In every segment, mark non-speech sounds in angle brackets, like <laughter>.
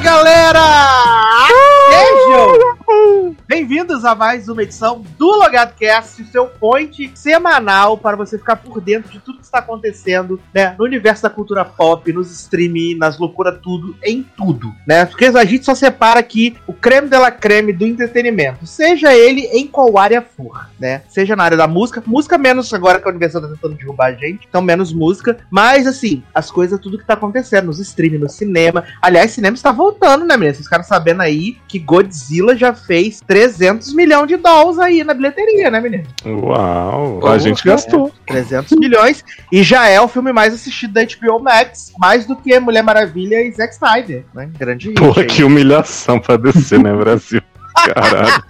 galera! Bem-vindos a mais uma edição do LogadoCast, seu point semanal para você ficar por dentro de tudo que está acontecendo né, no universo da cultura pop, nos streaming, nas loucuras, tudo, em tudo, né? Porque a gente só separa aqui o creme de la creme do entretenimento, seja ele em qual área for, né? Seja na área da música, música menos agora que a Universal tá tentando derrubar a gente, então menos música, mas assim, as coisas, tudo que tá acontecendo nos streaming, no cinema. Aliás, cinema está voltando, né, menina? Vocês ficaram sabendo aí que Godzilla já fez 300 milhões de dólares aí na bilheteria, né, menino? Uau, a gente gastou. 300 milhões e já é o filme mais assistido da HBO Max, mais do que Mulher Maravilha e Zack Snyder, né? Grande aí. que humilhação pra descer, né, Brasil? Caralho.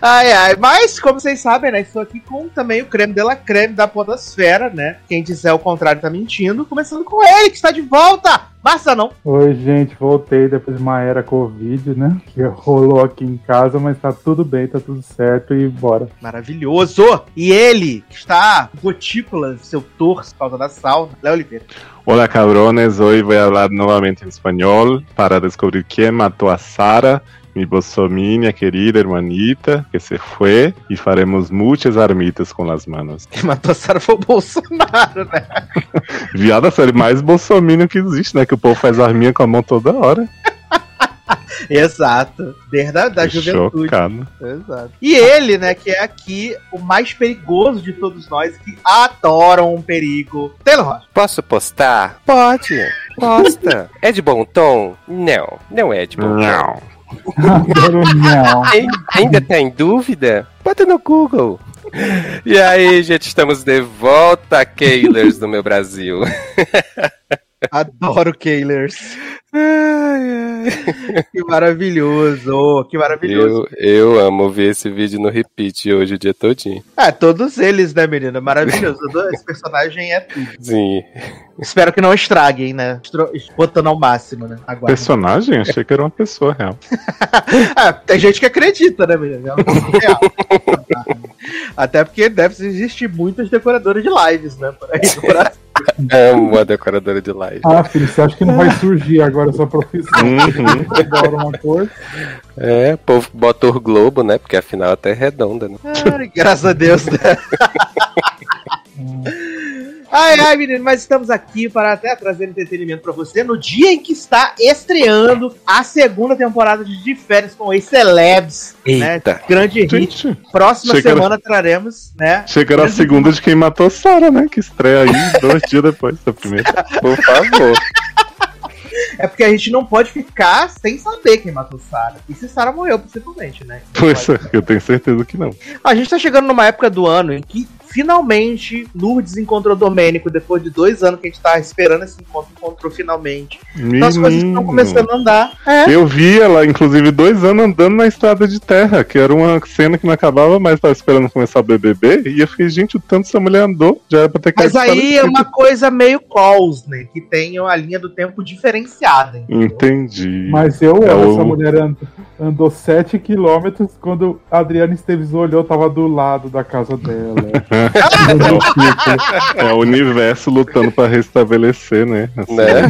Ai, ai, mas como vocês sabem, né? Estou aqui com também o creme de la creme da podosfera, né? Quem disser o contrário tá mentindo. Começando com ele, que está de volta! Massa não! Oi, gente, voltei depois de uma era Covid, né? Que rolou aqui em casa, mas tá tudo bem, tá tudo certo e bora. Maravilhoso! E ele, que está gotículas, seu torso por causa da sauna, Léo Oliveira. Hola cabrones, hoy voy a hablar nuevamente en español para descubrir quién mató a Sara, mi bolsominion querida hermanita, que se fue, y faremos muchas armitas con las manos. <laughs> Quem matou a Sarah foi o Bolsonaro, né? <laughs> Viada, a série mais bolsominion que existe, né? Que o povo faz arminha com a mão toda hora. <laughs> Exato. Desde a da juventude. Chocado. Exato. E ele, né, que é aqui o mais perigoso de todos nós, que adoram um perigo. Taylor Rocha. Posso postar? Pode. Posta. é de bom tom? Não, não é de bom tom. Não. Ai- Ainda tá em dúvida? Bota no Google. E aí, gente, estamos de volta, Keylers do meu Brasil. Adoro Kaylers. Ai, ai. <laughs> Que maravilhoso. Que maravilhoso. Eu, eu amo ver esse vídeo no repeat hoje o dia todinho. É, todos eles, né, menina? Maravilhoso. Esse personagem é tudo. Sim. Espero que não estraguem, né? Botando ao máximo, né? Agora. Personagem? Achei que era uma pessoa real. <laughs> Ah, tem gente que acredita, né, menina? É real. Até porque deve existir muitos decoradores de lives, né? Por aí no Brasil. <laughs> Amo a decoradora de live. Ah, filho, você acha que não vai surgir agora essa profissão? Uhum. Adoro uma coisa. É, o povo bota o Globo, né? Porque afinal até é redonda, né? Ai, graças a Deus, né? Ai, ai, menino, mas estamos aqui para até trazer entretenimento para você no dia em que está estreando a segunda temporada de De Férias com os Celebs, né? Eita. Grande hit. Gente, Próxima semana traremos, né? chega era a segunda de quem matou Sara, né? Que estreia aí dois dias depois da primeira. Por favor. É porque a gente não pode ficar sem saber quem matou Sarah. E se Sarah morreu, principalmente, né? Pois é, eu tenho certeza que não. A gente tá chegando numa época do ano em que finalmente Lourdes encontrou Domênico depois de dois anos que a gente tava esperando esse encontro, encontrou finalmente. Então as coisas estão Menino. começando a andar. É. Eu vi ela, inclusive, dois anos andando na estrada de terra, que era uma cena que não acabava mais, tava esperando começar o BBB, e eu fiquei, gente, o tanto essa mulher andou, já era pra ter Mas aí é uma coisa meio calls, né? Que tem a linha do tempo diferenciada. entendeu? Entendi. Mas eu É amo o- essa mulher and- andou 7 quilômetros quando a Adriana Esteves olhou, tava do lado da casa dela. <laughs> É o universo lutando pra restabelecer, né? Assim, Né?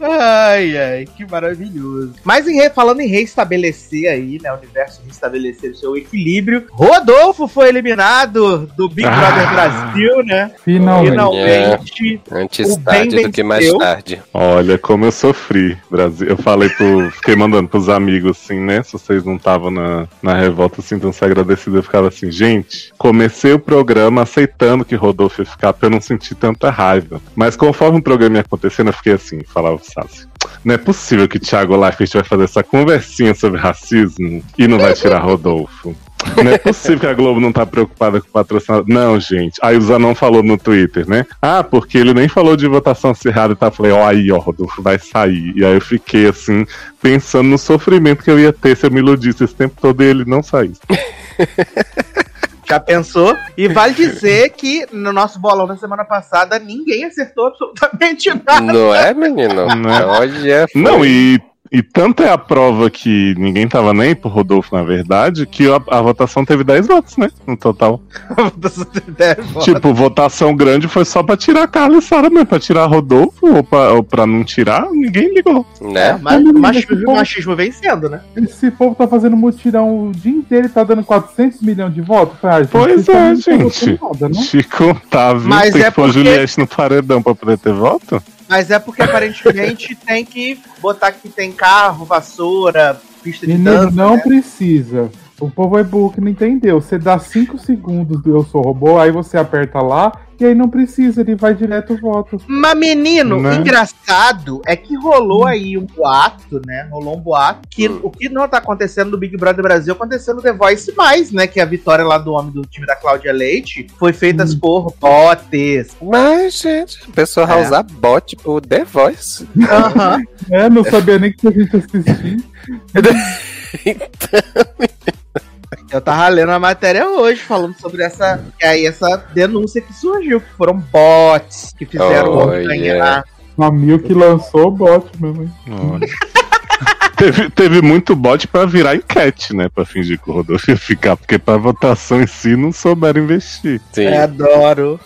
Ai, ai, que maravilhoso. Mas em falando em reestabelecer aí, né? O universo restabelecer o seu equilíbrio. Rodolfo foi eliminado do Big Ah. Brother Brasil, né? Finalmente. Finalmente. Antes O bem tarde do que mais tarde. Olha como eu sofri, Brasil. Eu falei pro. Fiquei mandando pros amigos assim, né? Se vocês não estavam na, na revolta assim, tão se agradecido, eu ficava assim, gente, comecei o programa aceitando que Rodolfo ia ficar pra eu não sentir tanta raiva. Mas conforme o programa ia acontecendo, eu fiquei assim, falava o Sassi. Não é possível que Thiago Leifert vai fazer essa conversinha sobre racismo e não vai tirar Rodolfo. Não é possível que a Globo não tá preocupada com o patrocinador. Não, gente. Aí o Zanon falou no Twitter, né? Ah, porque ele nem falou de votação acirrada e tá. Falei, ó, aí, ó, Rodolfo vai sair. E aí eu fiquei assim, pensando no sofrimento que eu ia ter se eu me iludisse esse tempo todo e ele não saísse. <laughs> Já pensou? E vale dizer que no nosso bolão da semana passada ninguém acertou absolutamente nada. Não é, menino? Não é? Olha, foi- Não, e E tanto é a prova que ninguém tava nem pro Rodolfo, na verdade, que a, a votação teve 10 votos, né? No total. <laughs> tipo, votação grande foi só pra tirar a Carla e Sara mesmo. Pra tirar Rodolfo ou pra, ou pra não tirar, ninguém ligou. É, Né? mas Esse o machismo, povo- machismo vencendo, né? Esse povo tá fazendo mutirão o dia inteiro e tá dando 400 milhões de votos. Ah, gente, Pois é, tão gente. Nada, né? Chico tá, viu? Mas Tem é que pôr porque- Juliette no paredão pra poder ter voto? Mas é porque aparentemente <laughs> tem que botar que tem carro, vassoura, pista de Menino, dança. não né? precisa. O povo é burro que não entendeu. Você dá 5 segundos do Eu Sou Robô, aí você aperta lá, e aí não precisa, ele vai direto o voto. Mas, menino, Né? engraçado é que rolou aí um boato, né? Rolou um boato que Hum. o que não tá acontecendo no Big Brother Brasil aconteceu no The Voice Mais, né? Que a vitória lá do homem do time da Cláudia Leite foi feita Hum. por botes. Mas, gente, a pessoa vai É. usar bot pro The Voice. Aham. É, não sabia nem que a gente assistia. <laughs> Eu tava lendo a matéria hoje falando sobre essa, aí essa denúncia que surgiu, que foram bots que fizeram o homem Olha. ganhar. A Mil que lançou o bot mesmo. <laughs> teve, teve muito bot pra virar enquete, né? Pra fingir que o Rodolfo ia ficar, porque pra votação em si não souberam investir. Sim. É, adoro.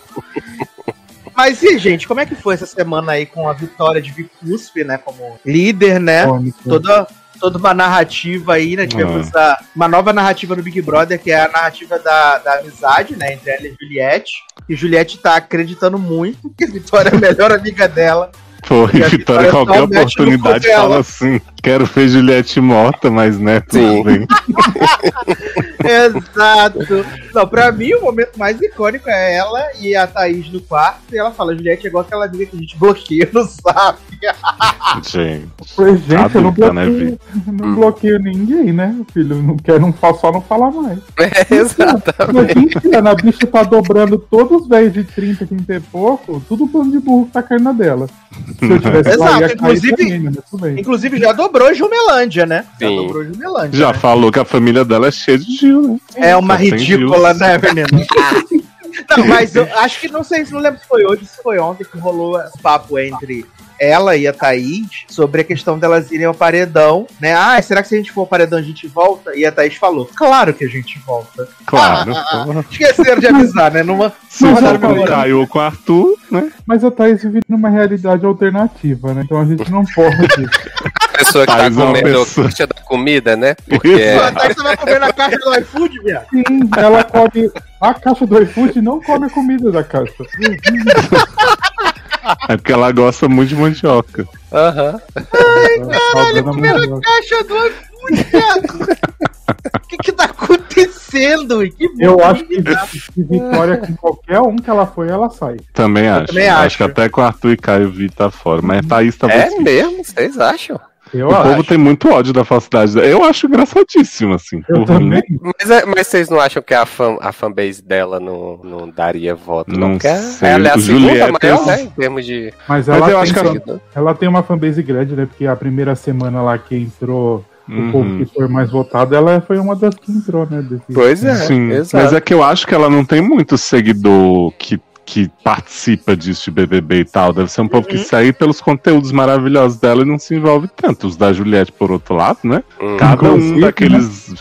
<laughs> Mas e, gente, como é que foi essa semana aí com a vitória de Vicuspe, né? Como líder, né? Cômico. Toda, toda uma narrativa aí, né? Tivemos a- uma nova narrativa no Big Brother, que é a narrativa da, da amizade, né? Entre ela e Juliette. E Juliette tá acreditando muito que a Vitória é a melhor amiga dela. Pô, E Vitória, qualquer oportunidade, fala assim: quero ver Juliette morta, mas né, tudo bem. <laughs> Exato. Não, pra mim, o momento mais icônico é ela e a Thaís no quarto. E ela fala, Juliette é igual aquela amiga que a gente bloqueia no zap. Gente. Falei, gente, eu não Adulta, né, bloqueio, não bloqueio ninguém, né, filho? Não quero, não, só não falar mais. <laughs> É, exatamente. Mas 20 anos, a bicha tá dobrando todos os velhos de 30, 30 e pouco, tudo plano de burro que tá caindo na dela. Se eu tivesse Exato, inclusive- também, né? Inclusive, já dobrou Jumelândia, né? Já Sim. dobrou Jumelândia. Já né? falou que a família dela é cheia de Gil, né? É uma Só tem ridícula, né, menino? <laughs> não, mas eu acho que não sei se não lembro se foi hoje, se foi ontem que rolou esse papo entre ela e a Thaís sobre a questão delas irem ao paredão, né? Ah, será que se a gente for ao paredão a gente volta? E a Thaís falou, claro que a gente volta. Claro. Ah. Esqueceram de avisar, né? Numa, numa ou com o Arthur, né? Mas a Thaís vive numa realidade alternativa, né? Então a gente não pode. <laughs> A pessoa que tá comendo pessoa. caixa da comida, né? Porque Isso. A Thaís tava comendo a caixa do iFood, viado. Sim, ela come a caixa do iFood e não come a comida da caixa. <laughs> É porque ela gosta muito de mandioca. Aham. Caralho, Comendo a caixa do iFood, viado. O <laughs> que que tá acontecendo? Que Eu acho que, que Vitória, com qualquer um que ela foi, ela sai. Também acho. também acho. acho. que até com o Arthur e Caio Vi tá fora. Mas Thaís tá É mesmo? Vocês acham? Eu O acho. povo tem muito ódio da falsidade. Eu acho engraçadíssimo, assim. Eu também. Mas, é- mas vocês não acham que a, fan, a fanbase dela não, não daria voto? Não, Não quer? sei. Ela é a O segunda Juliette maior, é- né? Em termos de. Mas Mas ela, eu tem, acho que ela- ela tem uma fanbase grande, né? Porque a primeira semana lá que entrou, o povo Uhum. que foi mais votado, ela foi uma das que entrou, né? Desse... Pois é, Sim, exato. mas é que eu acho que ela não tem muito seguidor que, que participa disso de BBB e tal. Deve ser um povo que Uhum. segue pelos conteúdos maravilhosos dela e não se envolve tanto. Os da Juliette, por outro lado, né? Hum. Cada um Inclusive, daqueles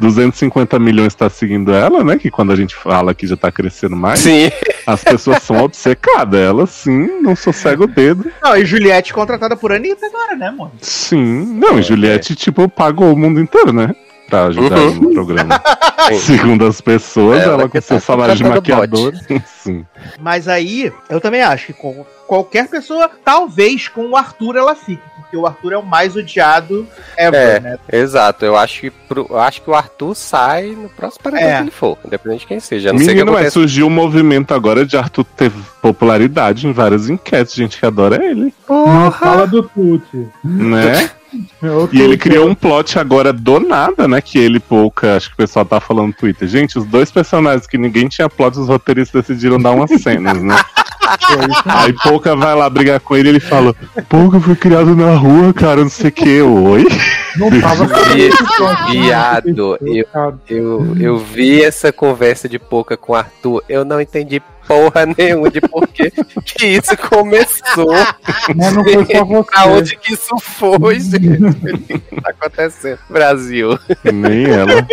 250 milhões tá seguindo ela, né? Que quando a gente fala que já tá crescendo mais, Sim, as pessoas são obcecadas. Ela, sim, não sossega o dedo. Não, e Juliette contratada por Anitta agora, né, mano? Sim. Não, É, e Juliette, tipo, pagou o mundo inteiro, né? Pra ajudar Uhum. no programa. <laughs> Segundo as pessoas, Ela ela, que com seu tá salário de maquiador. <laughs> Sim. Mas aí, eu também acho que com qualquer pessoa, talvez com o Arthur ela fique. Porque o Arthur é o mais odiado ever, É. né? exato. Eu acho que, pro- eu acho que o Arthur sai no próximo paredão É. que ele for, independente de quem seja. Não Menino, mas surgiu um movimento agora de Arthur ter popularidade em várias enquetes. Gente que adora ele, Não fala do Tuti. né? <laughs> E ele criou um plot agora do nada, né? Que ele e Pouca, acho que o pessoal tá falando no Twitter. Gente, os dois personagens que ninguém tinha plot, os roteiristas decidiram dar umas cenas, né? <laughs> Aí Pouca vai lá brigar com ele e ele fala: Pouca foi criado na rua, cara, não sei o que. Oi? Não tava Vi- Viado, eu, eu, eu vi essa conversa de pouca com o Arthur. Eu não entendi porra nenhuma de por que isso começou. Mas não foi só você. Aonde que isso foi, gente? O que tá acontecendo? Brasil. Nem ela.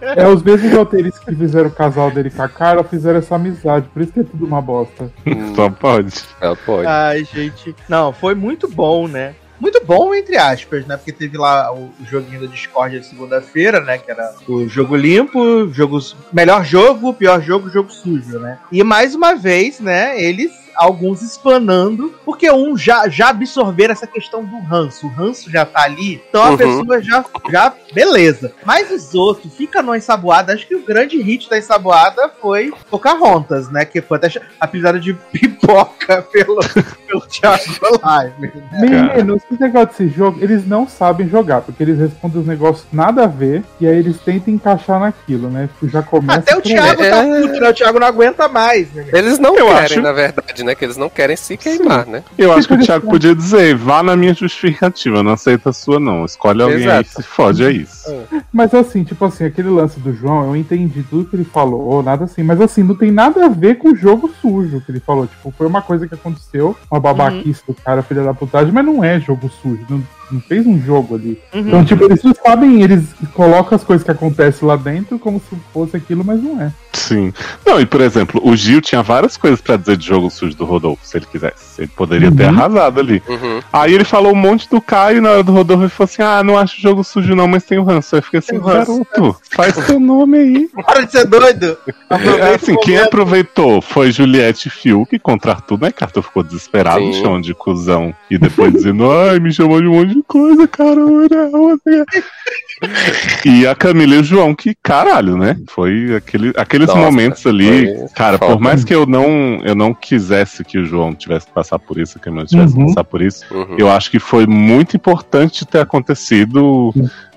É os mesmos roteiristas que fizeram o casal dele com a Carla fizeram essa amizade, por isso que é tudo uma bosta. Só pode. Ela pode. Ai, gente. Não, foi muito bom, né? Muito bom, entre aspas, né? Porque teve lá o joguinho da Discord de segunda-feira, né? Que era o jogo limpo, jogos. Melhor jogo, pior jogo, jogo sujo, né? E mais uma vez, né, eles alguns explanando, porque um já, já absorveram essa questão do ranço. O ranço já tá ali, então a Uhum. pessoa já, já. Beleza. Mas os outros, fica no ensaboada. Acho que o grande hit da ensaboada foi Pocahontas, né? Que foi até apelidado de <laughs> pipoca pelo, pelo Thiago Live. né? Menino, esse negócio desse jogo, eles não sabem jogar, porque eles respondem os negócios nada a ver, e aí eles tentam encaixar naquilo, né? Já começa Até o. Thiago tá É. puto, né? O Thiago não aguenta mais, né? Eles não Eu querem, acho- na verdade, né? Que eles não querem se queimar, né? Eu acho que o Thiago podia dizer, vá na minha justificativa, não aceita a sua, não. Escolhe alguém aí Exato. que se fode, é isso. Mas assim, tipo assim, aquele lance do João, eu entendi tudo que ele falou, nada assim, mas assim, não tem nada a ver com o jogo sujo que ele falou. Tipo, foi uma coisa que aconteceu, uma babaquice do cara, filha da putagem, mas não é jogo sujo, não, não fez um jogo ali. Então, tipo, eles não sabem, eles colocam as coisas que acontecem lá dentro como se fosse aquilo, mas não é. Sim. Não, e por exemplo, o Gil tinha várias coisas pra dizer de jogo sujo do Rodolfo, se ele quisesse. Ele poderia ter Uhum. arrasado ali. Uhum. Aí ele falou um monte do Caio na hora do Rodolfo e falou assim: Ah, não acho jogo sujo, não, mas tem o ranço. Aí eu fiquei assim, garoto, faz <laughs> seu nome aí. Para de ser doido! É, assim, quem aproveitou foi Juliette Fiu, que contra Arthur, né? Que Arthur ficou desesperado, Sim. chamando de cuzão. E depois dizendo, ai, me chamou de um monte de coisa, cara. olha, olha." E a Camila e o João, que caralho, né? Foi aquele, aqueles Nossa, momentos ali. Cara, foda. por mais que eu não, eu não quisesse que o João tivesse que passar por isso, que a Camila tivesse que Uhum. passar por isso, Uhum. eu acho que foi muito importante ter acontecido,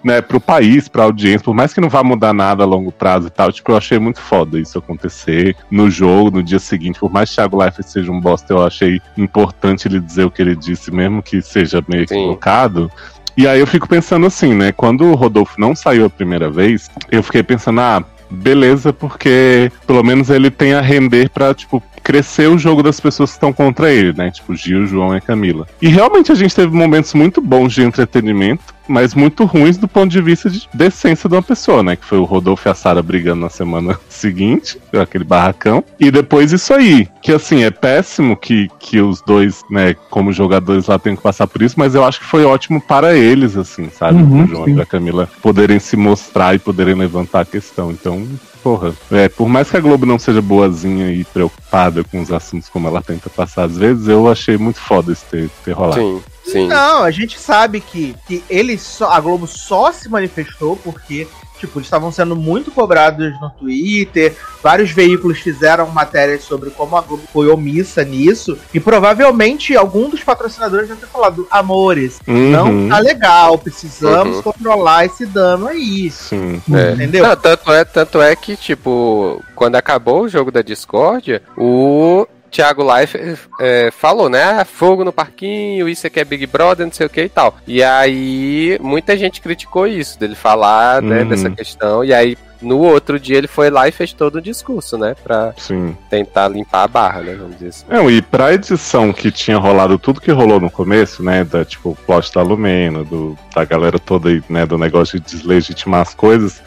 né, pro país, pra audiência, por mais que não vá mudar nada a longo prazo e tal, tipo, eu achei muito foda isso acontecer no jogo, no dia seguinte, por mais que Thiago Leifert seja um bosta, eu achei importante ele dizer o que ele disse, mesmo que seja meio equivocado. E aí eu fico pensando assim, né, quando o Rodolfo não saiu a primeira vez, eu fiquei pensando, ah, beleza, porque pelo menos ele tem a render pra, tipo, crescer o jogo das pessoas que estão contra ele, né? Tipo, Gil, João e Camila. E realmente a gente teve momentos muito bons de entretenimento, mas muito ruins do ponto de vista de decência de uma pessoa, né? Que foi o Rodolfo e a Sara brigando na semana <laughs> seguinte, aquele barracão. E depois isso aí, que assim, é péssimo que, que os dois, né, como jogadores lá tenham que passar por isso, mas eu acho que foi ótimo para eles, assim, sabe? Uhum, o João sim. e a Camila poderem se mostrar e poderem levantar a questão. Então, porra, é, por mais que a Globo não seja boazinha e preocupada com os assuntos como ela tenta passar às vezes, eu achei muito foda isso ter, ter rolado. Sim, sim. Não, a gente sabe que, que ele só, a Globo só se manifestou porque, tipo, eles estavam sendo muito cobrados no Twitter, vários veículos fizeram matérias sobre como a Globo foi omissa nisso, e provavelmente algum dos patrocinadores deve ter falado, amores, não Uhum, tá legal, precisamos Uhum. controlar esse dano aí. Sim. É. Entendeu? Não, tanto, é, tanto é que, tipo, quando acabou o jogo da Discord, o Thiago Life é, falou, né? Ah, fogo no parquinho, isso aqui é Big Brother, não sei o que e tal. E aí, muita gente criticou isso, dele falar, né, Uhum. dessa questão. E aí, no outro dia, ele foi lá e fez todo o discurso, né? Pra Sim. tentar limpar a barra, né? Vamos dizer assim. Não, e pra edição que tinha rolado tudo que rolou no começo, né? Da, tipo, o plot da Lumena, do, da galera toda aí, né? Do negócio de deslegitimar as coisas.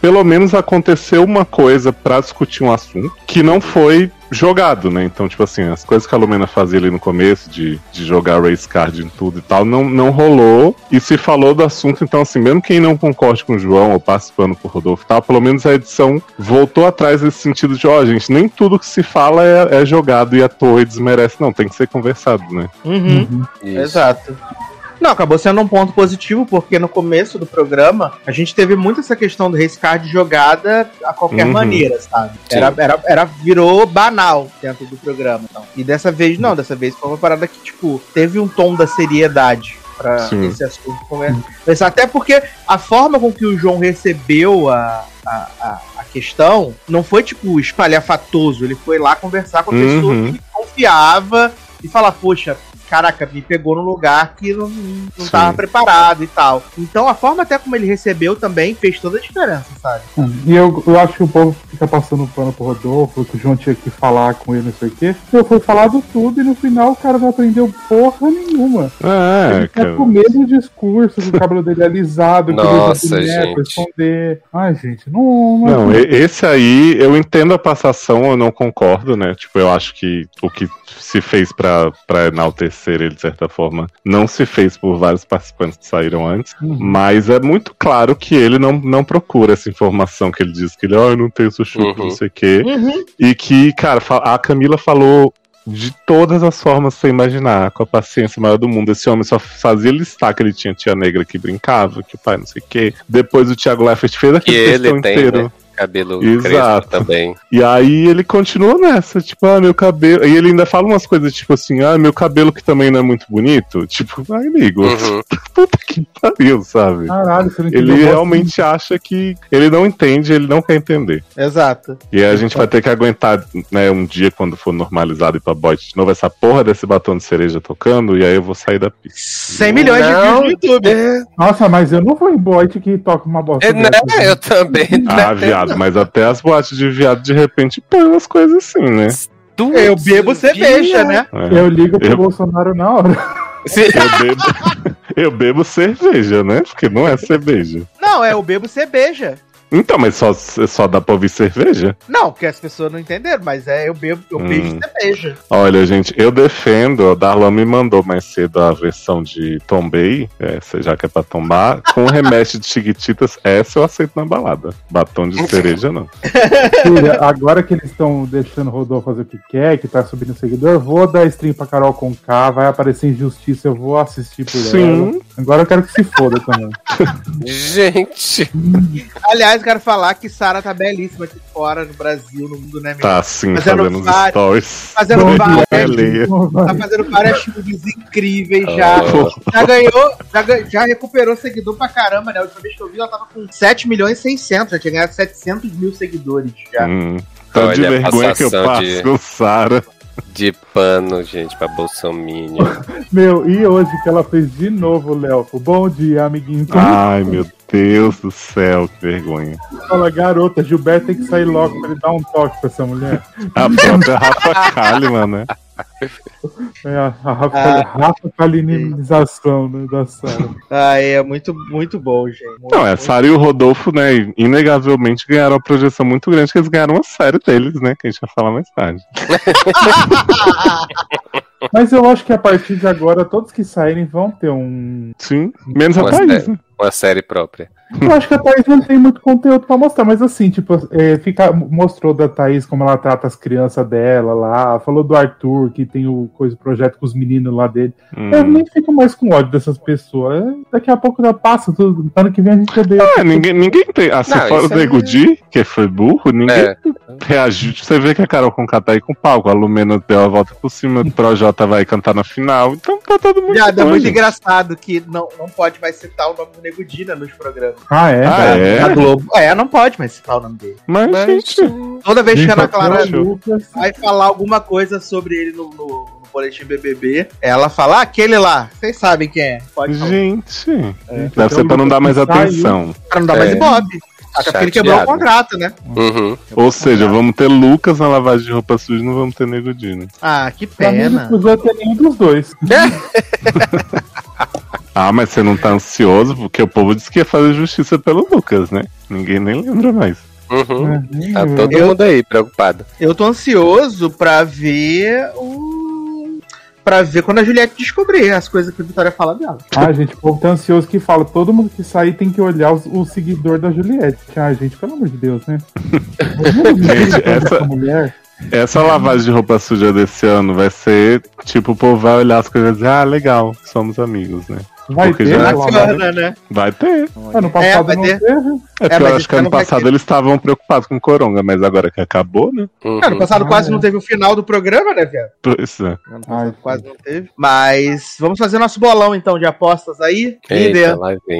Pelo menos aconteceu uma coisa pra discutir um assunto que não foi jogado, né? Então, tipo assim, as coisas que a Lumena fazia ali no começo, de, de jogar race card em tudo e tal, não, não rolou. E se falou do assunto, então, assim, mesmo quem não concorde com o João ou participando com o Rodolfo e tal, pelo menos a edição voltou atrás nesse sentido de, ó, gente, nem tudo que se fala é, é jogado e à toa e desmerece, não, tem que ser conversado, né? Uhum. Uhum. Isso. Exato. Não, acabou sendo um ponto positivo, porque no começo do programa a gente teve muito essa questão do race card jogada a qualquer Uhum. maneira, sabe? Sim. Era, era, era, virou banal dentro do programa. Então. E dessa vez, não, dessa vez foi uma parada que, tipo, teve um tom da seriedade pra Sim. esse assunto começar. Até porque a forma com que o João recebeu a, a, a, a questão não foi, tipo, espalhafatoso. Ele foi lá conversar com a pessoa Uhum. que ele confiava e falar, poxa, caraca, me pegou num lugar que não, não Sim. tava preparado e tal. Então a forma até como ele recebeu também fez toda a diferença, sabe? E eu, eu acho que o povo fica passando pano pro Rodolfo, que o João tinha que falar com ele, não sei o quê. Eu fui falado tudo e no final o cara não aprendeu porra nenhuma. É, ele tá cara. com o mesmo discurso, que o cabelo dele é alisado, que Nossa, ele boneco, gente. esconder. Ai, gente, não. não, Não, e- esse aí, eu entendo a passação, eu não concordo, né? Tipo, eu acho que o que se fez pra, pra enaltecer ele, de certa forma, não se fez por vários participantes que saíram antes. Uhum. Mas é muito claro que ele não, não procura essa informação que ele diz que ele, ah, eu não tenho sushi, Uhum. não sei o quê. Uhum. E que, cara, a Camila falou de todas as formas você imaginar, com a paciência maior do mundo. Esse homem só fazia listar que ele tinha tia negra que brincava, que o pai não sei o quê. Depois o Thiago Leifert fez Que aquele ele textão tem, inteiro. né? Cabelo Exato. crespo também. E aí ele continua nessa, tipo, ah, meu cabelo. E ele ainda fala umas coisas tipo assim, ah, meu cabelo que também não é muito bonito. Tipo, ai, amigo, Uhum. <laughs> puta que pariu, sabe? Caralho, você não entendeu Ele realmente acha que. Ele não entende, ele não quer entender. Exato. E aí a gente vai ter que aguentar, né, um dia quando for normalizado e pra bot de novo essa porra desse batom de cereja tocando, e aí eu vou sair da pista. 100 milhões de Não. views no YouTube. É, Nossa, mas eu não vou em boate que toca uma bosta. é, né? dessa, Eu também. Ah, viado, mas até as boates de viado de repente põem umas coisas assim, né? Eu bebo cerveja, né? É. Eu ligo pro Eu- Bolsonaro na hora. Eu bebo, <laughs> eu bebo cerveja, né? Porque não é cerveja. Não, é eu bebo cerveja. Então, mas só, só dá pra ouvir cerveja? Não, porque as pessoas não entenderam, mas é eu bebo, eu Hum. beijo cerveja. Olha, gente, eu defendo. O Darlan me mandou mais cedo a versão de Tombei, é, já que é pra tombar, com remédio de chiquititas. Essa eu aceito na balada. Batom de cereja, não. <laughs> Filha, agora que eles estão deixando o Rodolfo fazer o que quer, que tá subindo seguidor, vou dar stream pra Carol com K, vai aparecer injustiça, eu vou assistir por ela. Sim. Agora eu quero que se foda também. <laughs> Gente. Aliás, quero falar que Sara tá belíssima aqui fora, no Brasil, no mundo, né, meu? Tá assim, Fazendo fazendo os vários- stories. Fazendo Bom várias, tá fazendo várias chutes incríveis já. Oh. Já ganhou, já, já recuperou seguidor pra caramba, né? A última vez que eu vi, ela tava com 7 milhões e 600, já tinha ganhado 700 mil seguidores já. Hum, tanto de Olha a vergonha que eu passo de- com Sara. De pano, gente, pra Bolsominion. Meu, e hoje que ela fez de novo, Léo? Bom dia, amiguinho. Como Ai, meu Deus do céu, que vergonha. fala, garota, Gilberto tem que sair logo pra ele dar um toque pra essa mulher. A própria Rafa Kalimann, né? É a, a Rafa, Ah. Rafa Kalinização né, da Sara. Ah, é muito, muito bom, gente. Muito, Não, é, a Sara e o Rodolfo, né, inegavelmente ganharam uma projeção muito grande, que eles ganharam uma série deles, né, que a gente vai falar mais tarde. <laughs> Mas eu acho que a partir de agora, todos que saírem vão ter um. Sim, menos a Uma Thaís, série. né? Uma série própria. Eu acho que a Thaís não tem muito conteúdo pra mostrar, mas assim, tipo, é, fica, mostrou da Thaís como ela trata as crianças dela lá, falou do Arthur, que tem o coisa, projeto com os meninos lá dele. Eu Hum. nem fico mais com ódio dessas pessoas. É, Daqui a pouco já passa tudo. Ano que vem a gente odeia. É, ninguém, ninguém tem. Assim, Não, fora o Nego Di, que foi burro, ninguém É. reagiu. Você vê que a Carol com tá aí com o palco, a Lumena deu a volta por cima, o Projota vai cantar na final, então tá todo mundo Viado, é muito gente. engraçado que não, não pode mais citar o nome do Nego Dina nos programas. Ah, é? Ah, é? Da Globo. É, não pode mais citar o nome dele. Mas, Mas, gente, Toda vez que a Ana Clara Lucas- vai falar alguma coisa sobre ele no, no, no boletim BBB, ela fala, ah, aquele lá, vocês sabem quem é. Pode falar. gente, Gente, deve até ser pra não dar mais atenção. Pra não dar mais É. ibope. Até porque ele quebrou o contrato, né? Uhum. Ou seja, vamos ter Lucas na lavagem de roupa suja e não vamos ter Nego Di, né? Ah, que Pra mim, pena. não podia ter nenhum dos dois. <laughs> <laughs> Ah, mas você não tá ansioso, porque o povo disse que ia fazer justiça pelo Lucas, né? Ninguém nem lembra mais. Uhum. É, Tá todo Eu- mundo aí preocupado. Eu tô ansioso pra ver o. Pra ver quando a Juliette descobrir as coisas que a Vitória fala dela. Ah, gente, o povo tá ansioso que fala. Todo mundo que sair tem que olhar os- o, seguidor da Juliette. Ah, gente, pelo amor de Deus, né? <laughs> Gente, essa- essa mulher. Essa lavagem de roupa suja desse ano vai ser, tipo, o povo vai olhar as coisas e dizer, ah, legal, somos amigos, né? Vai Porque ter já- né? Bacana, né? Vai ter. Ano passado É, vai não ter. teve. É mas eu acho que ano passado eles estavam preocupados com coronga, mas agora que acabou, né? Uhum. Ano passado quase não teve o final do programa, né, velho? Pois é. Ano passado Ai, quase não teve. Mas vamos fazer nosso bolão então de apostas aí. Eita, Líder.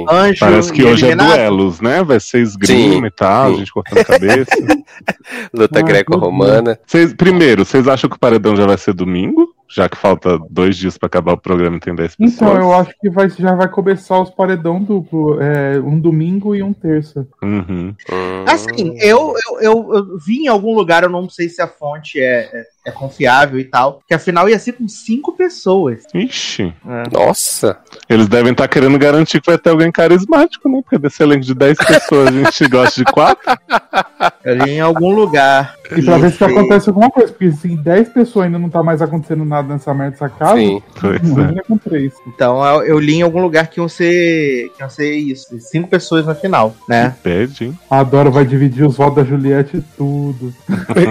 Anjo. Parece que e hoje é duelos, né? Vai ser esgrima Sim, e tal, sim. a gente cortando a cabeça. <laughs> Luta Ah, greco-romana. Primeiro, vocês acham que o paredão já vai ser domingo? Já que falta dois dias pra acabar o programa e tem 10 pessoas. Então, eu acho que vai, já vai começar os paredão duplo. É, um domingo e um terça. Uhum. Hum. Assim, eu, eu, eu, eu vi em algum lugar, eu não sei se a fonte é, é, é confiável e tal, que afinal ia ser com cinco pessoas. Ixi. Nossa. Eles devem estar querendo garantir que vai ter alguém carismático, né? Porque desse elenco de 10 pessoas a gente <laughs> gosta de 4. Eu li em algum lugar. E pra ver se acontece alguma coisa. Porque se 10 pessoas ainda não tá mais acontecendo nada nessa merda dessa casa, Sim. Pois é. imagina com 3. Então eu, eu li em algum lugar que iam ser. que iam ser isso. Cinco pessoas na final, né? Pede, hein? A Dora vai dividir os votos da Juliette e tudo.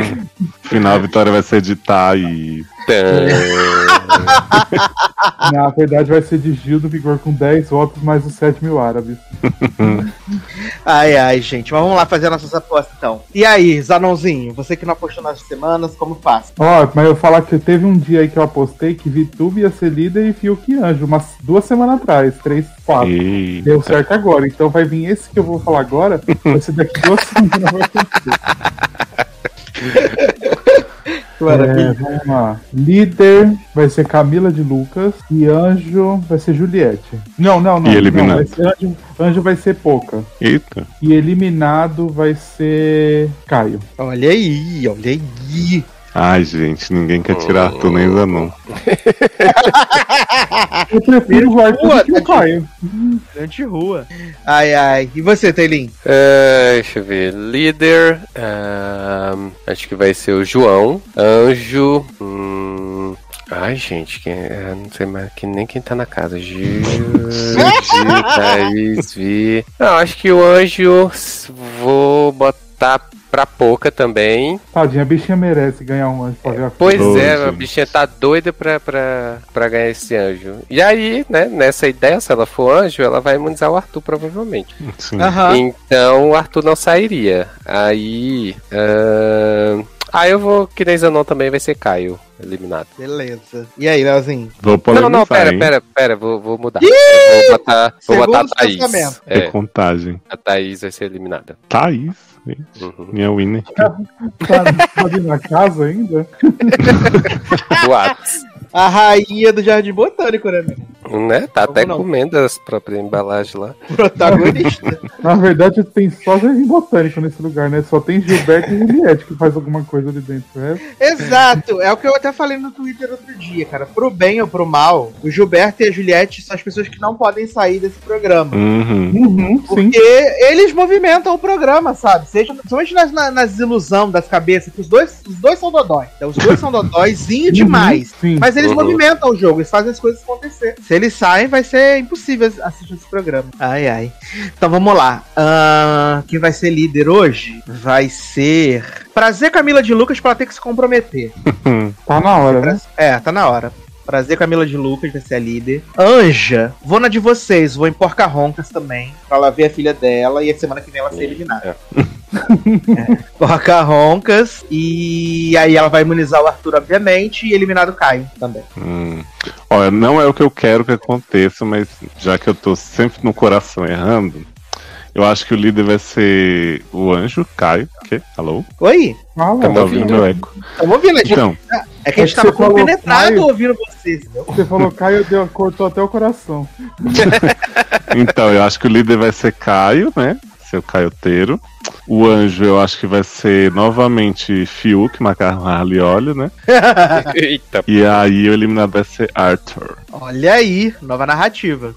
<laughs> Final a vitória vai ser de Thaís. <laughs> <laughs> Na verdade, vai ser de Gil do Vigor com 10 votos mais os 7 mil árabes. <laughs> Ai, ai, gente. Mas vamos lá fazer nossas apostas então. E aí, Zanãozinho, você que não apostou nas semanas, como faz? Ó, mas eu falar que teve um dia aí que eu apostei que Vitube ia ser líder e Fiuk Anjo, umas duas semanas atrás, três, quatro. E... Deu certo agora. Então vai vir esse que eu vou falar agora, vai ser daqui duas <laughs> semanas. Vai acontecer. É, vamos lá. Líder vai ser Camila de Lucas e Anjo vai ser Juliette. Não, não, não. E não eliminado? vai ser Anjo, Anjo vai ser Pouca. Eita. E eliminado vai ser Caio. Olha aí, olha aí. Ai, gente, ninguém quer tirar Arthur nem Zanon. Eu prefiro o Arthur do que o. Caio. Grande rua. Ai, ai. E você, Teilin? É, deixa eu ver. Líder. ahn, acho que vai ser o João. Anjo. hum, ai, gente, quem, é, não sei mais que, nem quem tá na casa. Gil, <laughs> Gil, Thaís, Vi. Não, acho que o anjo vou botar pra pouca também. Tadinha, a bichinha merece ganhar um anjo pra ver a Pois é, a bichinha tá doida pra, pra, pra ganhar esse anjo. E aí, né, nessa ideia, se ela for anjo, ela vai imunizar o Arthur, provavelmente. Sim. Aham. Então o Arthur não sairia. Aí. ahn, Ah, eu vou. Que nem Zanon também vai ser Caio, eliminado. Beleza. E aí, Leozinho? Vou Não, polemizar, não, pera, hein? pera, pera, vou, vou mudar. Eu vou botar, vou Segundo botar a Thaís. pensamentos. É, Recontagem. a Thaís vai ser eliminada. Thaís, Uhum. minha winner. Tá, tá ali na casa ainda? <laughs> Boatos. A rainha do Jardim Botânico, né, menino? né? Tá até não? comendo as próprias embalagens lá. <laughs> Protagonista. Na verdade, tem só jardim botânico nesse lugar, né? Só tem Gilberto e Juliette que faz alguma coisa ali dentro. É, Exato. É o que eu até falei no Twitter outro dia, cara. Pro bem ou pro mal, o Gilberto e a Juliette são as pessoas que não podem sair desse programa. Uhum. uhum, sim. Porque eles movimentam o programa, sabe? Seja, principalmente nas, na- nas ilusão das cabeças, que os dois, os dois são dodói. Então, os dois são dodóizinho demais. Uhum, sim. Mas eles Uhum. movimentam o jogo, eles fazem as coisas acontecer. Se eles saem, vai ser impossível assistir esse programa. Ai, ai. Então vamos lá. Ahn, quem vai ser líder hoje vai ser. Prazer Camila de Lucas pra ela ter que se comprometer. <laughs> Tá na hora, né? É, tá na hora. Prazer Camila de Lucas vai ser a líder. Anja, vou na de vocês, vou em Porca Roncas também, pra ela ver a filha dela e a semana que vem ela ser eliminada. É. <laughs> <laughs> Porca Roncas, e aí ela vai imunizar o Arthur, obviamente, e eliminar o Caio também. Hum. Olha, não é o que eu quero que aconteça, mas já que eu tô sempre no coração errando, eu acho que o líder vai ser o anjo, Caio. Que? Alô? Oi? Fala. Tá ouvindo meu eco? Estamos ouvindo, gente. Então, é que a gente é tava falou compenetrado Caio. ouvindo vocês? Você falou Caio, deu, cortou até o coração. <laughs> então, eu acho que o líder vai ser Caio, né? Seu caioteiro. O anjo, eu acho que vai ser novamente Fiuk, Macarrão Harley Óleo, né? <laughs> Eita. E aí o eliminado vai ser Arthur. Olha aí, nova narrativa.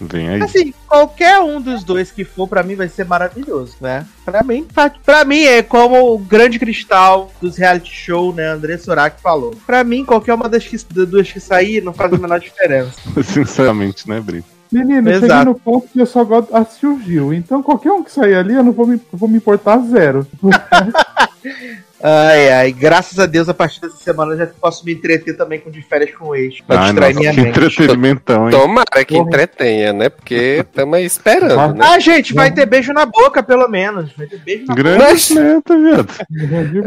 Vem aí. Assim, qualquer um dos dois que for, pra mim, vai ser maravilhoso, né? Pra mim, pra, mim é como o grande cristal dos reality show, né? André Surak falou. Pra mim, qualquer uma das, que, das duas que sair não faz a menor <laughs> diferença. Sinceramente, né, Brito? Menino, eu Exato. cheguei no ponto que eu só gosto de assistir o Gil. Então qualquer um que sair ali, eu não vou me, vou me importar zero. <laughs> Ai, ai, graças a Deus, a partir dessa semana eu já posso me entreter também com de férias com o ex. Pra Ai, distrair nossa, minha que mente. entretenimentão, hein? Tomara que entretenha, né? Porque estamos aí esperando, né? Ah, gente, vai ter beijo na boca, pelo menos. Vai ter beijo na boca. Grande Mas- meta, viado.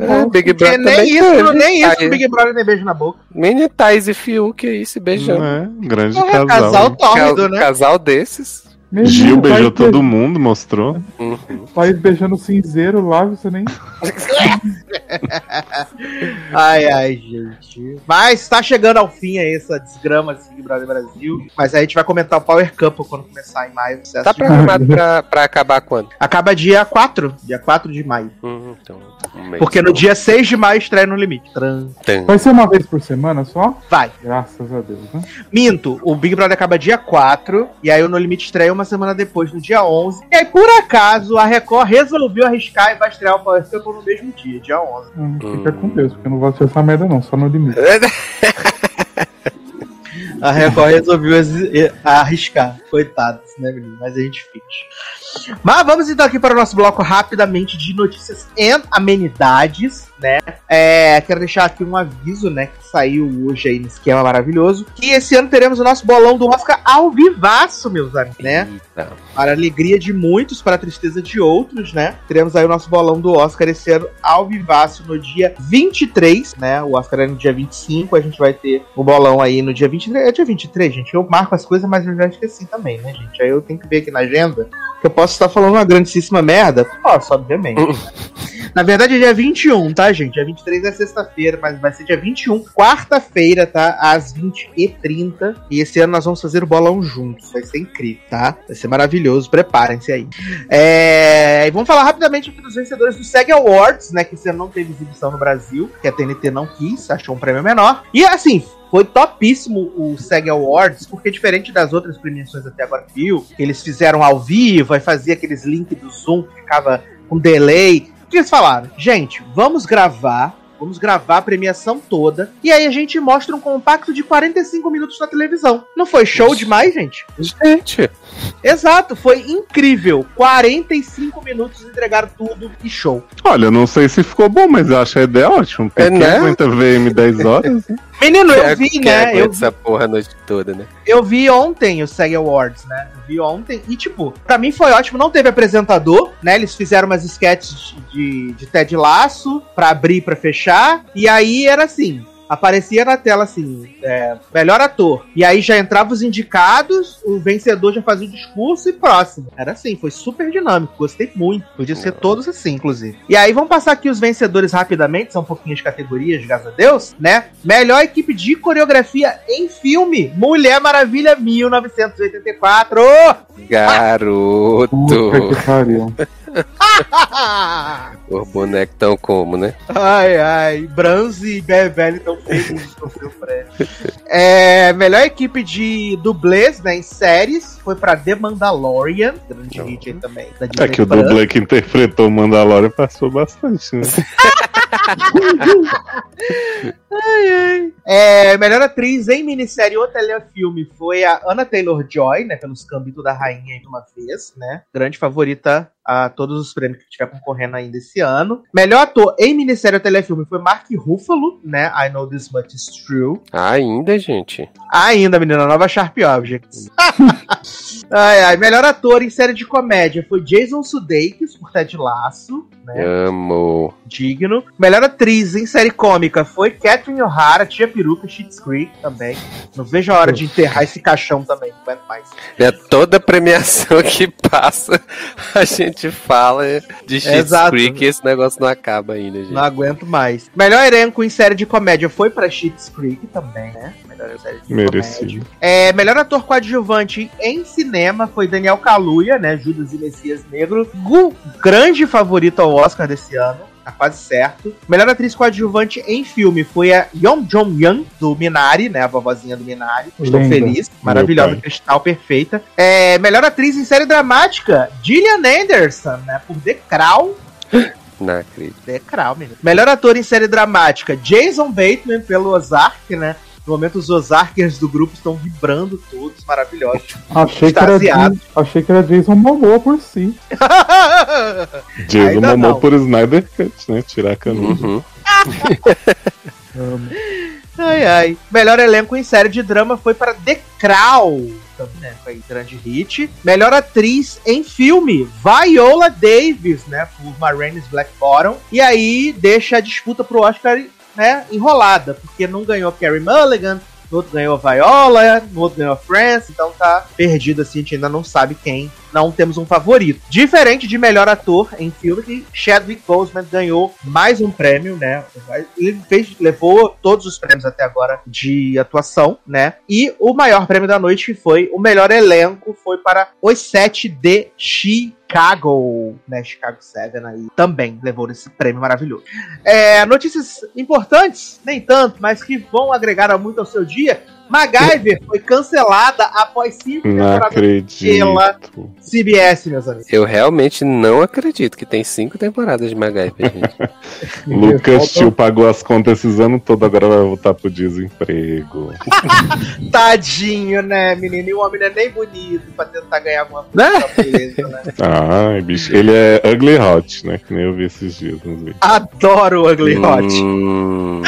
É, Big Brother nem também isso, nem isso Big Brother tem beijo na boca. Mini Thais e Fiuk aí se beijando. É, grande Porra, casal. casal tórrido, né? Casal desses. Gil beijou todo mundo, mostrou. Uhum. Thaís beijando o cinzeiro lá, você nem. <laughs> Ai, ai, gente. Mas tá chegando ao fim aí essa desgrama assim do Brasil Brasil. Mas aí a gente vai comentar o Power Cup quando começar em maio. Tá de- programado pra, pra acabar quando? Acaba dia 4, dia 4 de maio. Hum, então, um. Porque no dia 6 de maio estreia no limite. Tran. Vai ser uma vez por semana só? Vai. Graças a Deus, né? Minto, o Big Brother acaba dia 4, e aí o No Limite estreia uma semana depois, no dia 11. E aí, por acaso, a Record resolveu arriscar e vai estrear o Power Cup no mesmo dia, dia 11. Hum, Fica com Deus, porque eu não gosto dessa merda, não, só no limite. <laughs> A Record resolveu arriscar. Coitados, né, menino? Mas a gente fez. Mas vamos então aqui para o nosso bloco rapidamente de notícias e amenidades, né? É, quero deixar aqui um aviso, né, que saiu hoje aí no esquema maravilhoso, que esse ano teremos o nosso bolão do Oscar ao vivaço, meus amigos, né? Eita. Para a alegria de muitos, para a tristeza de outros, né? Teremos aí o nosso bolão do Oscar esse ano ao vivaço no dia 23, né? O Oscar é no dia 25, a gente vai ter o bolão aí no dia 23. É dia 23, gente. Eu marco as coisas, mas eu já esqueci também, né, gente? Aí eu tenho que ver aqui na agenda que eu posso estar falando uma grandíssima merda. Posso, obviamente. <laughs> Na verdade é dia 21, tá, gente? Dia 23 é sexta-feira, mas vai ser dia 21, quarta-feira, tá? Às 20h30. E esse ano nós vamos fazer o bolão juntos. Vai ser incrível, tá? Vai ser maravilhoso. Preparem-se aí. É... E vamos falar rapidamente aqui dos vencedores do SEG Awards, né? Que esse ano não teve exibição no Brasil, que a TNT não quis, achou um prêmio menor. E assim, foi topíssimo o SEG Awards, porque diferente das outras premiações até agora que viu, eles fizeram ao vivo, aí fazia aqueles links do Zoom que ficava com delay. O que eles falaram? Gente, vamos gravar, vamos gravar a premiação toda, e aí a gente mostra um compacto de 45 minutos na televisão. Não foi show demais, gente? Gente, Exato, foi incrível. 45 minutos entregaram tudo e show. Olha, eu não sei se ficou bom, mas eu acho a ideia ótima. Porque É, né? aguenta VM 10 horas. né? <laughs> Menino, eu vi, né? Eu essa porra a noite toda, né? Eu vi ontem o SEG Awards, né? Eu vi ontem. E, tipo, pra mim foi ótimo. Não teve apresentador, né? Eles fizeram umas sketches de, de Ted Laço pra abrir e pra fechar. E aí era assim. Aparecia na tela assim, é, melhor ator. E aí já entrava os indicados, o vencedor já fazia o discurso e próximo. Era assim, foi super dinâmico, gostei muito. Podia ser todos assim, inclusive. E aí vamos passar aqui os vencedores rapidamente, são pouquinhas categorias, graças a Deus, né? Melhor equipe de coreografia em filme, Mulher Maravilha 1984. Garoto! Puta que pariu. <laughs> <laughs> Os bonecos tão como, né? ai, ai, Bronze e Beverly estão felizes com o seu Fred. É, melhor equipe de dublês, né, em séries, foi pra The Mandalorian, grande hit aí também. Da É que o dublê que interpretou o Mandalorian passou bastante, né? <laughs> É, melhor atriz em minissérie ou telefilme foi a Anna Taylor-Joy, né, pelos Gambito da Rainha de uma vez, né, grande favorita a todos os prêmios que tiver concorrendo ainda esse ano. Melhor ator em minissérie ou telefilme foi Mark Ruffalo, né, I Know This Much Is True. Ainda, gente. Ainda, menina, nova Sharp Objects. <laughs> ai, ai, melhor ator em série de comédia foi Jason Sudeikis, por Ted Laço, né, Amo. digno. Melhor atriz em série cômica foi Catherine O'Hara, Tia Peruca, Schitt's Creek também. Não vejo a hora de enterrar esse caixão também, não aguento mais. É toda premiação que passa, a gente fala de Exato. Creek e esse negócio não acaba ainda, gente. Não aguento mais. Melhor elenco em série de comédia foi pra Schitt's Creek também, né? Melhor série de comédia. Merecido. É, melhor ator coadjuvante em cinema foi Daniel Kaluuya, né? Judas e Messias Negro. Gu- grande favorito ao Oscar desse ano. Tá quase certo. Melhor atriz coadjuvante em filme foi a Yeon Jong Young, do Minari, né? A vovozinha do Minari. Estou Linda. feliz. Maravilhosa, cristal, perfeita. É, melhor atriz em série dramática, Gillian Anderson, né? Por The Crown. <gasps> Não acredito. The Crown, menino. Melhor ator em série dramática, Jason Bateman, pelo Ozark, né? No momento, os Ozarkers do grupo estão vibrando todos, maravilhosos. Achei que, era, achei que era Jason Momoa por si. <laughs> Jason Ainda mamou não. por Snyder Cut, né? Tirar a camisa. Uhum. <laughs> Ai, ai. Melhor elenco em série de drama foi para The Crown. Também, né? Foi grande hit. Melhor atriz em filme, Viola Davis, né? Por Marines Black Bottom. E aí deixa a disputa pro Oscar, né? Enrolada, porque não ganhou Carrie Mulligan. No outro ganhou a Viola, no outro ganhou a France, então tá perdido assim, a gente ainda não sabe quem não temos um favorito. Diferente de melhor ator em filme, que Chadwick Boseman ganhou mais um prêmio, né? Ele fez, levou todos os prêmios até agora de atuação, né? E o maior prêmio da noite foi o melhor elenco foi para Os Sete de Chicago, né? Chicago 7 aí também levou esse prêmio maravilhoso. É, notícias importantes, nem tanto, mas que vão agregar muito ao seu dia. MacGyver foi cancelada após cinco Não temporadas acredito. pela CBS, meus amigos. Eu realmente não acredito que tem cinco temporadas de MacGyver, gente. <laughs> Lucas Tio pagou as contas esses anos todos, agora vai voltar pro desemprego. <laughs> Tadinho, né, menino? E o homem não é nem bonito pra tentar ganhar alguma coisa. Né? beleza, né? <laughs> Ai, bicho. Ele é ugly hot, né? Que nem eu vi esses dias. Adoro o Ugly Hot. Hum,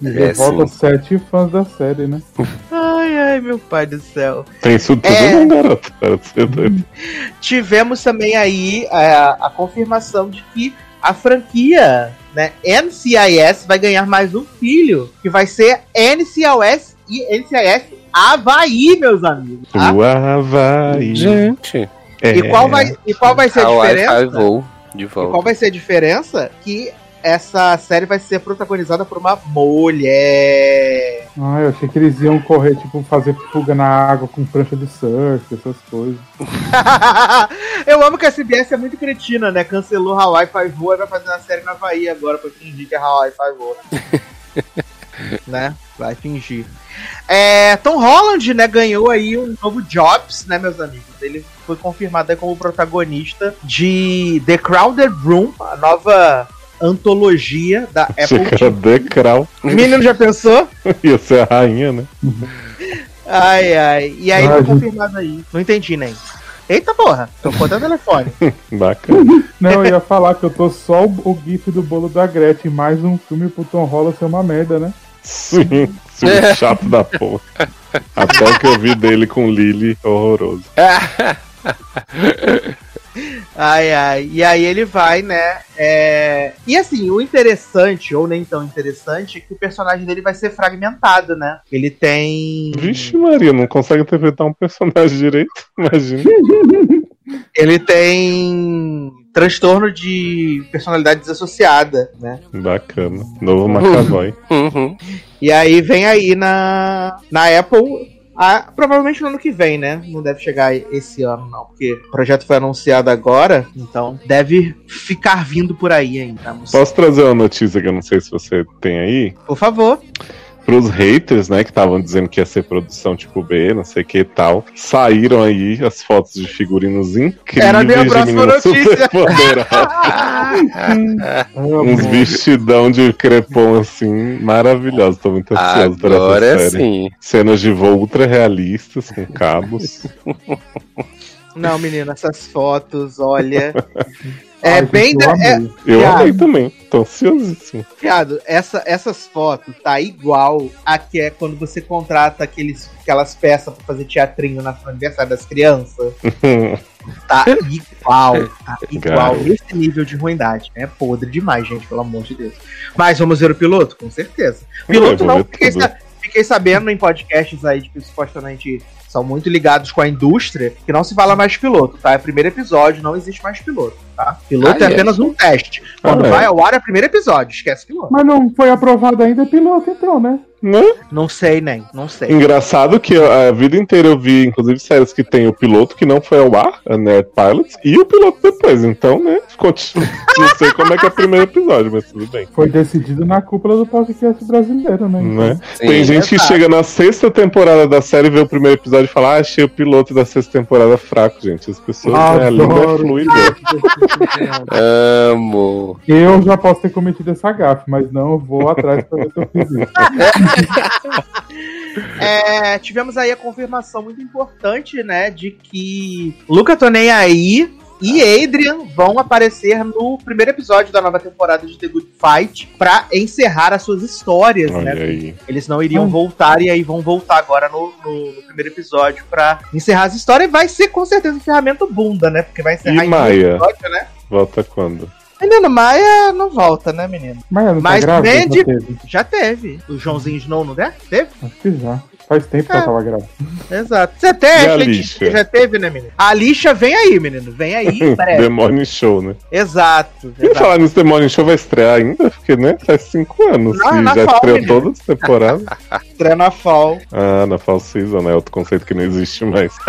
E É, volta sim. sete fãs da série, né? <laughs> Ai, ai, meu pai do céu. Tem isso tudo, É. não, garoto? De ser doido. <laughs> Tivemos também aí é, a confirmação de que a franquia, né, NCIS vai ganhar mais um filho, que vai ser NCIS e NCIS Havaí, meus amigos. Tá? O Havaí. gente, É. E qual vai e qual vai ser a a diferença? voo de E volta. qual vai ser a diferença? Que essa série vai ser protagonizada por uma mulher. Ah, eu achei que eles iam correr, tipo, fazer fuga na água com prancha de surf, essas coisas. <laughs> Eu amo que a CBS é muito cretina, né? Cancelou Hawaii Five-O e vai fazer uma série na Bahia agora pra fingir que é Hawaii Five-O. <laughs> né? Vai fingir. É, Tom Holland, né, ganhou aí um novo Jobs, né, meus amigos? Ele foi confirmado aí como protagonista de The Crowded Room, a nova antologia da Apple era TV. Decral. Menino já pensou? <laughs> Ia ser a rainha, né? Ai, ai. E aí Ai, gente. confirmado aí. Não entendi nem. Eita porra, tô botando o telefone. <laughs> Bacana. Não, eu ia falar que eu tô só o, o gif do bolo da Gretchen, mais um filme pro Tom Holland ser uma merda, né? Sim, sim, chato da porra. Até o que eu vi dele com Lily, horroroso. <laughs> Ai, ai. E aí ele vai, né? é, E assim, o interessante, ou nem tão interessante, é que o personagem dele vai ser fragmentado, né? Ele tem. Vixe, Maria, não consegue interpretar um personagem direito? Imagina. <laughs> Ele tem transtorno de personalidade desassociada, né? Bacana. Novo McAvoy. Uhum. E aí vem aí na, na Apple. Ah, provavelmente no ano que vem, né? Não deve chegar esse ano, não. Porque o projeto foi anunciado agora, então deve ficar vindo por aí ainda. Posso trazer uma notícia que eu não sei se você tem aí? Por favor. Pros haters, né, que estavam dizendo que ia ser produção tipo B, não sei o que e tal, saíram aí as fotos de figurinos incríveis Era a minha de próxima meninas notícia. <laughs> Uns vestidão de crepom assim, maravilhosos. Tô muito ansioso por Agora essa é série. sim. Cenas de voo ultra realistas, com cabos. <laughs> Não, menina, essas fotos, olha. <laughs> É Ai, bem. eu é, amei. Eu Viado. amei também, tô ansiosíssimo. viado, essa, essas fotos tá igual a que é quando você contrata aqueles, aquelas peças pra fazer teatrinho na no aniversário das crianças. <laughs> Tá igual, tá igual Garoto. nesse nível de ruindade. É podre demais, gente, pelo amor de Deus. Mas vamos ver o piloto? Com certeza. Piloto Eu não, ver fiquei, sabendo em podcasts aí de que supostamente são muito ligados com a indústria, que não se fala mais piloto, tá? É o primeiro episódio, não existe mais piloto, tá? Piloto Ah, é é? apenas um teste. Quando Ah, é? vai ao ar é o primeiro episódio, esquece piloto. Mas não foi aprovado ainda, é piloto então, né? Né? Não sei nem, não sei. Engraçado que a vida inteira eu vi, inclusive, séries que tem o piloto que não foi ao ar, a Nerd Pilots, e o piloto depois. Então, né? continua- <laughs> Não sei como é que é o primeiro episódio, mas tudo bem. Foi decidido na cúpula do podcast brasileiro, né? Então, Né? Sim. Tem gente que exato. chega na sexta temporada da série, vê o primeiro episódio e fala: Ah, achei o piloto da sexta temporada fraco, gente. As pessoas, né, a língua é Adoro. fluida. Amo. Eu já posso ter cometido essa gafe, mas não, eu vou atrás pra ver se eu fiz isso. <laughs> <laughs> É, tivemos aí a confirmação muito importante, né, de que Luca Tô Nem Aí e Adrian vão aparecer no primeiro episódio da nova temporada de The Good Fight pra encerrar as suas histórias, Olha né? aí. Eles não iriam Hum. voltar e aí vão voltar agora no, no- no primeiro episódio pra encerrar as histórias. E vai ser com certeza um encerramento bunda, né? Porque vai encerrar E em Maia? episódio, né? Volta quando? Menino, Maia não volta, né, menino? Mas ela não Mas tá grávida? Já teve. Já teve. O Joãozinho Snow, não é? Teve? Acho que já. Faz tempo que É. ela tava grávida. Exato. Você até a Letícia, lixa? já teve, né, menino? A lixa vem aí, menino. Vem aí. <laughs> The Morning Show, né? Exato. E exato. falar nisso, The Morning Show vai estrear ainda? Porque, né, faz cinco anos. Não, e na já Fall, estreou menino. todas as temporadas. <laughs> Estreia na Fall. ah, na Fall Season, né? Outro conceito que não existe mais. <laughs>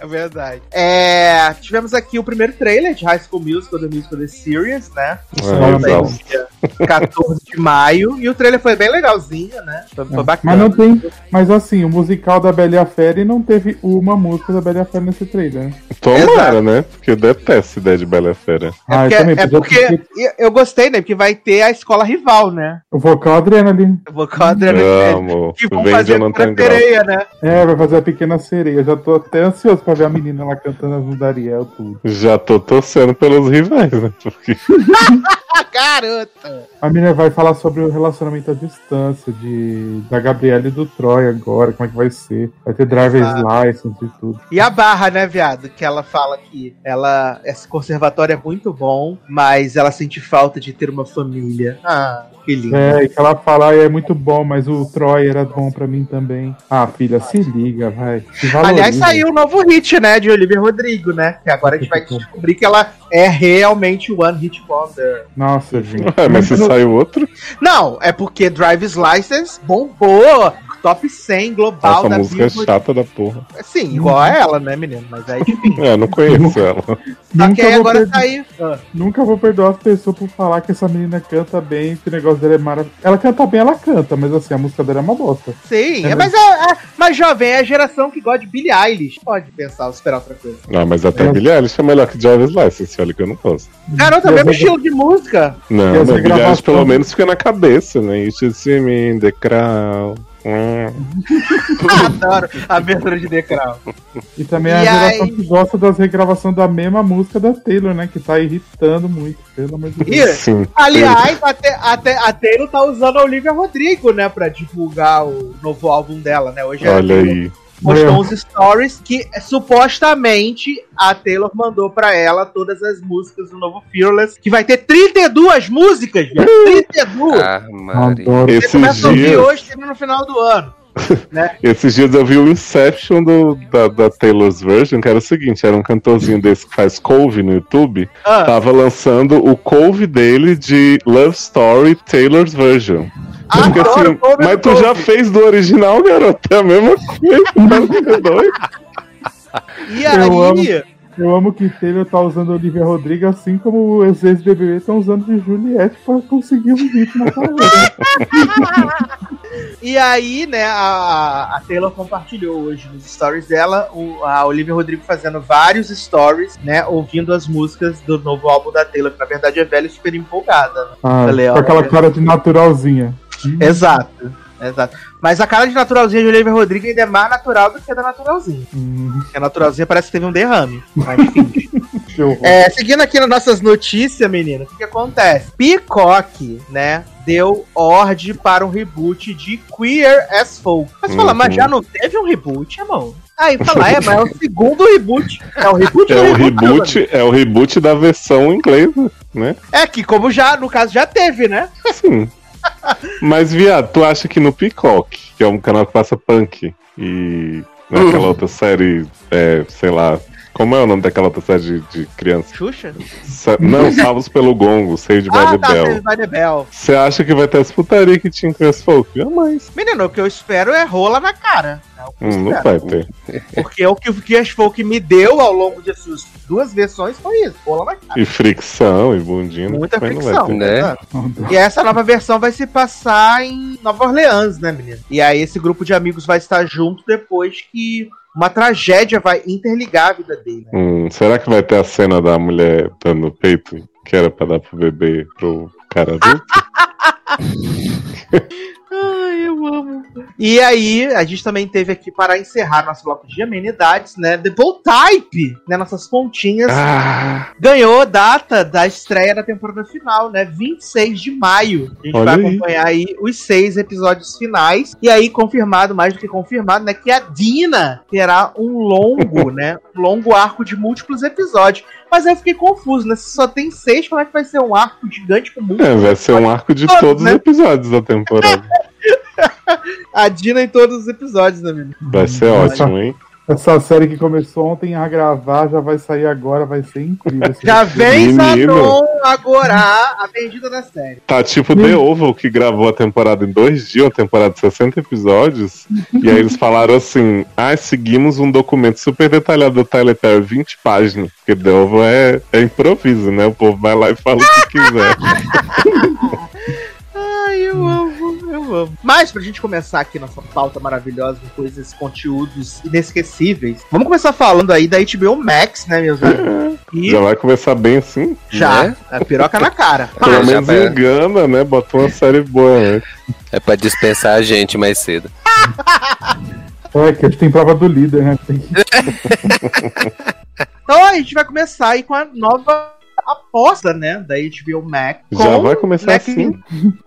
É verdade. É, tivemos aqui o primeiro trailer de High School Musical, The Musical The Series, né? Ah, exausto. dia 14 de maio. E o trailer foi bem legalzinho, né? Foi, foi bacana. Mas não tem. Mas assim, o musical da Bela e a Fera não teve uma música da Bela e a Fera nesse trailer, né? Exato. Tomara, né? Porque eu detesto essa ideia de Bela e Fera. É Ah, porque, eu também, é porque ter- eu gostei, né? Porque vai ter a escola rival, né? O vocal Adrenaline. Eu vou com a Adriana Amo. que vão fazer tem grau. sereia, né? É, vai fazer a pequena sereia. Eu já tô até ansioso pra ver a menina lá cantando as do Ariel, tudo. Já tô torcendo pelos rivais, né? Porque Ah, <laughs> garota! A menina vai falar sobre o relacionamento à distância de, da Gabriela e do Troy agora, como é que vai ser. Vai ter driver's Exato. license e tudo. E a barra, né, viado? Que ela fala que ela, esse conservatório é muito bom, mas ela sente falta de ter uma família. Ah, que lindo. É, e que ela fala, "Ah, é muito bom, mas o Troy era bom pra mim também. Ah, filha, se liga, vai. Se. Aliás, saiu o novo hit, né, de Olivia Rodrigo, né? Que agora a gente vai descobrir que ela é realmente One Hit Wonder. Nossa, gente. Ué, mas se saiu outro, Não, é porque Drive's License bombou. Top 100 global essa da música é Billboard. chata da porra. Sim, igual a ela, né, menino? Mas aí, enfim. É, eu não conheço ela. Só que Nunca aí vou, agora per- tá aí. Ah, Nunca vou perdoar as pessoas por falar que essa menina canta bem, que o negócio dela é maravilhoso. Ela canta bem, ela canta, mas assim, a música dela é uma bosta. Sim, É é, mas, é, é- mas jovem, é a geração que gosta de Billie Eilish. Pode pensar, esperar outra coisa. Não, mas até É. Billie Eilish é melhor que Jarvis License, olha que eu não gosto. Garota, mesmo estilo de música. Não, mas Billie Eilish pelo menos fica na cabeça, né? Should see me the crowd. <laughs> Hum. Adoro a abertura de Crown. E também E a geração aí- que gosta das regravações da mesma música da Taylor, né? Que tá irritando muito, pelo amor de Deus. Sim. Aliás, a, Te- a, Taylor tá usando a Olivia Rodrigo, né, pra divulgar o novo álbum dela, né? Hoje a Olha Taylor aí. Postou É. uns stories que supostamente a Taylor mandou pra ela todas as músicas do novo Fearless, que vai ter 32 músicas, velho. 32! Ah, Maria. Esses começa a ouvir dias, hoje, termina no final do ano. <laughs> esses dias eu vi o Inception do, da, da Taylor's Version, que era o seguinte, era um cantorzinho desse que faz couve no YouTube, Ah, tava lançando o couve dele de Love Story Taylor's Version. Adoro assim, mas tu já fez do original, garoto? É a mesma coisa, tá? <laughs> E Eu aí, Eu amo que Taylor tá usando Olivia Rodrigo, assim como os ex-BBB estão usando de Juliette pra conseguir um hit na carreira. <laughs> e aí, né, a, a Taylor compartilhou hoje nos stories dela o- a Olivia Rodrigo fazendo vários stories, né, ouvindo as músicas do novo álbum da Taylor, que na verdade é velha e super empolgada. né? Ah, Falei, com aquela olha. cara de naturalzinha. Exato, exato. Mas a cara de naturalzinha de Olivia Rodrigo ainda é mais natural do que a da naturalzinha. Hum, Porque a naturalzinha parece que teve um derrame. Mas <laughs> enfim. É, seguindo aqui nas nossas notícias, menina, o que, acontece? Peacock, né, deu ordem para um reboot de Queer as Folk. Mas fala, Uhum. mas já não teve um reboot, irmão? Aí fala, é, mas é o <laughs> segundo reboot. É o reboot É o reboot, reboot, é o reboot da versão inglesa, né? É que, como já, no caso, já teve, né? Sim. Mas, viado, tu acha que no Peacock, que é um canal que passa punk, e naquela <laughs> outra série, é, sei lá, como é o nome daquela série de, de criança? Xuxa? Sa- Não, <laughs> Salvos pelo Gongo, Saved by Ah, the tá, Bell. Saved by the Bell. Você acha que vai ter as putaria que tinha com as folk? Jamais. Menino, o que eu espero é rola na cara. É o que eu Hum, não espero. vai ter. Porque o que o Queer as Folk me deu ao longo de suas duas versões foi isso, rola na cara. E fricção, e bundinha. Muita mas não vai fricção, ter. né? exato. E essa nova versão vai se passar em Nova Orleans, né, menino? E aí esse grupo de amigos vai estar junto depois que uma tragédia vai interligar a vida dele. né? Hum, será que vai ter a cena da mulher dando no peito, que era pra dar pro bebê pro cara adulto? <laughs> Ai, eu amo. E aí, a gente também teve aqui para encerrar nosso bloco de amenidades, né? The Bold Type, né? Nossas pontinhas. ah, Ganhou data da estreia da temporada final, né? 26 de maio. A gente Olha vai aí. acompanhar aí os seis episódios finais. E aí, confirmado, mais do que confirmado, né? Que a Dina terá um longo, <laughs> né? Um longo arco de múltiplos episódios. Mas aí eu fiquei confuso, né? Se só tem seis, como é que vai ser um arco gigante com múltiplos é, vai ser um arco de Todos, todos né? os episódios da temporada. <laughs> A Dina em todos os episódios, né, menino? Vai ser ótimo, hein? Essa série que começou ontem a gravar já vai sair agora, vai ser incrível. Já vem. Sanon agora a vendida da série. Tá tipo The Oval, que gravou a temporada em dois dias, uma temporada de 60 episódios. e aí eles falaram assim: ah, seguimos um documento super detalhado do Tyler Perry, 20 páginas. Porque The Oval é, é improviso, né? O povo vai lá e fala o que quiser. <laughs> Ai, eu amo, eu amo. Mas pra gente começar aqui nossa pauta maravilhosa com coisas, conteúdos inesquecíveis, vamos começar falando aí da HBO Max, né, meus amigos? E Já vai começar bem assim. já, Né? a piroca na cara. <laughs> Pelo Pá, menos vai- engana, né? Botou uma série boa, né? É pra dispensar a gente mais cedo. <laughs> É, que a gente tem prova do líder, né? Tem <laughs> Então a gente vai começar aí com a nova aposta, né, da HBO Max. Já vai começar Black- assim.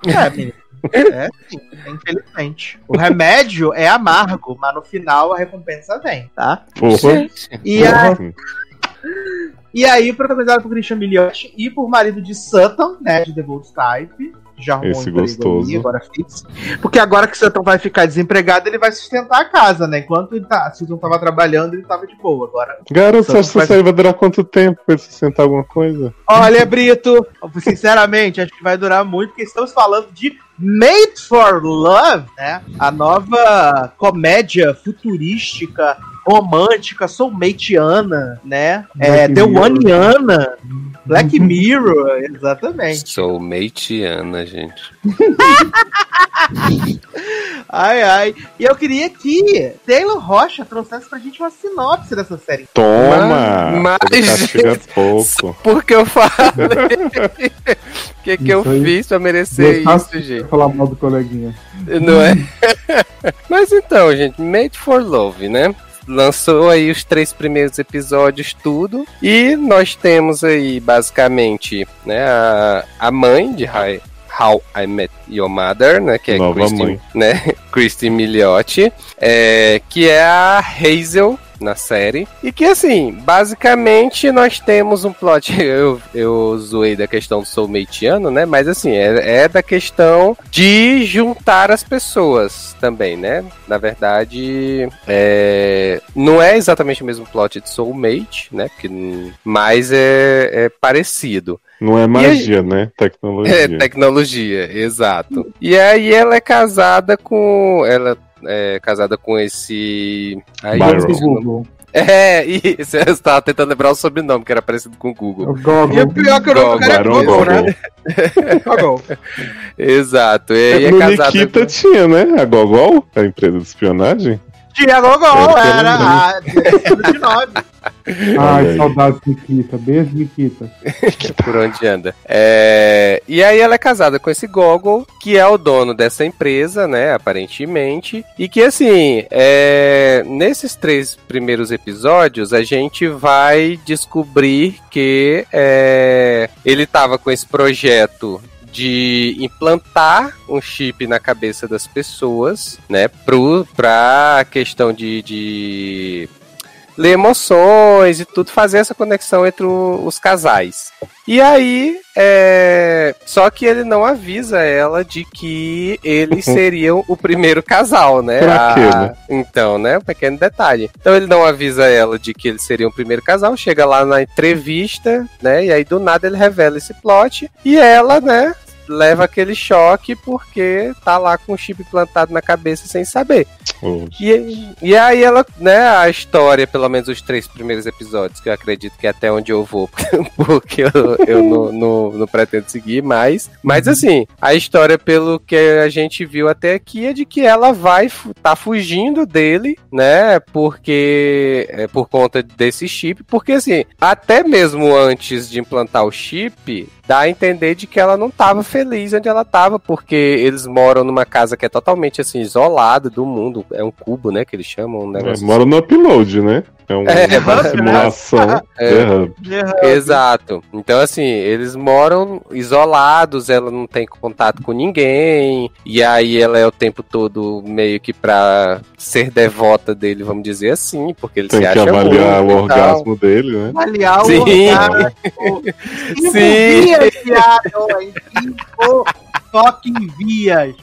É, menino. É, sim, infelizmente. O remédio é amargo, mas no final a recompensa vem, tá? Porra. E, a, Porra. e aí, protagonizado por Christian Milioti e por marido de Sutton, né, de The Bold Type. Já arrumou Esse um gostoso. ali, agora fix. Porque agora que Sutton vai ficar desempregado, ele vai sustentar a casa, né? Enquanto ele tá, Sutton tava trabalhando, ele tava de boa. Agora Garoto, você Só acha que faz- essa série vai durar quanto tempo pra ele sustentar alguma coisa? Olha, Brito, sinceramente, acho que vai durar muito, porque estamos falando de Made for Love, né? A nova comédia futurística, romântica, soulmateana, né? É, Black The Mirror. Oneana, Black Mirror, exatamente. Sou mateana, gente. <laughs> Ai, ai. E eu queria que Taylor Rocha trouxesse pra gente uma sinopse dessa série. Toma! Mas- castigo é pouco. Porque eu falei. O <laughs> que, que eu aí. fiz pra merecer isso, gente? falar mal do coleguinha. Não é? <laughs> Mas então, gente, Made for Love, né? Lançou aí os três primeiros episódios, tudo. E nós temos aí, basicamente, né, a, a mãe de Hi- How I Met Your Mother, né? Que é Nova Kristen, mãe. né? <laughs> Kristen Milioti, é, que é a Hazel na série. E que, assim, basicamente nós temos um plot. <laughs> Eu, eu zoei da questão do soulmateano, né? Mas, assim, é, é da questão de juntar as pessoas também, né? Na verdade, é, não é exatamente o mesmo plot de soulmate, né? Porque, mas é, é parecido. Não é magia, né? Tecnologia. É, tecnologia, exato. E aí ela é casada com. Ela é casada com esse. Aí Byron. Google. É, isso, <laughs> eu estava tentando lembrar o sobrenome, que era parecido com o É Google. o Google. E o pior que o nome do cara é Barão Google, né? Gogol. Google. <laughs> Exato. E aí é no casada. Nikita com- tinha, né? A Gogol, a empresa de espionagem. Tinha Google, Eu era a diretora de nove. <laughs> Ai, saudades, Nikita. Beijo, Nikita. <laughs> por onde anda. É, E aí ela é casada com esse Gogol, que é o dono dessa empresa, né, aparentemente, e que assim, é, nesses três primeiros episódios a gente vai descobrir que é, ele tava com esse projeto de implantar um chip na cabeça das pessoas, né, pro, pra questão de, de ler emoções e tudo, fazer essa conexão entre o- os casais. E aí, é... só que ele não avisa ela de que eles <laughs> seriam o primeiro casal, né? Pra quê, A- né? Então, né? Um pequeno detalhe. Então ele não avisa ela de que eles seriam o primeiro casal, chega lá na entrevista, né? E aí do nada ele revela esse plot e ela, né? Leva aquele choque porque tá lá com o chip plantado na cabeça sem saber. Ô, E, e aí ela, né, a história, pelo menos os três primeiros episódios, que eu acredito que é até onde eu vou, <laughs> porque eu, eu não, não, não pretendo seguir mais. Mas assim, a história, pelo que a gente viu até aqui, é de que ela vai, tá fugindo dele, né, porque, é por conta desse chip, porque assim, até mesmo antes de implantar o chip, dá a entender de que ela não tava feliz onde ela tava, porque eles moram numa casa que é totalmente assim, isolada do mundo. É um cubo, né? Que eles chamam um é, negócio. mora no upload, né? É, um- É, uma né? simulação. É. É. Exato. Então, assim, eles moram isolados, ela não tem contato com ninguém, e aí ela é o tempo todo meio que pra ser devota dele, vamos dizer assim, porque ele Tem se que acha avaliar o muito e tal. orgasmo dele, né? Avaliar o Sim. orgasmo. Sim. Envol- fucking vias.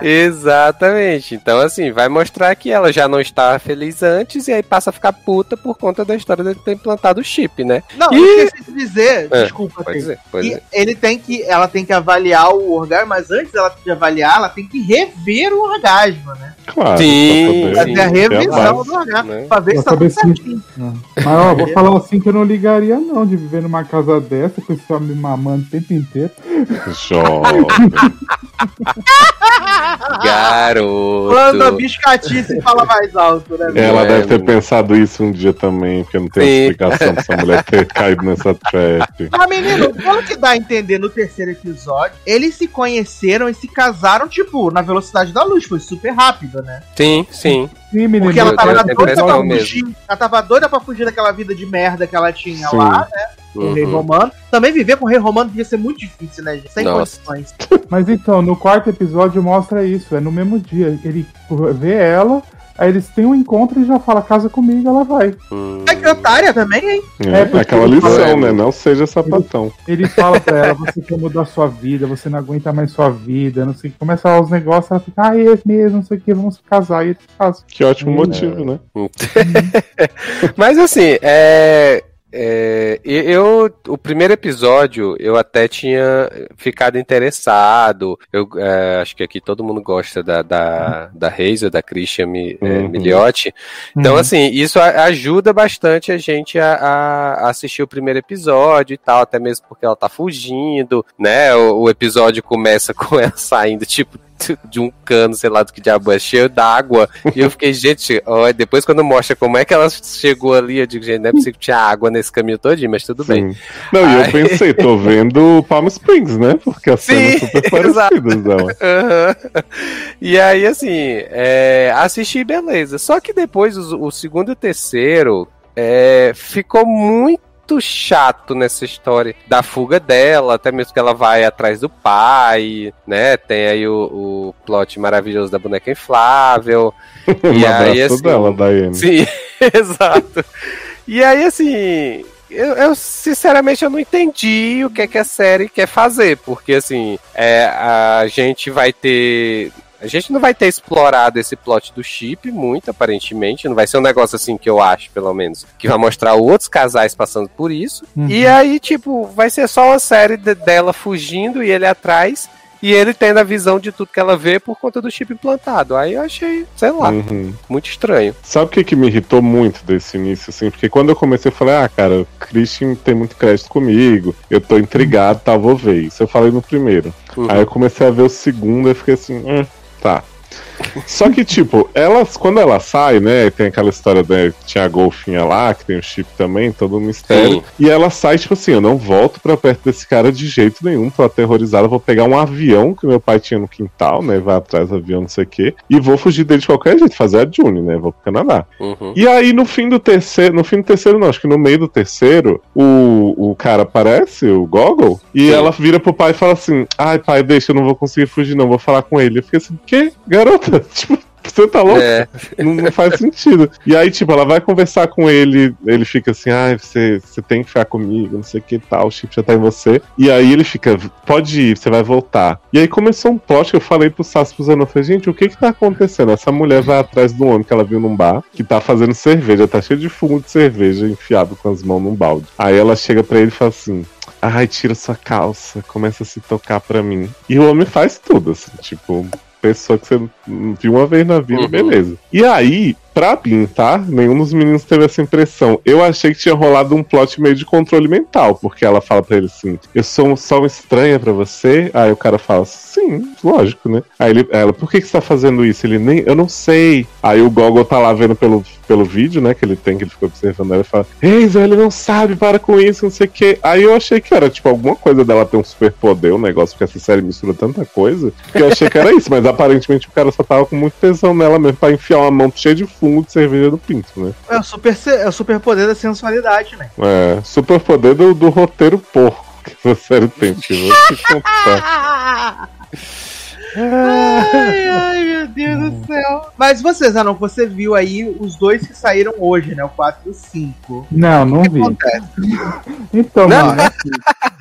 Exatamente. Então, assim, vai mostrar que ela já não estava feliz antes e aí passa a ficar puta por conta da história dele ter implantado o chip, né? Não, E- eu esqueci de dizer, É, desculpa, Pode dizer, pode E dizer. ele tem que, ela tem que avaliar o orgasmo, mas antes dela de avaliar, ela tem que rever o orgasmo, né? Claro. Sim, pra Fazer a revisão do orgasmo, né? pra ver se tá tudo se- certinho. Mas ó, vou falar assim que eu não ligaria, não, de viver numa casa dessa, com esse homem me mamando o tempo inteiro. Jovem. <laughs> Garoto. Quando a biscatice fala mais alto, né? velho? Ela É, deve ter menino. pensado isso um dia também, porque não tem Sim. explicação pra essa mulher ter <laughs> caído nessa trap. Mas, menino, pelo que dá a entender no terceiro episódio, eles se conheceram e se casaram, tipo, na velocidade da luz. Foi super rápido, né? Sim, sim. Sim, menino. Porque ela tava tenho essa doida pra mesmo. fugir. Ela tava doida pra fugir daquela vida de merda que ela tinha Sim. lá, né? Com o rei Uhum. romano. Também viver com o rei romano devia ser muito difícil, né, gente? Sem Nossa. condições. Mas então, no quarto episódio mostra isso, é no mesmo dia. Ele vê ela, aí eles têm um encontro e já fala, casa comigo, ela vai. Hum. É cantária também, hein? É, É, aquela ele lição, fala- né? Não seja sapatão. Ele fala pra ela, você quer mudar sua vida, você não aguenta mais sua vida, não sei o que. Começa lá os negócios, ela fica, ah, é mesmo, não sei o que, vamos se casar. E eles se casam. Que ótimo Hum. motivo, né? <laughs> Mas assim, é. É, eu, o primeiro episódio, eu até tinha ficado interessado. Eu é, acho que aqui todo mundo gosta da, da, da Hazel, da Christian Mi, é, Uhum. Miliotti. Então, Uhum. assim, isso ajuda bastante a gente a, a assistir o primeiro episódio e tal, até mesmo porque ela tá fugindo, né? O, o episódio começa <laughs> com ela saindo, tipo, de um cano, sei lá do que diabo é, cheio d'água. E eu fiquei, gente, ó, depois quando mostra como é que ela chegou ali, eu digo, gente, não é possível que tinha água nesse caminho todinho, mas tudo bem. Sim. Não, e eu pensei, tô vendo Palm Springs, né? Porque as Sim, cenas super parecidas dela. <laughs> Aham. E aí, assim, é, assisti beleza. Só que depois, o, o segundo e o terceiro é, ficou muito chato nessa história da fuga dela, até mesmo que ela vai atrás do pai, né? Tem aí o, o plot maravilhoso da boneca inflável. <laughs> Um E aí, abraço assim, dela, Daiane. Sim, <laughs> exato. E aí, assim, eu, eu, sinceramente eu não entendi o que, é que a série quer fazer, porque assim, é, a gente vai ter. A gente não vai ter explorado esse plot do chip muito, aparentemente. Não vai ser um negócio assim que eu acho, pelo menos, que vai mostrar outros casais passando por isso. Uhum. E aí, tipo, vai ser só uma série de- dela fugindo e ele atrás. E ele tendo a visão de tudo que ela vê por conta do chip implantado. Aí eu achei, sei lá, Uhum. muito estranho. Sabe o que, que me irritou muito desse início, assim? Porque quando eu comecei, eu falei, ah, cara, o Christian tem muito crédito comigo, eu tô intrigado, tá, vou ver. Isso eu falei no primeiro. Uhum. Aí eu comecei a ver o segundo e fiquei assim, hum, tá. Só que, tipo, elas, quando ela sai, né, tem aquela história da tinha a golfinha lá, que tem o chip também, todo um mistério. Sim. E ela sai, tipo assim, eu não volto pra perto desse cara de jeito nenhum, tô aterrorizada, vou pegar um avião que meu pai tinha no quintal, né, vai atrás do avião, não sei o quê, e vou fugir dele de qualquer jeito, fazer a June, né, vou pro Canadá. Uhum. E aí, no fim do terceiro, no fim do terceiro, não, acho que no meio do terceiro, o, o cara aparece, o Goggle, e Sim. ela vira pro pai e fala assim: Ai, pai, deixa, eu não vou conseguir fugir, não, vou falar com ele. Eu fiquei assim, que? Garota? <laughs> Tipo, você tá louco? É, Não, não faz sentido. E aí, tipo, ela vai conversar com ele, ele fica assim, ai, você, você tem que ficar comigo, não sei o que tal, o chip já tá em você. E aí ele fica, pode ir, você vai voltar. E aí começou um plot que eu falei pro Sassi pro Zanon, eu falei, gente, o que que tá acontecendo? Essa mulher vai atrás do homem que ela viu num bar, que tá fazendo cerveja, tá cheio de fumo de cerveja enfiado com as mãos num balde. Aí ela chega pra ele e fala assim, ai, tira sua calça, começa a se tocar pra mim. E o homem faz tudo, assim, tipo, pessoa que você viu uma vez na vida, Uhum. beleza. E aí, pra mim, tá? Nenhum dos meninos teve essa impressão. Eu achei que tinha rolado um plot meio de controle mental, porque ela fala pra ele assim: Eu sou só uma estranha pra você. Aí o cara fala: Sim, lógico, né? Aí ele, ela: Por que, que você tá fazendo isso? Ele nem, eu não sei. Aí o Gogol tá lá vendo pelo, pelo vídeo, né? Que ele tem, que ele fica observando ela e fala: Hazel, ele não sabe, para com isso, não sei o quê. Aí eu achei que era tipo alguma coisa dela ter um superpoder, um negócio, porque essa série mistura tanta coisa, que eu achei que era isso, mas aparentemente o cara só tava com muito tesão nela mesmo pra enfiar uma mão cheia de fumo de cerveja no pinto, né? É o super, é o super poder da sensualidade, né? É, superpoder do, do roteiro porco que essa série tem, que vou te contar. <laughs> Ai, ai, meu Deus do céu. Mas vocês, Anão, você viu aí os dois que saíram hoje, né? O 4 e o 5. Não, não vi. Acontece. Então, mano, assim,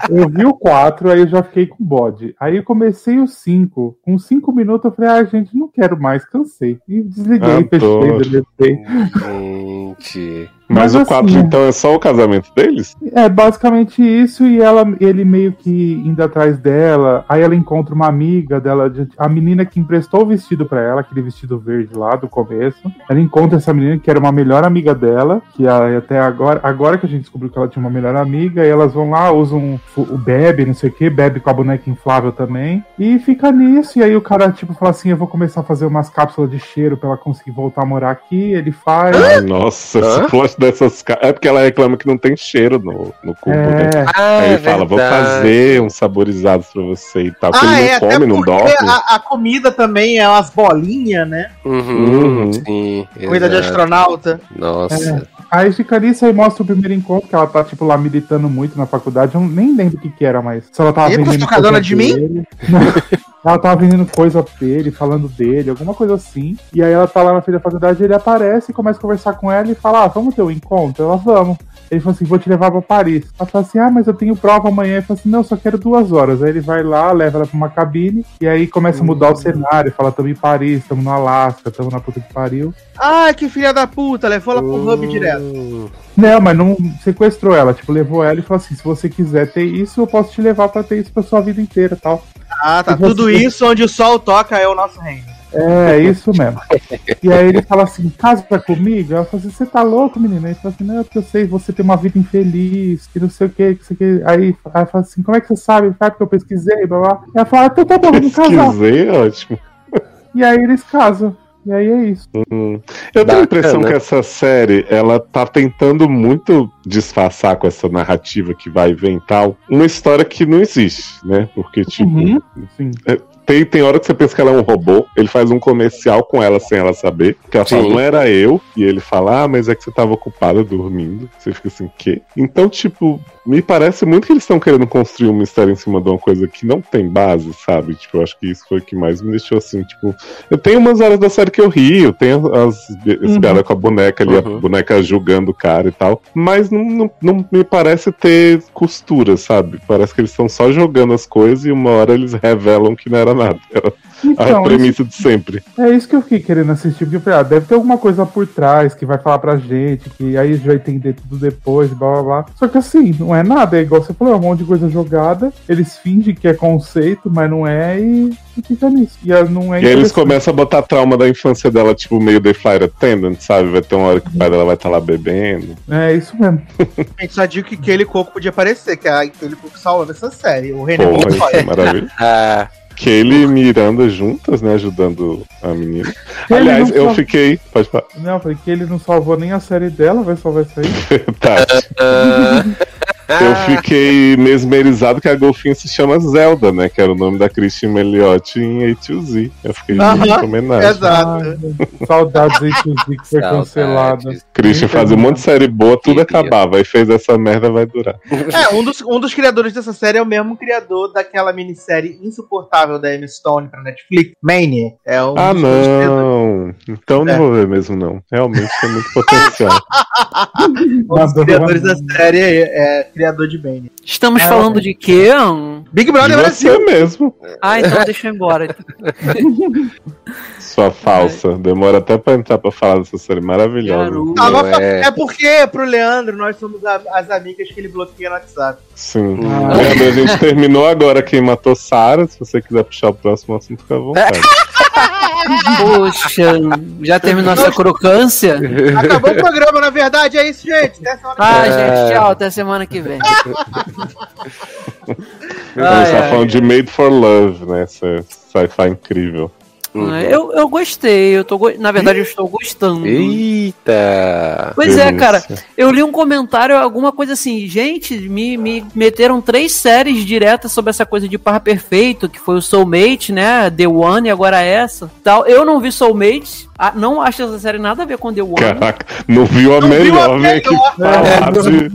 eu vi o 4, aí eu já fiquei com bode. Aí eu comecei o 5. Com 5 minutos eu falei, ah, gente, não quero mais, cansei. E desliguei, Adoro. fechei, deletei. Gente. Mas, Mas o 4, assim, então, é só o casamento deles? É basicamente isso, e ela, ele meio que indo atrás dela. Aí ela encontra uma amiga dela, de- a menina que emprestou o vestido pra ela, aquele vestido verde lá do começo. Ela encontra essa menina que era uma melhor amiga dela, que ela, até agora, agora que a gente descobriu que ela tinha uma melhor amiga, e elas vão lá, usam o, bebe, não sei o que, bebe com a boneca inflável também, e fica nisso. E aí o cara, tipo, fala assim: Eu vou começar a fazer umas cápsulas de cheiro pra ela conseguir voltar a morar aqui. Ele faz. Nossa, Hã? esse plot dessas ca- É porque ela reclama que não tem cheiro no, no cubo, né? É, Ah, Aí é ele fala, vou verdade. fazer uns saborizados pra você e tal. Ah, ele é, não até come, não porque dorme. a, a comida também é umas bolinhas, né? Uhum, Uhum. Sim. Comida de exato. astronauta. Nossa. Aí fica nisso, aí mostra o primeiro encontro, que ela tá, tipo, lá militando muito na faculdade. Eu nem lembro o que que era, mas se ela tava Eita, vendendo de mim? <laughs> ela tava vendendo coisa dele, falando dele, alguma coisa assim. E aí ela tá lá na frente da faculdade, ele aparece, começa a conversar com ela e fala, ah, vamos ter um encontro? Ela, vamos. Ele falou assim, vou te levar pra Paris. Ela fala assim, ah, mas eu tenho prova amanhã. Ele falou assim, não, só quero duas horas. Aí ele vai lá, leva ela pra uma cabine, e aí começa a mudar o cenário. Fala, tamo em Paris, tamo no Alasca, tamo na puta que pariu. Ai, que filha da puta, levou ela pro hub direto. Hum. Não, mas não sequestrou ela, tipo, levou ela e falou assim: se você quiser ter isso, eu posso te levar pra ter isso pra sua vida inteira e tal. Ah, tá. Você- Tudo isso onde o sol toca é o nosso reino. É, isso mesmo. e aí ele fala assim: casa comigo? Ela fala assim: você tá louco, menina? Ele fala assim: não, porque eu sei, você tem uma vida infeliz, que não sei o que, que você quer. Aí ela fala assim: como é que você sabe? Sabe porque eu pesquisei, blá blá. Ela fala: então tá bom, vamos casar. Pesquisei, ótimo. E aí eles casam. E aí é isso. Hum. Eu tenho a impressão Bacana. que essa série, ela tá tentando muito disfarçar com essa narrativa que vai tal, uma história que não existe, né? Porque, tipo, Uhum. Tem, tem hora que você pensa que ela é um robô, ele faz um comercial com ela sem ela saber, que ela fala, Sim. não era eu, e ele fala, ah, mas é que você tava ocupada dormindo. Você fica assim, quê? Então, tipo, me parece muito que eles estão querendo construir um mistério em cima de uma coisa que não tem base, sabe? Tipo, eu acho que isso foi o que mais me deixou assim, tipo. Eu tenho umas horas da série que eu rio, tenho as, as Uhum. com a boneca ali, Uhum. a boneca julgando o cara e tal. Mas não, não, não me parece ter costura, sabe? Parece que eles estão só jogando as coisas e uma hora eles revelam que não era nada. A Então, isso premissa de sempre. É isso que eu fiquei querendo assistir, porque eu falei, ah, deve ter alguma coisa por trás que vai falar pra gente, que aí a gente vai entender tudo depois, blá blá blá. Só que assim, não é nada, é igual você falou, é um monte de coisa jogada, eles fingem que é conceito, mas não é, e, e fica nisso. E ah, não é E aí eles começam a botar trauma da infância dela, tipo, meio The Flight Attendant, sabe? Vai ter uma hora que o pai dela vai estar lá bebendo. É isso mesmo. Gente, só digo que aquele coco podia aparecer, que é aquele coco salva essa série. O René Porra, é maravilhoso. <laughs> Kelly e Miranda juntas, né? Ajudando a menina. Aliás, eu sal- fiquei. Pode falar. Não, eu falei que ele não salvou nem a série dela, vai salvar isso aí. <laughs> Tati. Ah, Eu fiquei mesmerizado que a golfinha se chama Zelda, né? Que era o nome da Christian Meliotti em A2Z. Eu fiquei Aham, muito homenagem. Exato. Ai, saudades aí que o Zico foi saudades. cancelada. Christian fazia um monte de série boa, tudo acabava. Aí fez essa merda, vai durar. É, um dos, um dos criadores dessa série é o mesmo criador daquela minissérie insuportável da Emma Stone pra Netflix, Mania. É um Ah, dos Então não É. vou ver mesmo, não. Realmente tem muito potencial. <laughs> Um criadores da série é, é criador de Mania. Estamos É, falando de quê? Big Brother você Brasil. mesmo, Ah, então deixa eu ir embora. sua falsa. Demora até pra entrar pra falar dessa série maravilhosa. Não fa- é. é porque pro Leandro nós somos a- as amigas que ele bloqueia no WhatsApp. Sim. Ah. Leandro, a gente terminou agora quem matou Sara. Se você quiser puxar o próximo assunto, fica à vontade. <laughs> Poxa, já terminou essa crocância? Acabou o programa, na verdade, é isso, gente. Até semana que Ah, É. gente, tchau, até semana que vem. a gente tá falando de Made for Love, né? Essa sci-fi incrível. Uhum. Eu, eu gostei, eu tô, na verdade eu estou gostando. Eita! Pois é, cara. Eu li um comentário, alguma coisa assim, gente, me, me meteram três séries diretas sobre essa coisa de par perfeito, que foi o Soulmate, né? The One e agora essa. Tal. Eu não vi Soulmate, ah, não acho essa série nada a ver com The One. Caraca, não viu a Não viu melhor, a vem aqui melhor. falar É, de.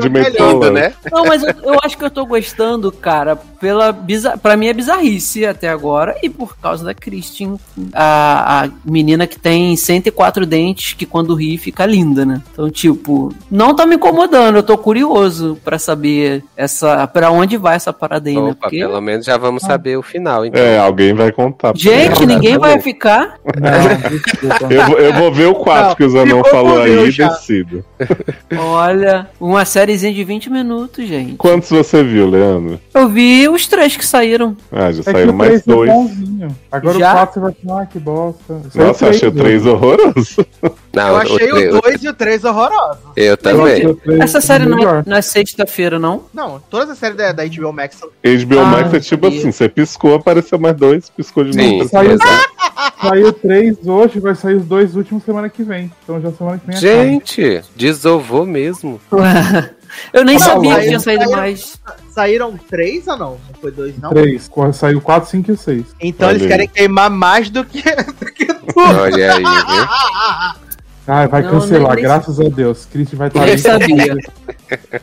De né? Não, mas eu, eu acho que eu tô gostando, cara, pela biza... pra mim é bizarrice até agora e por causa da Christine, a, a menina que tem 104 dentes que quando ri fica linda, né? Então, tipo, não tá me incomodando, eu tô curioso pra saber essa para onde vai essa parada aí, né? Opa, Porque pelo menos já vamos saber o final, então. É, alguém vai contar. pra gente, ninguém vai ficar. Não. <laughs> Eu, vou- eu vou ver o 4 Não, que o Zanon ficou falou aí e decido. Olha, uma sériezinha de 20 minutos, gente. Quantos você viu, Leandro? Eu vi os três que saíram. Ah, já É saíram mais 3 é dois. Agora Já? o 4 você vai falar, ah, que bosta. Nossa, eu achei o três, 3 horroroso. Não, Eu achei o 2 e o 3 horrorosos. Eu também. Essa série não é, não é sexta-feira, não? Não, todas as séries da, da HBO Max são. HBO Ah, Max é tipo sabia. assim, você piscou, apareceu mais dois, piscou de Sim, novo. Saiu- exato. Saiu 3 hoje, vai sair os dois últimos semana que vem. Então já semana que vem acaba. Gente, desovou mesmo. <laughs> Eu nem sabia que tinha saído Saíram- mais. Saíram três ou não? Não foi dois, não? 3. Saiu 4, 5 e 6. Então Olha eles aí. querem queimar mais do que, <laughs> do que tudo. Olha aí, viu? <laughs> Ah, vai Não, cancelar, nem- graças a Deus. Christian vai estar Eu aí. sabia.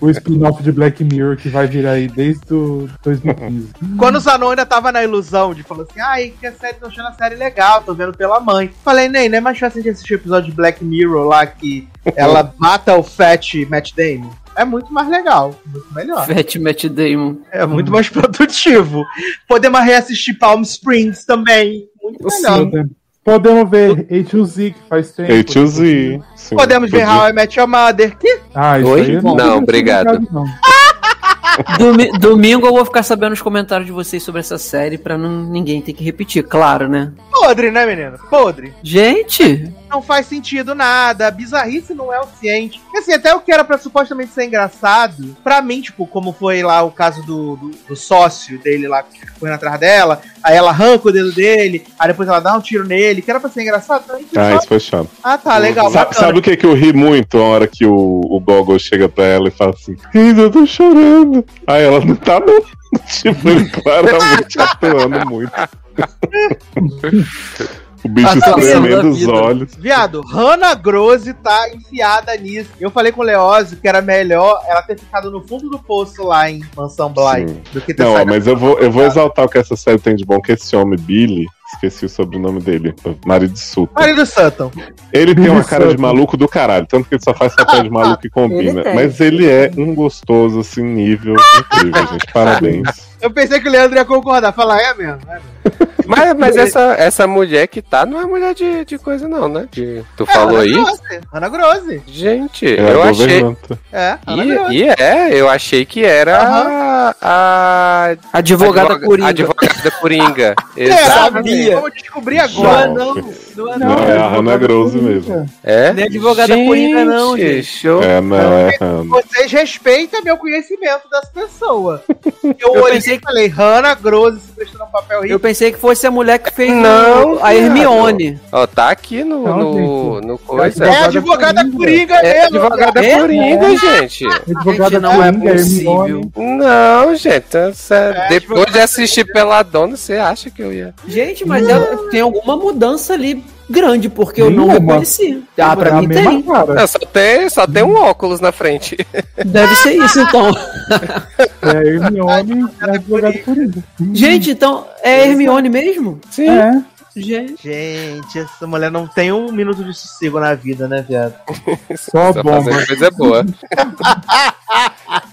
O spin-off de Black Mirror que vai vir aí desde o 2015. Quando o Zanon ainda tava na ilusão de falar assim, ai, que a série, tô achando a série legal, tô vendo pela mãe. Falei, nem, não é mais fácil a gente assistir o episódio de Black Mirror lá que ela <laughs> mata o Fat Matt Damon. É muito mais legal, muito melhor. Fat Matt Damon. É muito mais produtivo. Podemos reassistir Palm Springs também. Muito melhor. Podemos- Podemos ver A2Z, que faz tempo. A2Z. sim. Podemos ver Podia- How I Met Your Mother. Que Ah, isso Oi? Não, tenho obrigado. não. <laughs> Domi- domingo eu vou ficar sabendo os comentários de vocês sobre essa série pra não, ninguém ter que repetir, claro, né? podre, né, menina? Podre. Gente, Não faz sentido nada. A bizarrice não é o ciente. Porque, assim, até o que era pra supostamente ser engraçado, pra mim, tipo, como foi lá o caso do, do, do sócio dele lá que foi atrás dela, aí ela arranca o dedo dele, aí depois ela dá um tiro nele, que era pra ser engraçado. Pra mim, Ah, só- isso foi chato. ah, tá, legal. Sa- bacana. Sabe, o que, que eu ri muito a hora que o, o Gogol chega pra ela e fala assim: Ainda eu tô chorando. Aí ela não tá, não. <laughs> tipo, ele claramente <laughs> atuando muito. <laughs> o bicho espremendo os olhos. Viado, Hannah Grose tá enfiada nisso. Eu falei com o Leózio que era melhor ela ter ficado no fundo do poço lá em Mansão Bly Sim. do que ter Não, ó, mas eu vou, eu vou exaltar o que essa série tem de bom, que esse homem, Billy, esqueci o sobrenome dele, marido de Sutton. Marido Sutton. Ele tem uma cara de maluco do caralho, tanto que ele só faz papel de maluco e <laughs> combina. Ele. Mas ele é um gostoso, assim, nível incrível, gente. Parabéns. Eu pensei que o Leandro ia concordar. Falar, é mesmo. É mesmo. <laughs> Mas, mas essa, essa mulher que tá não é mulher de, de coisa, não, né? De, tu falou Hannah aí? Hannah Grose. Gente, É eu achei. É, Grose. E, e é, eu achei que era a, a advogada advoga- Coringa. Advogada Coringa. <laughs> É, sabia. Vamos descobrir Não é agora. não, não é Não, não. é a Hannah Grose mesmo. É? Não é advogada Coringa, não, gente. Show. É, não, é. Vocês respeitam meu conhecimento das pessoas. <laughs> Eu, Eu olhei pensei e falei, Hannah Grose se prestando um papel rico. Eu pensei que fosse a mulher que fez Não, o- a Hermione. Ó, tá aqui no, Não, no, no coisa. É a Advogada advogada Coringa. É mesmo. advogada É? Coringa, gente. Advogada não é possível. Hermione. Não, gente. Você- É, depois advogada de assistir pela dona, você acha que eu ia. Gente, mas ela tem alguma mudança ali grande, porque eu não reconheci. Ah, pra É mim tem. cara. Não, só tem, só tem um óculos na frente. Deve ser isso, então. <laughs> É a Hermione a advogada Coringa. Gente, então é Hermione mesmo? Sim. É. Gente. Gente, essa mulher não tem um minuto de sossego na vida, né, viado? <laughs> Só Só bomba. coisa boa. <laughs>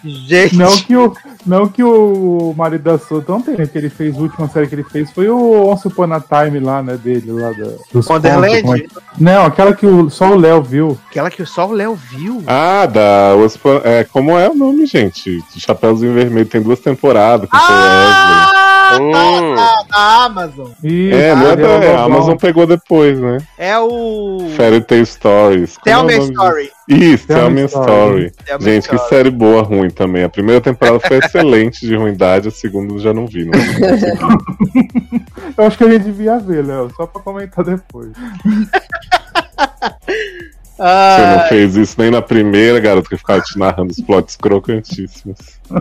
Gente. Não que o, não que o marido da Sutton tenha, que ele fez, a última série que ele fez foi o Once Upon a Time lá, né, dele, lá da, dos Wonderland? contos, como é- Não, aquela que o, só o Léo viu. Aquela que só o Léo viu. Ah, da. Ospa- É, como é o nome, gente? Chapeuzinho Vermelho tem duas temporadas com o Ah, Hum. tá, tá, da Amazon. E Wesley. É, não é da. É, A. Amazon pegou depois, né? É o. Fairy Tale Stories. Tell é o Me a nome Story. Isso, Tell Tell Me Story. Story. Tell Gente, que Story. série boa, ruim também. A primeira temporada foi <laughs> excelente de ruindade, a segunda eu já não vi. Não. Eu acho que a gente devia ver, Léo, só pra comentar depois. <laughs> Você não Ah, fez isso nem na primeira, garoto, que ficava te narrando os plots crocantíssimos. <laughs>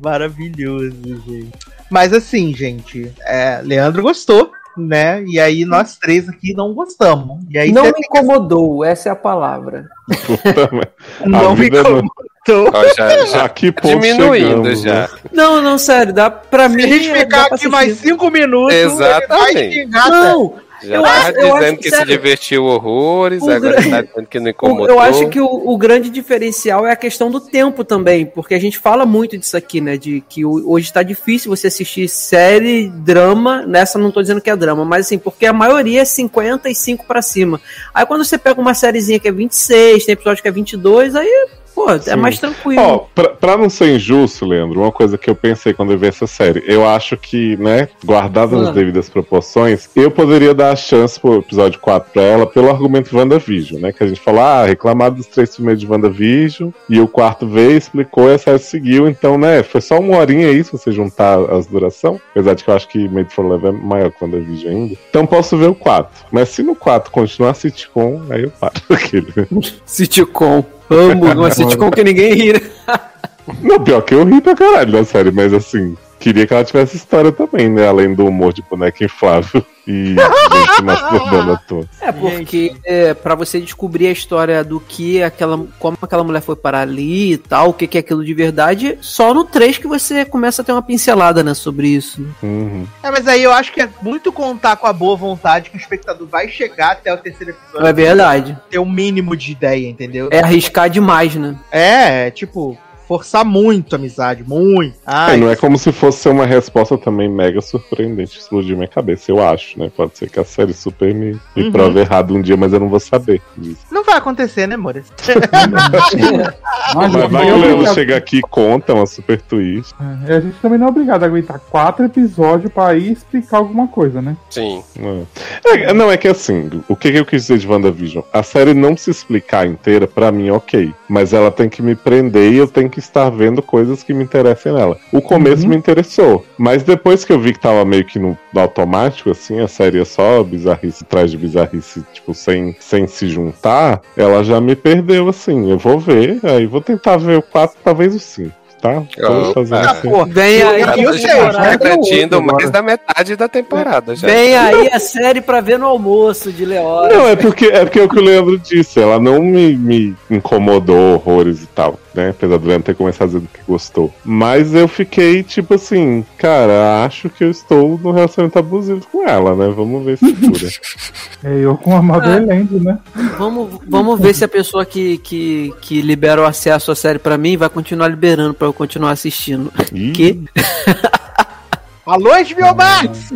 maravilhoso, gente. Mas assim, gente, é, Leandro gostou, né? E aí nós três aqui não gostamos. E aí Não me incomodou, essa é a palavra. <laughs> Não me não- incomodou. Ó, já, já <laughs> que ponto diminuindo chegamos, já. né? Não, não, sério, dá pra mim. Se a gente é, ficar aqui mais cinco minutos, Exatamente. Não, Já Eu acho- eu dizendo acho- que se sério. divertiu horrores, O agora grande- tá dizendo que não <laughs> incomodou. Eu acho que o, o grande diferencial é a questão do tempo também, porque a gente fala muito disso aqui, né? De que hoje tá difícil você assistir série, drama, nessa não tô dizendo que é drama, mas assim, porque a maioria é 55 pra cima. Aí quando você pega uma sériezinha que é 26, tem episódio que é 22, aí, pô, é Sim. mais tranquilo. Ó, pra, pra não ser injusto, Leandro, uma coisa que eu pensei quando eu vi essa série, eu acho que, né, guardadas Ah. as devidas proporções, eu poderia dar a chance pro episódio 4 pra ela pelo argumento WandaVision, né? Que a gente falou, ah, reclamar dos três primeiros de WandaVision, e o quarto veio, explicou e a série seguiu, então, né, foi só uma horinha aí, se você juntar as duração, apesar de que eu acho que Made for Love é maior que WandaVision ainda. Então posso ver o 4. Mas se no 4 continuar sitcom, aí eu paro <laughs> aquele. Sitcom. Amo uma sitcom que ninguém ri. né? Não, pior que eu ri pra caralho na série, mas assim, queria que ela tivesse história também, né? Além do humor de boneca inflável e <laughs> gente masturbando à toa. É porque é, para você descobrir a história do que aquela, como aquela mulher foi parar ali e tal, o que, que é aquilo de verdade, só no 3 que você começa a ter uma pincelada, né, sobre isso. Uhum. É, mas aí eu acho que é muito contar com a boa vontade que o espectador vai chegar até o terceiro episódio É verdade. ter um mínimo de ideia, entendeu? É arriscar demais, né? É, é, tipo, forçar muito a amizade, muito. É, não é como se fosse ser uma resposta também mega surpreendente, explodir minha cabeça, eu acho, né? Pode ser que a série super me, me Uhum. prove errado um dia, mas eu não vou saber disso. não vai acontecer, né, amor? <laughs> Mas vai que o Leandro chega aqui e conta uma super twist. É, e a gente também não é obrigado a aguentar quatro episódios pra ir explicar alguma coisa, né? Sim. É. É, não, é que assim, o que, que eu quis dizer de WandaVision? A série não se explicar inteira, pra mim, ok. Mas ela tem que me prender e eu tenho que estar vendo coisas que me interessem nela. O começo Uhum. me interessou, mas depois que eu vi que tava meio que no, no automático, assim, a série é só bizarrice atrás de bizarrice, tipo, sem, sem se juntar, ela já me perdeu, assim. Eu vou ver, aí vou tentar ver o 4, talvez o 5, tá? Opa. fazendo Ah, assim. pô, Vem aí, eu- sei, Tá repetindo mais da metade da temporada já. Vem aí a série pra ver no almoço de Leora. Não, é porque é porque é o que o Leandro disse, ela não me, me incomodou horrores e tal, né? Apesar do Leandro ter começado dizendo que gostou. Mas eu fiquei tipo assim, cara, acho que eu estou no relacionamento abusivo com ela, né? Vamos ver se dura. <laughs> É eu com a Motherland, né? Vamos, vamos ver se a pessoa que, que, que libera o acesso à série pra mim vai continuar liberando pra eu continuar assistindo. Ih, Que? Alô, HBO Max!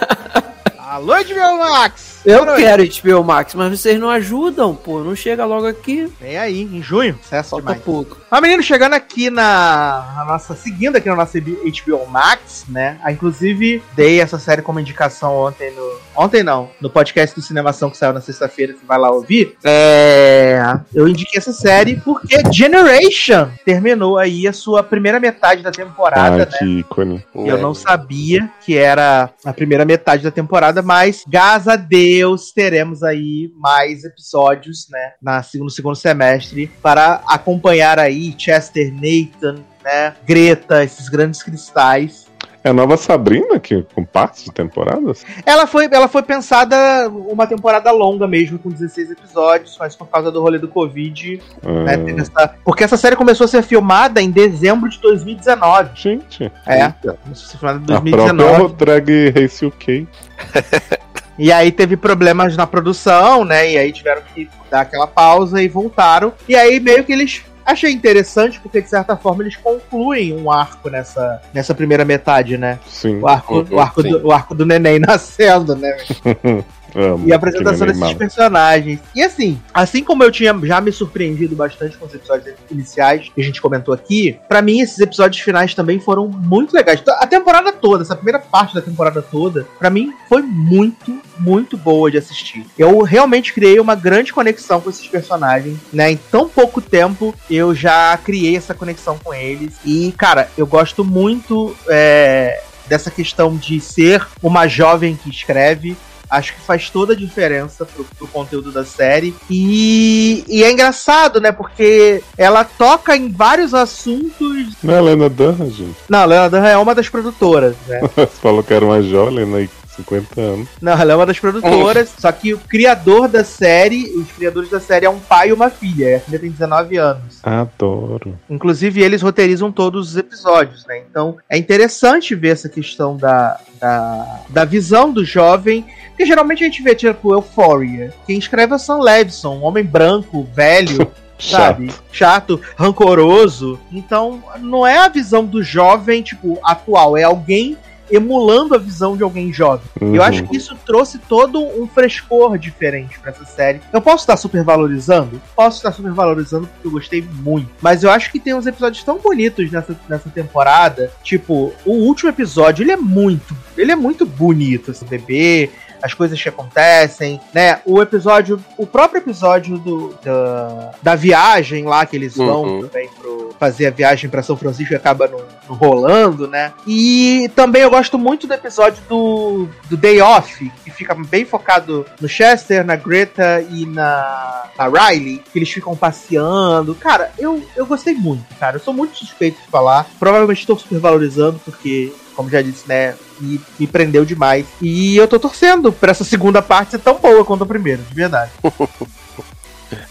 <laughs> Alô, HBO Max! Eu noite. quero HBO Max, mas vocês não ajudam, pô. Não chega logo aqui. Vem aí, em junho, sucesso Falta demais. pouco. Mas, menino, chegando aqui na, na nossa. Seguindo aqui na nossa HBO Max, né? Ah, inclusive, dei essa série como indicação ontem no. Ontem não, no podcast do Cinemação que saiu na sexta-feira, você vai lá ouvir. É. Eu indiquei essa série porque Generation terminou aí a sua primeira metade da temporada, ai, né? que ícone. Eu não sabia que era a primeira metade da temporada, mas graças a Deus teremos aí mais episódios, né, na, no segundo semestre para acompanhar aí Chester, Nathan, né, Greta, esses grandes cristais. É a nova Sabrina que com partes de temporadas? Ela foi, ela foi pensada uma temporada longa mesmo, com 16 episódios, mas por causa do rolê do Covid, né, Ah, teve essa- porque essa série começou a ser filmada em dezembro de 2019. gente, É, começou a ser filmada em a 2019. própria Drag Race UK. <laughs> E aí teve problemas na produção, né? E aí tiveram que dar aquela pausa e voltaram. E aí meio que eles achei interessante porque de certa forma eles concluem um arco nessa, nessa primeira metade, né? Sim. O arco, o arco, sim. do, o arco do neném <laughs> nascendo, né? <laughs> Amo, E a apresentação desses mal. personagens. E assim, assim como eu tinha já me surpreendido bastante com os episódios iniciais que a gente comentou aqui, pra mim esses episódios finais também foram muito legais. A temporada toda, essa primeira parte da temporada toda, pra mim foi muito, muito boa de assistir. Eu realmente criei uma grande conexão com esses personagens, né? Em tão pouco tempo eu já criei essa conexão com eles. E, cara, eu gosto muito. é, dessa questão de ser uma jovem que escreve. Acho que faz toda a diferença pro, pro conteúdo da série. E, e é engraçado, né? Porque ela toca em vários assuntos. Não é a Lena Dunham, gente? Não, a Lena Dunham é uma das produtoras, né? <laughs> Você falou que era uma jovem, né? 50 anos. Não, ela é uma das produtoras. Só que o criador da série, os criadores da série é um pai e uma filha. E a filha tem 19 anos. Adoro. Inclusive, eles roteirizam todos os episódios, né? Então, é interessante ver essa questão da, da, da visão do jovem. Porque geralmente a gente vê, tipo, Euphoria. Quem escreve é o Sam Levinson, um homem branco, velho. <laughs> sabe? Chato, rancoroso. Então, não é a visão do jovem, tipo, atual. É alguém emulando a visão de alguém jovem. Uhum. Eu acho que isso trouxe todo um frescor diferente pra essa série. Eu posso estar super valorizando? Posso estar super valorizando porque eu gostei muito. Mas eu acho que tem uns episódios tão bonitos nessa, nessa temporada. Tipo, o último episódio, ele é muito. Ele é muito bonito, esse bebê as coisas que acontecem, né? O episódio, o próprio episódio do, da, da viagem lá que eles vão Uhum. também pro fazer a viagem pra São Francisco e acaba no, no rolando, né? E também eu gosto muito do episódio do, do Day Off, que fica bem focado no Chester, na Greta e na, na Riley, que eles ficam passeando. Cara, eu, eu gostei muito, cara. Eu sou muito suspeito de falar. Provavelmente estou super valorizando, porque como já disse, né, me, me prendeu demais. E eu tô torcendo pra essa segunda parte ser tão boa quanto a primeira, de verdade. <laughs>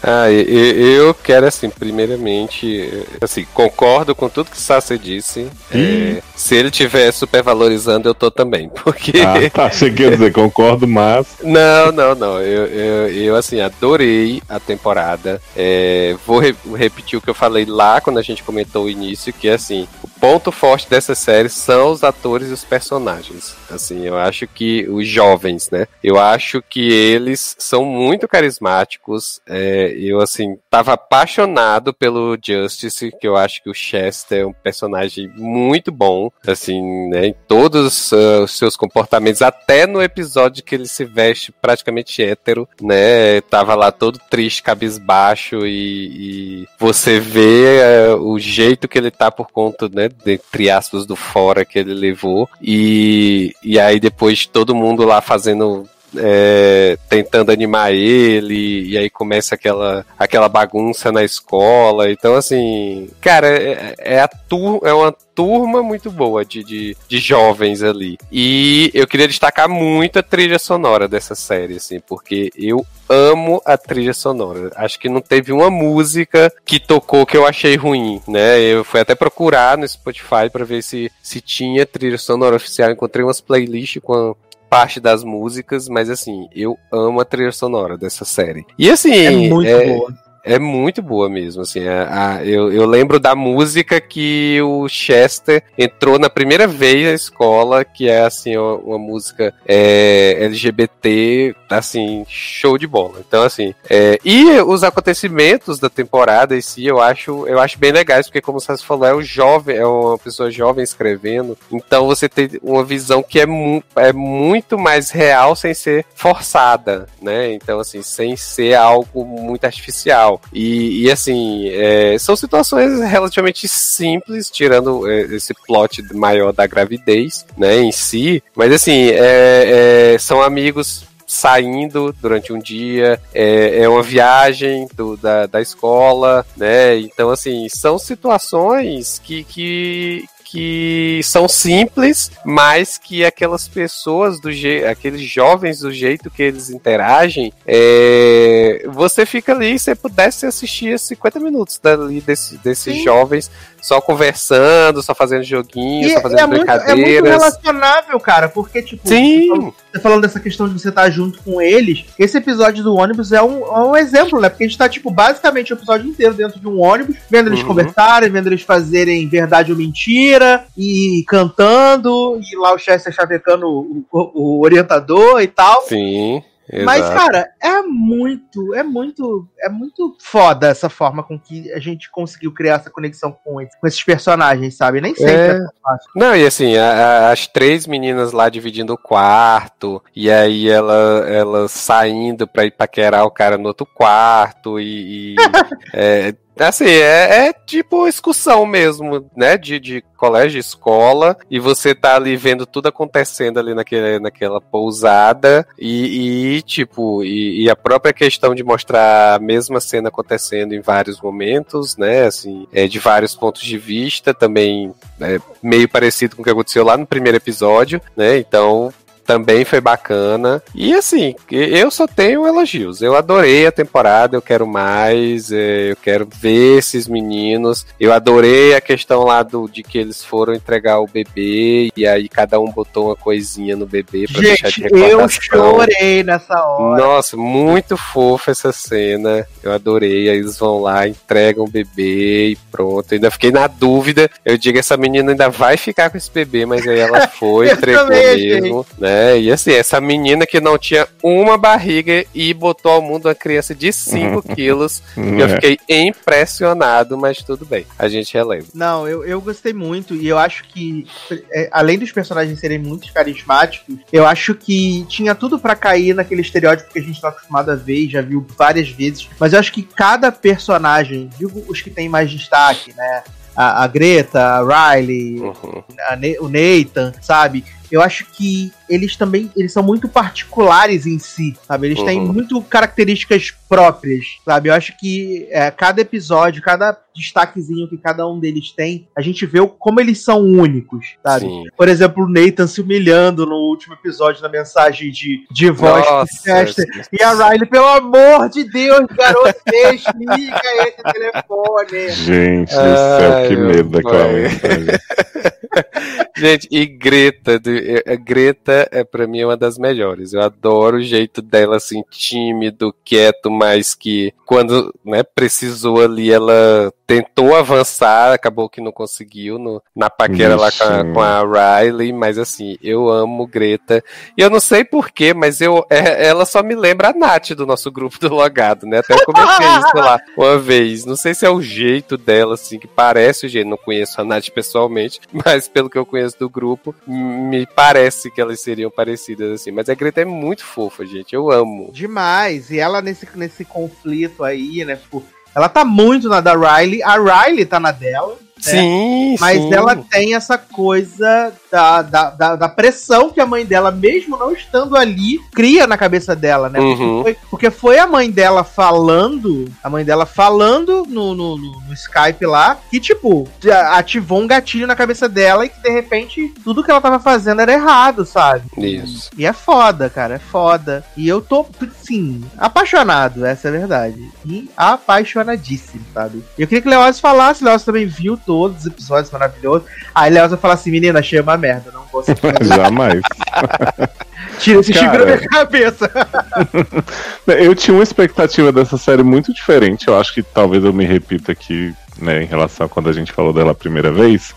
Ah, e- e- eu quero, assim, primeiramente, assim, concordo com tudo que Sassi disse. É, se ele estiver supervalorizando, eu tô também, <laughs> porque... Ah, tá. Cheguei a dizer, concordo, mas. <laughs> Não, não, não. Eu, eu, eu, assim, adorei a temporada. É, vou re- repetir o que eu falei lá quando a gente comentou o início, que assim, o ponto forte dessa série são os atores e os personagens. Assim, eu acho que os jovens, né? Eu acho que eles são muito carismáticos. É, eu, assim, tava apaixonado pelo Justice, que eu acho que o Chester é um personagem muito bom, assim, né? Em todos ah, os seus comportamentos, até no episódio que ele se veste praticamente hétero, né? Tava lá todo triste, cabisbaixo e, e você vê eh, o jeito que ele tá por conta, né? Entre aspas, do fora que ele levou. E, e aí depois todo mundo lá fazendo é, tentando animar ele, e aí começa aquela, aquela bagunça na escola. Então, assim, cara, é, é, a tur é uma turma muito boa de, de, de jovens ali. E eu queria destacar muito a trilha sonora dessa série, assim, porque eu amo a trilha sonora. Acho que não teve uma música que tocou que eu achei ruim, né? Eu fui até procurar no Spotify para ver se, se tinha trilha sonora oficial. Encontrei umas playlists com parte das músicas, mas assim, eu amo a trilha sonora dessa série. E assim, É muito boa. É muito boa mesmo, assim. A, a- eu, eu lembro da música que o Chester entrou na primeira vez na escola, que é assim, uma, uma música é, LGBT, assim, show de bola. Então, assim, é, e os acontecimentos da temporada em si, eu acho, eu acho bem legais, porque como você falou, é um jovem, é uma pessoa jovem escrevendo, então você tem uma visão que é, mu é muito mais real sem ser forçada, né? Então, assim, sem ser algo muito artificial. E, e, assim, é, são situações relativamente simples, tirando é, esse plot maior da gravidez, né, em si. Mas, assim, é, é, são amigos saindo durante um dia, é, é uma viagem do, da, da escola, né? Então, assim, são situações que, que, que são simples, mas que aquelas pessoas, do je aqueles jovens, do jeito que eles interagem, é, você fica ali, se pudesse assistir 50 minutos dali desse, desses Sim. jovens só conversando, só fazendo joguinhos, E só fazendo é, muito, é muito brincadeiras. relacionável, cara, porque, tipo, Sim, você falando dessa questão de você estar junto com eles, esse episódio do ônibus é um, é um exemplo, né? Porque a gente tá, tipo, basicamente o episódio inteiro dentro de um ônibus, vendo eles Uhum. conversarem, vendo eles fazerem verdade ou mentira, e cantando, e lá o Chester chavecando o, o- o orientador e tal. sim. Mas, exato. cara, é muito, é muito, é muito foda essa forma com que a gente conseguiu criar essa conexão com, com esses personagens, sabe? Nem sempre É. é fácil. Não, e assim, a- a- as três meninas lá dividindo o quarto, e aí ela, ela saindo pra ir paquerar o cara no outro quarto, e. e, <laughs> é, Assim, é, é tipo excursão mesmo, né? De, de colégio, escola, e você tá ali vendo tudo acontecendo ali naquele, naquela pousada, e, e tipo, e, e, a própria questão de mostrar a mesma cena acontecendo em vários momentos, né? Assim, é, de vários pontos de vista, também é, meio parecido com o que aconteceu lá no primeiro episódio, né? Então, também foi bacana. E assim, eu só tenho elogios. Eu adorei a temporada, eu quero mais, é, eu quero ver esses meninos. Eu adorei a questão lá do, de que eles foram entregar o bebê e aí cada um botou uma coisinha no bebê pra Gente, deixar de recordação. eu chorei nessa hora. Nossa, muito fofa essa cena. Eu adorei. Aí eles vão lá, entregam o bebê e pronto. Eu ainda fiquei na dúvida. Eu digo, essa menina ainda vai ficar com esse bebê, mas aí ela <laughs> foi, entregou mesmo, né? É, e assim, essa menina que não tinha uma barriga e botou ao mundo uma criança de 5 <laughs> quilos. e eu É. fiquei impressionado, mas tudo bem. A gente relembra. Não, eu, eu gostei muito e eu acho que, é, além dos personagens serem muito carismáticos, eu acho que tinha tudo pra cair naquele estereótipo que a gente tá acostumado a ver e já viu várias vezes. Mas eu acho que cada personagem, digo os que tem mais destaque, né? A, a Greta, a Riley, Uhum. a Ne- o Nathan, sabe? Eu acho que eles também eles são muito particulares em si, sabe? Eles têm Uhum. muito características próprias, sabe? Eu acho que é, cada episódio, cada destaquezinho que cada um deles tem, a gente vê como eles são únicos, sabe? Sim. Por exemplo, o Nathan se humilhando no último episódio na mensagem de, de voz pro Nossa, Chester. E a Riley, pelo amor de Deus, garoto, desliga esse telefone. Gente do céu, que medo daquela mensagem. <laughs> Gente, e Greta, a Greta é para mim uma das melhores. Eu adoro o jeito dela assim tímido, quieto, mas que quando, né, precisou ali ela tentou avançar, acabou que não conseguiu no, na paquera lá com a, com a Riley, mas assim, eu amo Greta. E eu não sei porquê, mas eu é- ela só me lembra a Nath do nosso grupo do Logado, né? Até eu comentei <laughs> isso lá uma vez. Não sei se é o jeito dela, assim, que parece o jeito. Não conheço a Nath pessoalmente, mas pelo que eu conheço do grupo, me parece que elas seriam parecidas, assim. Mas a Greta é muito fofa, gente. Eu amo. Demais. E ela nesse, nesse conflito aí, né? Tipo, ela tá muito na da Riley. A Riley tá na dela. Sim, Mas sim. ela tem essa coisa da, da, da, da pressão que a mãe dela, mesmo não estando ali, cria na cabeça dela, né? Porque, Uhum. foi, porque foi a mãe dela falando, a mãe dela falando no, no, no- no Skype lá, que, tipo, ativou um gatilho na cabeça dela e que, de repente, tudo que ela tava fazendo era errado, sabe? Isso. E é foda, cara, é foda. E eu tô, sim, apaixonado, essa é a verdade. E apaixonadíssimo, sabe? Eu queria que o Leoz falasse, o Leoz também viu todos os episódios maravilhosos. Aí vai falar assim, menina, achei uma merda, não vou. <laughs> Jamais. <laughs> Tira esse chifre da minha cabeça. <laughs> Eu tinha uma expectativa dessa série muito diferente. Eu acho que talvez eu me repita aqui, né, em relação a quando a gente falou dela a primeira vez.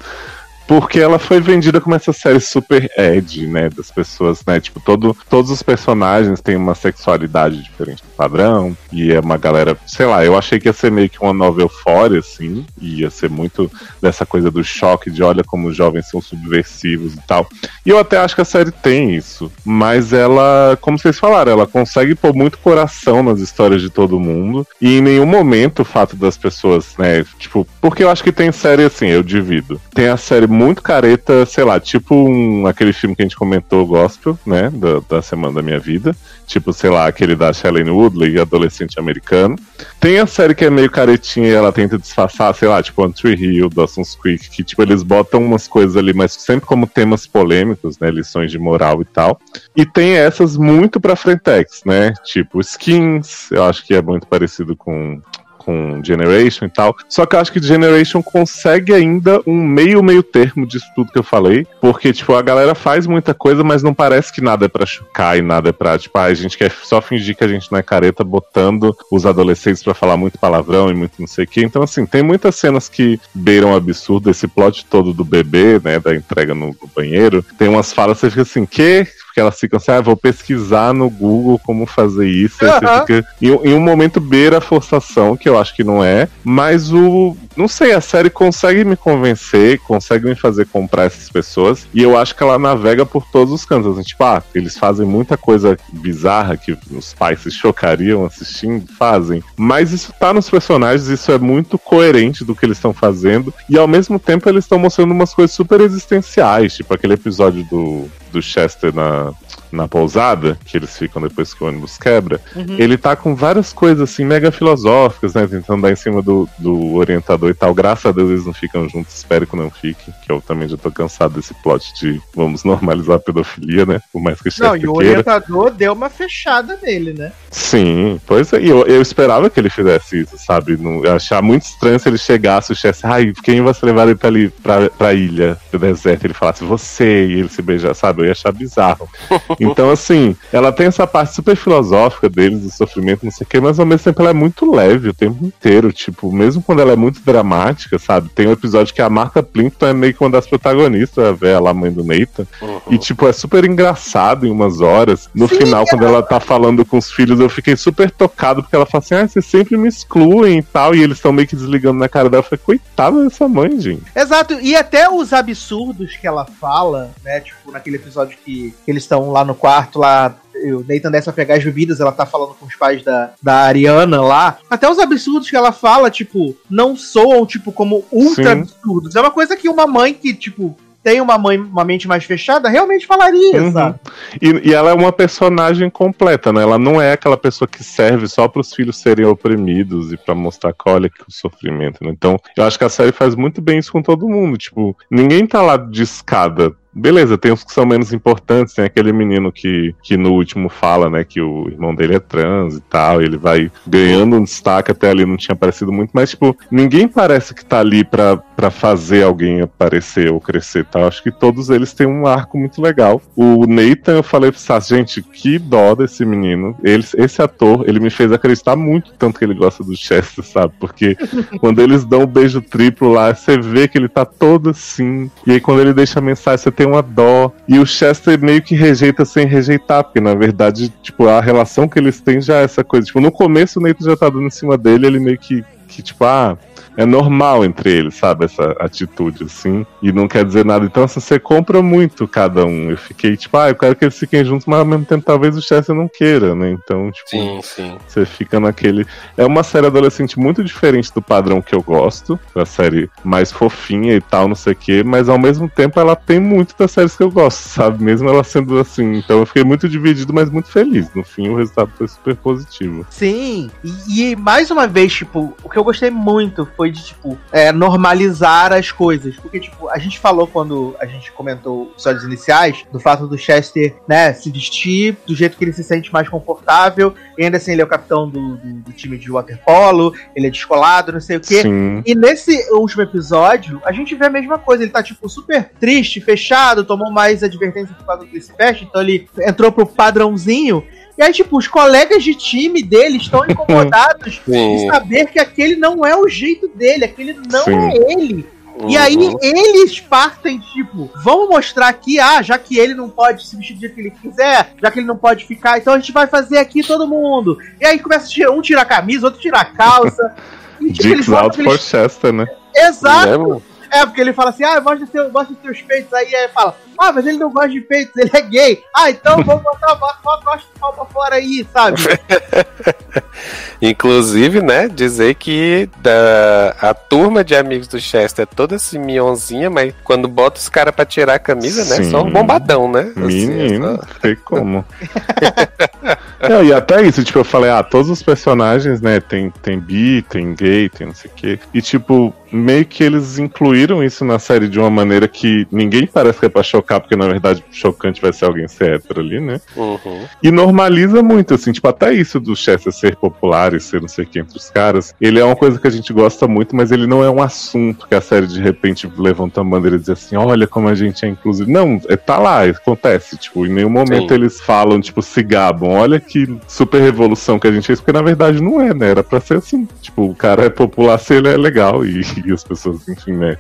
Porque ela foi vendida como essa série super ed, né? Das pessoas, né? Tipo, todo, todos os personagens têm uma sexualidade diferente do padrão. E é uma galera, sei lá, eu achei que ia ser meio que uma nova eufória, assim. Ia ser muito dessa coisa do choque de olha como os jovens são subversivos e tal. E eu até acho que a série tem isso. Mas ela, como vocês falaram, ela consegue pôr muito coração nas histórias de todo mundo. E em nenhum momento o fato das pessoas, né? Tipo, porque eu acho que tem série assim, eu divido. Tem a série muito careta, sei lá, tipo um, aquele filme que a gente comentou, Gospel, né? Da, da Semana da Minha Vida. Tipo, sei lá, aquele da Shailene Woodley, adolescente americano. Tem a série que é meio caretinha e ela tenta disfarçar, sei lá, tipo One Hill, Dawson's Creek, que tipo, eles botam umas coisas ali, mas sempre como temas polêmicos, né? Lições de moral e tal. E tem essas muito pra Frentex, né? Tipo Skins, eu acho que é muito parecido com com Generation e tal. Só que eu acho que Generation consegue ainda um meio meio termo disso tudo que eu falei, porque tipo a galera faz muita coisa, mas não parece que nada é pra chocar e nada é pra, tipo, a gente quer só fingir que a gente não é careta botando os adolescentes pra falar muito palavrão e muito não sei o que. Então assim, tem muitas cenas que beiram absurdo, esse plot todo do bebê, né, da entrega no, no banheiro. Tem umas falas você fica assim, que porque elas ficam assim, ah, vou pesquisar no Google como fazer isso. Você Aham. fica- em, em um momento beira a forçação, que eu acho que não é, mas o. Não sei, a série consegue me convencer, consegue me fazer comprar essas pessoas, e eu acho que ela navega por todos os cantos. assim, tipo, ah, eles fazem muita coisa bizarra que os pais se chocariam assistindo, fazem, mas isso tá nos personagens, isso é muito coerente do que eles estão fazendo, e ao mesmo tempo eles estão mostrando umas coisas super existenciais, tipo aquele episódio do, do Chester na, na pousada, que eles ficam depois que o ônibus quebra, Uhum. ele tá com várias coisas assim mega filosóficas, né? Tentando dar em cima do, do orientador e tal. Graças a Deus eles não ficam juntos, espero que não fiquem, que eu também já tô cansado desse plot de vamos normalizar a pedofilia, né? Por mais que o Não, e o queira. orientador deu uma fechada nele, né? Sim, pois é, e eu, eu esperava que ele fizesse isso, sabe? Não, eu achava muito estranho se ele chegasse, o Chester, ai, quem vai ser levado pra, ali, pra, pra ilha, pro deserto, ele falasse você, e ele se beijar, sabe? Eu ia achar bizarro. <laughs> Então, assim, ela tem essa parte super filosófica deles, do sofrimento, não sei o quê, mas ao mesmo tempo ela é muito leve o tempo inteiro, tipo, mesmo quando ela é muito dramática, sabe? Tem um episódio que a Martha Plimpton é meio que uma das protagonistas, a lá, a mãe do Nathan, e, tipo, é super engraçado em umas horas. No Sim, final, quando ela tá falando com os filhos, eu fiquei super tocado, porque ela fala assim: ah, vocês sempre me excluem e tal. E eles estão meio que desligando na cara dela. Eu falei, coitada dessa mãe, gente. Exato, e até os absurdos que ela fala, né? Tipo, naquele episódio que eles estão lá no quarto, lá. O Nathan desce a pegar as bebidas, ela tá falando com os pais da, da Ariana lá. Até os absurdos que ela fala, tipo, não soam, tipo, como ultra Sim. absurdos. É uma coisa que uma mãe que, tipo, tem uma mãe, uma mente mais fechada, realmente falaria, Uhum. sabe? E, e ela é uma personagem completa, né? Ela não é aquela pessoa que serve só para os filhos serem oprimidos e para mostrar olha que o sofrimento, né? Então, eu acho que a série faz muito bem isso com todo mundo. Tipo, ninguém tá lá de escada. Beleza, tem uns que são menos importantes, tem aquele menino que, que no último fala, né, que o irmão dele é trans e tal, e ele vai ganhando um destaque, até ali não tinha aparecido muito, mas, tipo, ninguém parece que tá ali pra, pra fazer alguém aparecer ou crescer e tal. Acho que todos eles têm um arco muito legal. O Nathan, eu falei pro Sassi, gente, que dó desse menino. Ele, esse ator, ele me fez acreditar muito, tanto que ele gosta do Chester, sabe? Porque <laughs> quando eles dão o beijo triplo lá, você vê que ele tá todo assim. E aí quando ele deixa a mensagem, você tem uma dó. E o Chester meio que rejeita sem rejeitar, porque na verdade, tipo, a relação que eles têm já é essa coisa. Tipo, no começo o Nathan já tá dando em cima dele, ele meio que, que tipo, ah, é normal entre eles, sabe? Essa atitude, assim. E não quer dizer nada. Então, assim, você compra muito cada um. Eu fiquei, tipo, ah, eu quero que eles fiquem juntos, mas ao mesmo tempo talvez o Chester não queira, né? Então, tipo. Sim, sim. Você fica naquele. É uma série adolescente muito diferente do padrão que eu gosto, da série mais fofinha e tal, não sei o quê, mas ao mesmo tempo ela tem muito das séries que eu gosto, sabe? Mesmo ela sendo assim. Então eu fiquei muito dividido, mas muito feliz. No fim, o resultado foi super positivo. Sim, e, e mais uma vez, tipo, o que eu gostei muito foi de, tipo, é, normalizar as coisas. Porque, tipo, a gente falou quando a gente comentou os episódios iniciais do fato do Chester, né, se vestir do jeito que ele se sente mais confortável. E ainda assim, ele é o capitão do, do, do time de waterpolo, ele é descolado, não sei o quê. Sim. E nesse último episódio, a gente vê a mesma coisa. Ele tá, tipo, super triste, fechado, tomou mais advertência por causa do Chris então ele entrou pro padrãozinho. E aí, tipo, os colegas de time dele estão <laughs> incomodados de Sim. saber que aquele não é o jeito dele, aquele não Sim. é ele. E aí Uhum. eles partem, tipo, vamos mostrar aqui, ah, já que ele não pode se vestir do jeito que ele quiser, já que ele não pode ficar, então a gente vai fazer aqui todo mundo. E aí começa a tirar, um tira a camisa, outro tira a calça. <laughs> E, tipo, eles Dicks out for aqueles... Chester, né? Exato! É, porque ele fala assim, ah, mostra, seu, os teus peitos aí, aí fala, ah, mas ele não gosta de peitos, ele é gay. Ah, então vamos botar bota, bota, bota o pau pra fora aí, sabe? <laughs> Inclusive, né, dizer que da, a turma de amigos do Chester é toda assim, mionzinha, mas quando bota os caras pra tirar a camisa, né, Sim. só um bombadão, né? Assim, Menino, só- tem como. <laughs> Não, e até isso, tipo, eu falei, ah, todos os personagens, né, tem, tem bi, tem gay, tem não sei o quê. E, tipo, meio que eles incluíram isso na série de uma maneira que ninguém parece que é pra chocar, porque na verdade chocante vai ser alguém ser hétero ali, né? Uhum. E normaliza muito, assim, tipo, até isso do Chester ser popular e ser não sei o que entre os caras. Ele é uma coisa que a gente gosta muito, mas ele não é um assunto que a série de repente levanta a bandeira e diz assim: olha como a gente é inclusive. Não, é, tá lá, acontece. Tipo, em nenhum momento Sim. eles falam, tipo, se gabam. Olha que super revolução que a gente fez, porque na verdade não é, né? Era pra ser assim. Tipo, o cara é popular se ele é legal e, e as pessoas, enfim, né?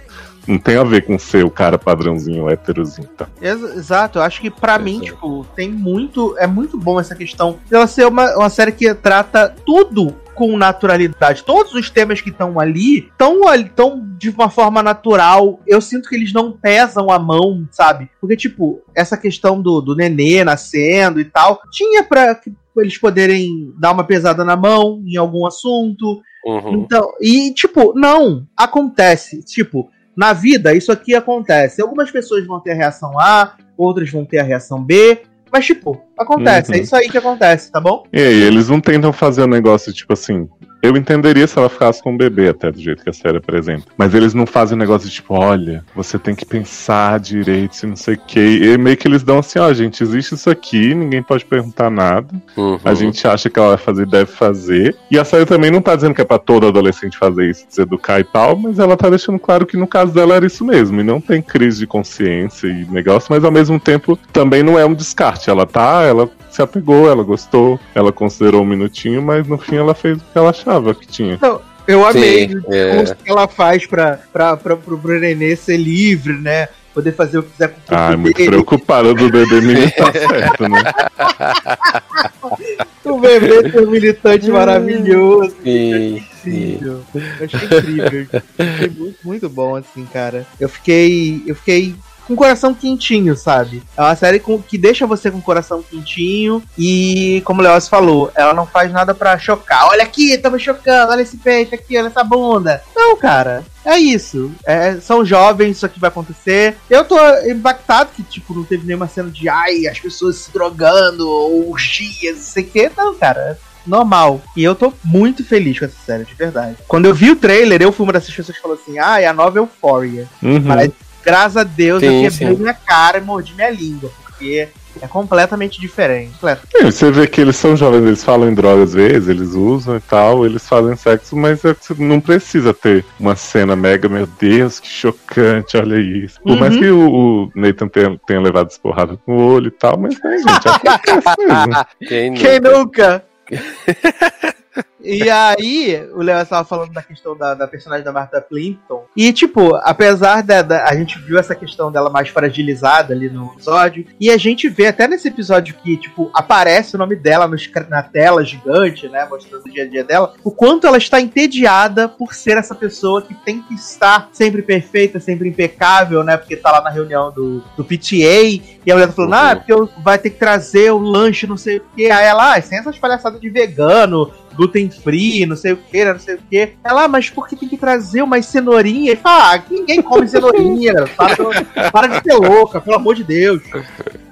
Não tem a ver com ser o cara padrãozinho, héterozinho, tá? Ex- Exato, eu acho que pra mim, tipo, tem muito. É muito bom essa questão ela ser uma, uma série que trata tudo com naturalidade. Todos os temas que estão ali estão tão de uma forma natural. Eu sinto que eles não pesam a mão, sabe? Porque, tipo, essa questão do, do nenê nascendo e tal, tinha pra eles poderem dar uma pesada na mão em algum assunto. Uhum. Então, e tipo, não, acontece. Tipo, na vida isso aqui acontece. Algumas pessoas vão ter a reação A, outras vão ter a reação B, mas tipo, acontece, Uhum. é isso aí que acontece, tá bom? E aí, eles não tentam fazer um negócio tipo assim. Eu entenderia se ela ficasse com um bebê, até do jeito que a série apresenta. Mas eles não fazem negócio de tipo, olha, você tem que pensar direito, se não sei o quê. E meio que eles dão assim, ó, gente, existe isso aqui, ninguém pode perguntar nada. Uhum. A gente acha que ela vai fazer, deve fazer. E a série também não tá dizendo que é pra todo adolescente fazer isso, se educar e tal, mas ela tá deixando claro que no caso dela era isso mesmo. E não tem crise de consciência e negócio, mas ao mesmo tempo também não é um descarte. Ela tá, ela se apegou, ela gostou, ela considerou um minutinho, mas no fim ela fez o que ela achava que tinha. Eu amei Sim, o é. que ela faz pra, pra, pra, pro pro nenê ser livre, né? Poder fazer o que quiser com o Ah, é muito dele. preocupada do bebê menino tá certo, né? <laughs> O bebê tem um militante maravilhoso. Sim, sim. incrível. Eu achei incrível. Achei muito, muito bom, assim, cara. Eu fiquei. Eu fiquei. Com coração quentinho, sabe? É uma série com- que deixa você com o coração quentinho. E, como o Leoz falou, ela não faz nada pra chocar. Olha aqui, tá me chocando. Olha esse peito aqui, olha essa bunda. Não, cara. É isso. É, são jovens, isso aqui vai acontecer. Eu tô impactado que, tipo, não teve nenhuma cena de ai, as pessoas se drogando, ou orgias, não sei o que. Não, cara normal. E eu tô muito feliz com essa série, de verdade. Quando eu vi o trailer, eu fui uma dessas pessoas que falou assim: ah, é a nova Euphoria. Uhum. Mas, graças a Deus, Sim, eu quebrei sim. minha cara e mordi minha língua, porque é completamente diferente. É, Você vê que eles são jovens, eles falam em droga às vezes, eles usam e tal, eles fazem sexo, mas é não precisa ter uma cena mega, meu Deus, que chocante, olha isso. Por mais Uhum. que o, o Nathan tenha, tenha levado esporrada no olho e tal, mas é, gente, acontece mesmo. <laughs> Quem Quem nunca? <laughs> E aí, o Léo estava falando da questão da, da personagem da Martha Plimpton. E, tipo, apesar da, da- A gente viu essa questão dela mais fragilizada ali no episódio. E a gente vê até nesse episódio que, tipo, aparece o nome dela cr- na tela gigante, né? Mostrando o dia a dia dela. O quanto ela está entediada por ser essa pessoa que tem que estar sempre perfeita, sempre impecável, né? Porque tá lá na reunião do, do PTA. E a mulher tá falando, Uhum. ah, porque eu- vai ter que trazer o lanche, não sei o que. Aí ela, ah, sem essas palhaçadas de vegano, gluten free, não sei o que, não sei o que. Ela, ah, mas por que tem que trazer umas cenourinhas? Ele fala, ah, ninguém come cenourinha, <laughs> para, para de ser louca, pelo amor de Deus.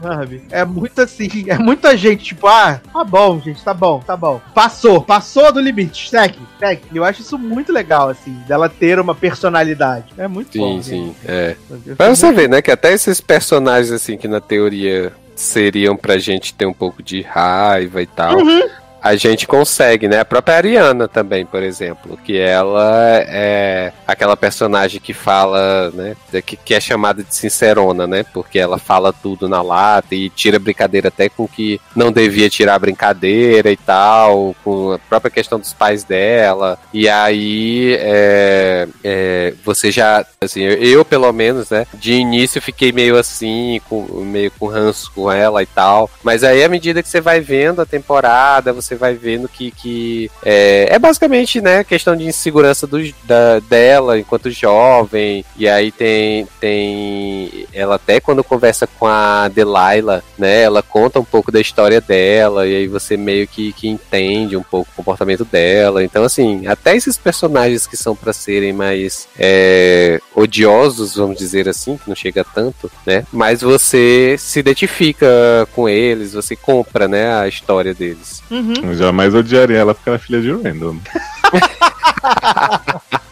Sabe? É muito assim, <laughs> é muita gente, tipo, ah, tá bom, gente, tá bom, tá bom. Passou, passou do limite, segue, segue. Eu acho isso muito legal, assim, dela ter uma personalidade. É muito Sim, bom. sim, gente. é. Pra você muito- ver, né, que até esses personagens, assim, que na teoria seriam pra gente ter um pouco de raiva e tal, Uhum. A gente consegue, né? A própria Ariana também, por exemplo, que ela é aquela personagem que fala, né, que, que é chamada de sincerona, né, porque ela fala tudo na lata e tira brincadeira até com que não devia tirar brincadeira e tal, com a própria questão dos pais dela, e aí é, é, você já, assim, eu, eu, pelo menos, né, de início fiquei meio assim, com, meio com ranço com ela e tal, mas aí à medida que você vai vendo a temporada, você vai vendo que, que é, é basicamente, né, questão de insegurança do, da, dela enquanto jovem, e aí tem, tem, ela até quando conversa com a Delilah, né, ela conta um pouco da história dela, e aí você meio que, que entende um pouco o comportamento dela, então assim, até esses personagens que são pra serem mais é, odiosos, vamos dizer assim, que não chega tanto, né, mas você se identifica com eles, você compra, né, a história deles. Uhum. Eu jamais odiaria ela porque ela é filha de Randall. <laughs> <laughs>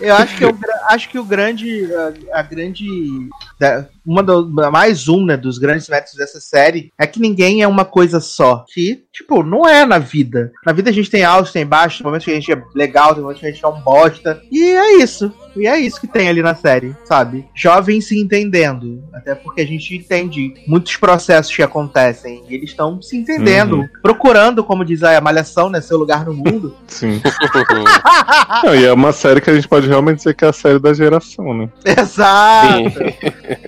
Eu acho que, eu, acho que o grande. A, a grande. Uma do, mais um, né, dos grandes méritos dessa série é que ninguém é uma coisa só. Que, tipo, não é na vida. Na vida a gente tem altos, tem baixos, tem momentos que a gente é legal, tem momentos que a gente é um bosta. E é isso. E é isso que tem ali na série, sabe? Jovens se entendendo. Até porque a gente entende muitos processos que acontecem. E eles estão se entendendo, Uhum. procurando, como diz a Malhação, né, seu lugar no mundo. Sim. <laughs> Não, e é uma série que a gente pode realmente dizer que é a série da geração, né? Exato!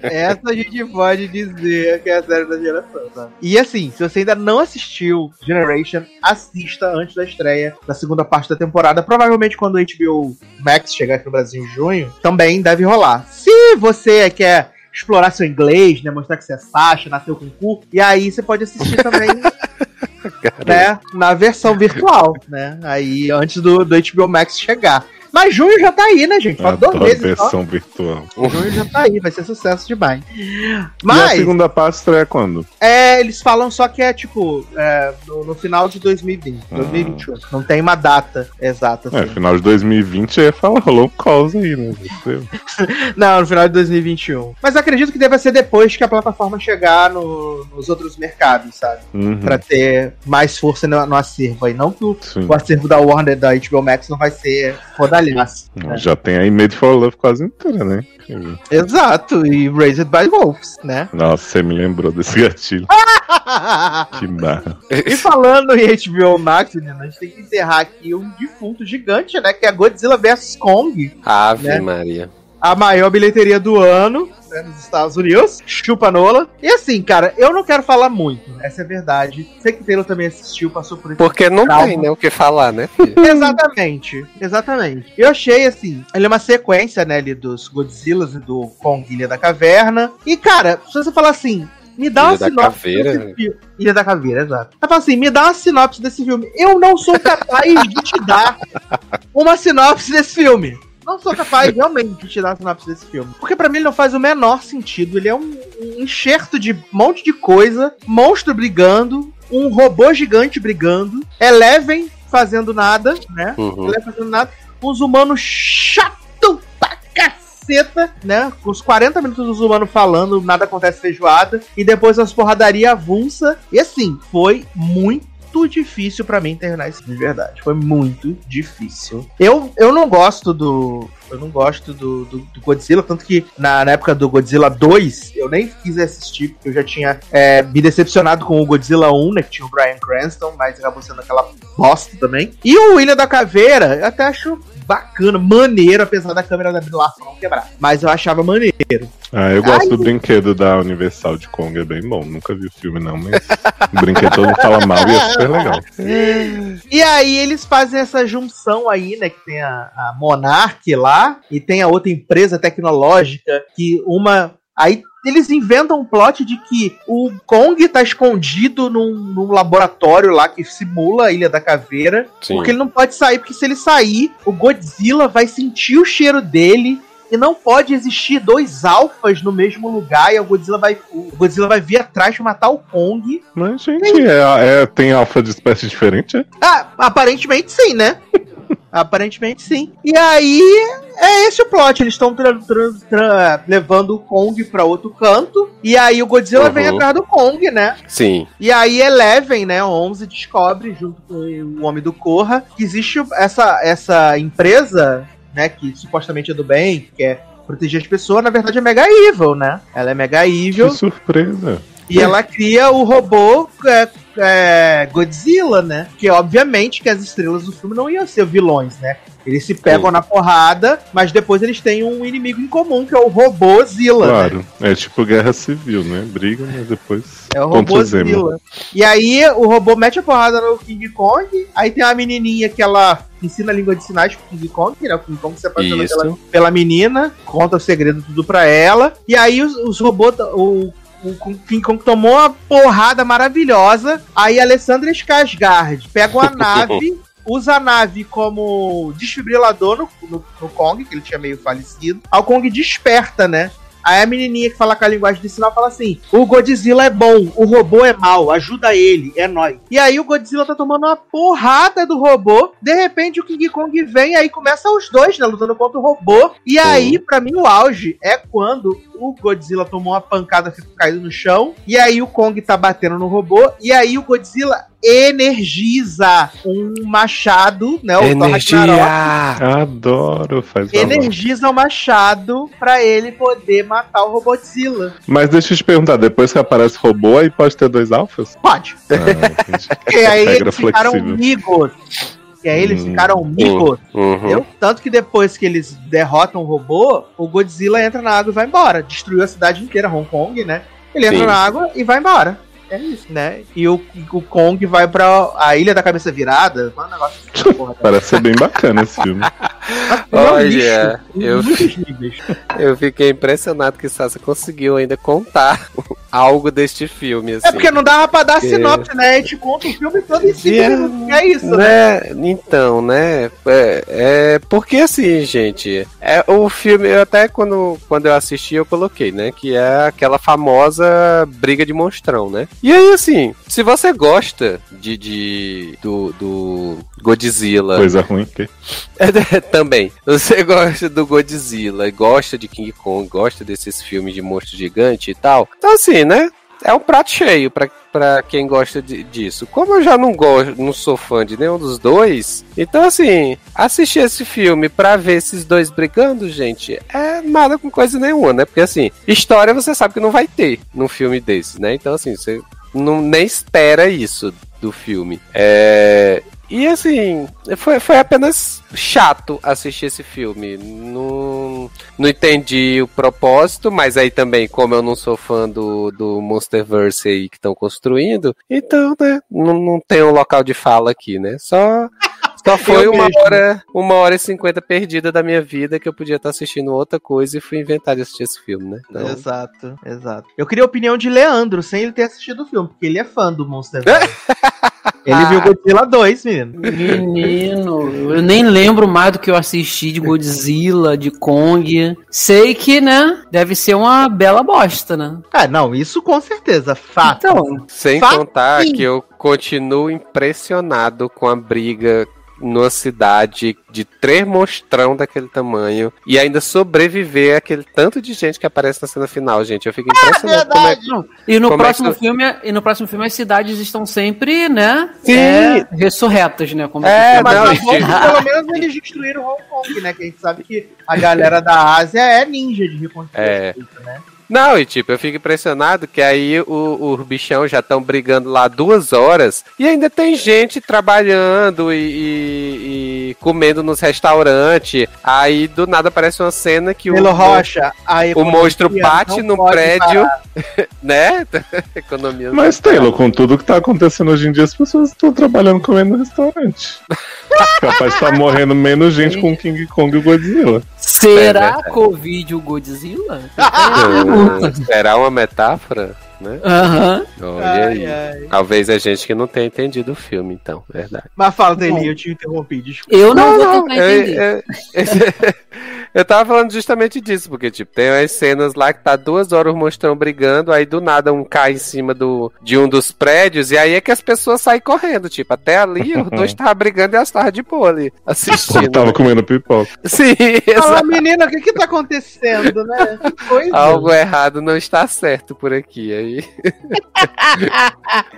Essa a gente pode dizer que é a série da geração, sabe? E assim, se você ainda não assistiu Generation, assista antes da estreia da segunda parte da temporada. Provavelmente quando o HBO Max chegar aqui no Brasil em junho, também deve rolar. Se você quer explorar seu inglês, né? Mostrar que você é Sasha, nasceu com cu, e aí você pode assistir também. <laughs> <laughs> né, na versão virtual, né? Aí antes do, do HBO Max chegar. Mas junho já tá aí, né, gente? Falta dois meses versão virtual. Junho já tá aí, vai ser sucesso demais. E a Mas, segunda parte estreia quando? é, eles falam só que é tipo, é, no, no final de 2020, Ah. 2021. Não tem uma data exata, É, assim. final de 2020 ia falar, rolou um caos aí, né? <laughs> Não, no final de 2021. Mas acredito que deva ser depois que a plataforma chegar no- nos outros mercados, sabe? Uhum, Pra ter mais força no, no acervo aí. Não que o, o acervo da Warner, da HBO Max, não vai ser rodalhaço. né? Já tem aí Made for Love quase inteira, né? Exato, e Raised by Wolves, né? Nossa, você me lembrou desse gatilho. <laughs> que barra. E falando em HBO Max, menina, a gente tem que encerrar aqui um defunto gigante, né? Que é Godzilla vs Kong, Ave Né? Maria. A maior bilheteria do ano né, nos Estados Unidos. Chupa Nola. E assim, cara, eu não quero falar muito, essa é verdade. Sei que Taylor também assistiu, passou por isso. Porque não Calma. tem né, o que falar, né? <laughs> Exatamente, exatamente. Eu achei assim, ele é uma sequência, né, ali dos Godzillas e do Kong Ilha da Caverna. E, cara, se você falar assim, me dá Ilha uma sinopse Caveira? desse filme. Ilha da Caveira, exato. Ela fala assim, me dá uma sinopse desse filme. Eu não sou capaz de te dar <laughs> uma sinopse desse filme. Não sou capaz realmente de te dar a sinopse desse filme. Porque pra mim ele não faz o menor sentido. Ele é um, um enxerto de um monte de coisa, monstro brigando, um robô gigante brigando, Eleven fazendo nada, né? Uhum. Eleven fazendo nada, uns humanos chato pra caceta, né? Com os 40 minutos dos humanos falando, nada acontece feijoada, e depois as porradaria avulsa. E assim, foi muito difícil pra mim terminar isso de verdade. Foi muito difícil. Eu, eu não gosto do. Eu não gosto do, do, do Godzilla, tanto que na, na época do Godzilla 2, eu nem quis assistir, porque eu já tinha é, me decepcionado com o Godzilla 1, né? Que tinha o Brian Cranston, mas acabou sendo aquela bosta também. E o Ilha da Caveira, eu até acho bacana, maneiro, apesar da câmera da não quebrar. Mas eu achava maneiro. Ah, eu gosto Ai. do brinquedo da Universal de Kong, é bem bom. Nunca vi o filme, não, mas o brinquedo todo fala mal e é super legal. <laughs> E aí eles fazem essa junção aí, né? Que tem a, a Monarch lá e tem a outra empresa tecnológica que uma. Aí eles inventam um plot de que o Kong tá escondido num, num laboratório lá que simula a Ilha da Caveira. Sim. Porque ele não pode sair, porque se ele sair, o Godzilla vai sentir o cheiro dele. E não pode existir dois alfas no mesmo lugar e o Godzilla vai, o Godzilla vai vir atrás matar o Kong. Mas, gente, é, é- tem alfa de espécie diferente, é? Ah, aparentemente sim, né? Aparentemente sim. E aí, é esse o plot. Eles estão levando o Kong pra outro canto. E aí o Godzilla Uhum. vem atrás do Kong, né? Sim. E aí Eleven, né, 11, descobre, junto com o Homem do Corra, que existe essa, essa empresa, né, que supostamente é do bem, que quer proteger as pessoas, na verdade é Mega Evil, né? Ela é Mega Evil. Que surpresa. E ela cria o robô é, é, Godzilla, né? Que obviamente que as estrelas do filme não iam ser vilões, né? Eles se pegam Sim. na porrada, mas depois eles têm um inimigo em comum, que é o Robôzilla, né? Claro. É tipo guerra civil, né? Briga, mas depois. É o Pontos emo. Robôzilla. E aí o robô mete a porrada no King Kong, aí tem uma menininha que ela ensina a língua de sinais pro King Kong, né? O King Kong se apaixona pela, pela menina, conta o segredo tudo pra ela. E aí os, os robôs, o, o King Kong tomou uma porrada maravilhosa. Aí Alessandra Skarsgård pega uma <laughs> nave, usa a nave como desfibrilador no, no, no Kong, que ele tinha meio falecido. Aí o Kong desperta, né? Aí a menininha que fala com a linguagem de sinal fala assim: o Godzilla é bom, o robô é mal, ajuda ele, é nóis. E aí o Godzilla tá tomando uma porrada do robô, de repente o King Kong vem aí começa os dois, né, lutando contra o robô. E aí, pra mim, o auge é quando o Godzilla tomou uma pancada, ficou caído no chão, e aí o Kong tá batendo no robô, e aí o Godzilla energiza um machado, né? O Energia! Adoro, faz favor. energiza o machado pra ele poder matar o Robotzilla. Mas deixa eu te perguntar, depois que aparece robô, aí pode ter dois alfas? Pode. Ah. <laughs> E aí eles ficaram amigos. E aí eles Hum. ficaram amigos. Uhum. Entendeu? Tanto que depois que eles derrotam o robô, o Godzilla entra na água e vai embora. Destruiu a cidade inteira, Hong Kong, né? Ele entra Sim. na água e vai embora. É isso, né? E o, o Kong vai pra a Ilha da Cabeça Virada. Qual é o negócio dessa porra? <laughs> Parece ser bem bacana esse filme. É um Olha, eu-. <laughs> Eu fiquei impressionado que Sassa conseguiu ainda contar algo deste filme, assim. É porque não dava pra dar É. sinopse, né? A gente conta o filme todo em cinco É. minutos. É isso, né? Né? Então, né? É, é porque assim, gente, é o filme, eu até quando, quando eu assisti eu coloquei, né? Que é aquela famosa briga de monstrão, né? E aí, assim, se você gosta de, de do, do Godzilla, Coisa ruim. Que... <laughs> É, também. Você gosta do Godzilla, gosta de King Kong, gosta desses filmes de monstro gigante e tal. Então, assim, né? É um prato cheio pra quem gosta de- disso. Como eu já não gosto, não sou fã de nenhum dos dois, então assim, assistir esse filme pra ver esses dois brigando, gente, é nada com coisa nenhuma, né? Porque assim, história você sabe que não vai ter num filme desses, né? Então assim, você não, nem espera isso do filme. É, e assim, foi, foi apenas chato assistir esse filme. Não, não entendi o propósito, mas aí também, como eu não sou fã do, do Monsterverse aí que estão construindo, então, né, não, não tem um local de fala aqui, né? Só. <laughs> Só foi uma hora, uma hora e cinquenta perdida da minha vida que eu podia estar assistindo outra coisa e fui inventar de assistir esse filme, né? Então, Exato, exato. Eu queria a opinião de Leandro, sem ele ter assistido o filme, porque ele é fã do Monster <laughs> Ele viu Godzilla 2, menino. Menino, eu nem lembro mais do que eu assisti de Godzilla, de Kong. Sei que, né, deve ser uma bela bosta, né? Ah, não, isso com certeza, fato. Então, Sem Fatinho. contar que eu continuo impressionado com a briga numa cidade de três monstrão daquele tamanho e ainda sobreviver aquele tanto de gente que aparece na cena final, gente. Eu fico impressionado como é não. E no Como é próximo que- filme, e no próximo filme as cidades estão sempre, né, Sim. é, ressurretas, né, como É, Mas não, pelo menos eles destruíram Hong Kong, né? Que a gente sabe que a galera da Ásia é ninja de reconstruir É. né? Não, e tipo, eu fico impressionado que aí o, os bichão já estão brigando lá duas horas e ainda tem gente trabalhando e, e- e comendo nos restaurantes. Aí do nada aparece uma cena que Pelo o, Rocha, o monstro bate no prédio, <laughs> né? <laughs> Economia. Mas, Taylor, com tudo que tá acontecendo hoje em dia, as pessoas estão trabalhando comendo no restaurante. <laughs> <laughs> Capaz estar morrendo menos gente com King Kong e o Godzilla. Será É. Covid o Godzilla? Ah, será uma metáfora, né? Aham. Olha Ai, aí. ai. Talvez a gente que não tenha entendido o filme, então, verdade. Mas fala, Deli, eu te interrompi, desculpa. Eu não, vou tentar eu, entender. eu- <laughs> eu tava falando justamente disso, porque, tipo, tem as cenas lá que tá duas horas o monstrão brigando, aí do nada um cai em cima do, de um dos prédios, e aí é que as pessoas saem correndo, tipo, até ali <laughs> os dois estavam brigando e elas estavam de boa ali, Eu assistindo. tava comendo pipoca. <laughs> Sim, Fala, menina, o que que tá acontecendo, né? Que coisa. <laughs> Algo errado não está certo por aqui, aí.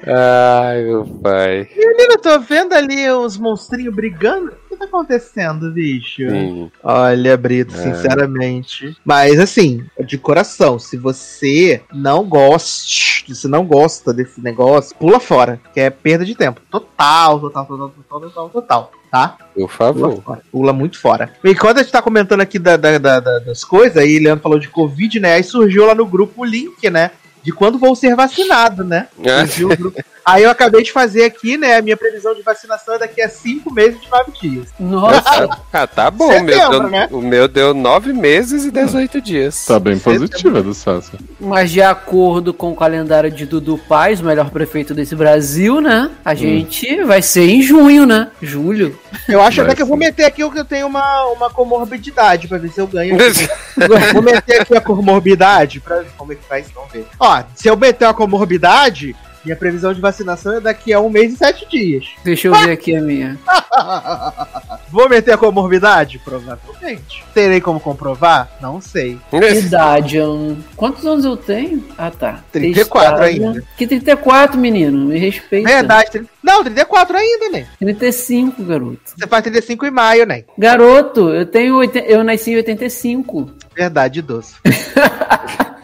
Ai, meu pai. Menina, eu tô vendo ali os monstrinhos brigando. O que tá acontecendo, bicho? Sim. Olha, Brito, É. sinceramente. Mas assim, de coração, se você não gosta, se você não gosta desse negócio, pula fora, que é perda de tempo. Total, total, total, total, total, total. Tá? Por Pula favor. fora. Pula muito fora. E quando a gente tá comentando aqui da- da- da- da- das coisas, aí Leandro falou de Covid, né? Aí surgiu lá no grupo o link, né? De quando vou ser vacinado, né? É. Surgiu o grupo- <laughs> Aí eu acabei de fazer aqui, né? A minha previsão de vacinação é daqui a 5 meses e 9 dias. Nossa, Ah, tá bom. O meu, Setembro, deu, né? o meu deu 9 meses e 18 dias. Tá bem positiva do Sassi. mas de acordo com o calendário de Dudu Paz, o melhor prefeito desse Brasil, né? A gente vai ser em junho, né? Julho. Eu acho até Vai que eu vou meter aqui o que eu tenho uma, uma comorbidade pra ver se eu ganho. <laughs> vou meter aqui a comorbidade pra ver como é que faz, vamos ver. Ó, se eu meter uma comorbidade, minha previsão de vacinação é daqui a um mês e sete dias. Deixa eu ver aqui a minha. <laughs> Vou meter a comorbidade? Provavelmente. Terei como comprovar? Não sei. Idade, eu... quantos anos eu tenho? Ah, tá. 34 Testada. ainda. Que 34, menino? Me respeita. Verdade. tri- Não, 34 ainda, né? 35, garoto. Você faz 35 em maio, né? Garoto, eu tenho. oiten- Eu nasci em 85. Verdade, doce. <laughs>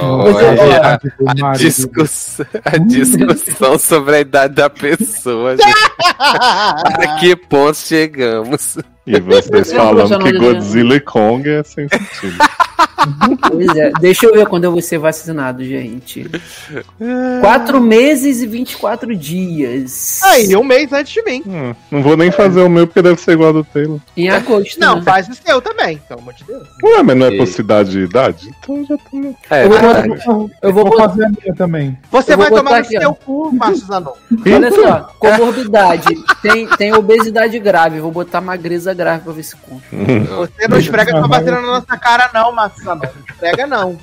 Olha, a, a discussão, a discussão sobre a idade da pessoa. gente. <laughs> A que ponto chegamos? E vocês falando que Godzilla e Kong é sem sentido. Pois é. Deixa eu ver quando eu vou ser vacinado, gente. 4 meses e 24 dias. Aí, um mês antes de mim. Hum, não vou nem fazer o meu porque deve ser igual ao do Taylor. Em agosto. Não, né? faz o seu também, pelo amor de Deus. Ué, mas não é E- por cidade e idade? Então já tô. É, Eu vou verdade. Eu Eu vou vou fazer a minha também. Você vai tomar no seu cu, Márcio Zanon. Olha só, comorbidade. Tem, tem obesidade grave. Vou botar magreza grave pra ver se conta. Você não esfrega sua vacina na nossa cara, não, Zanon. Não esfrega, não.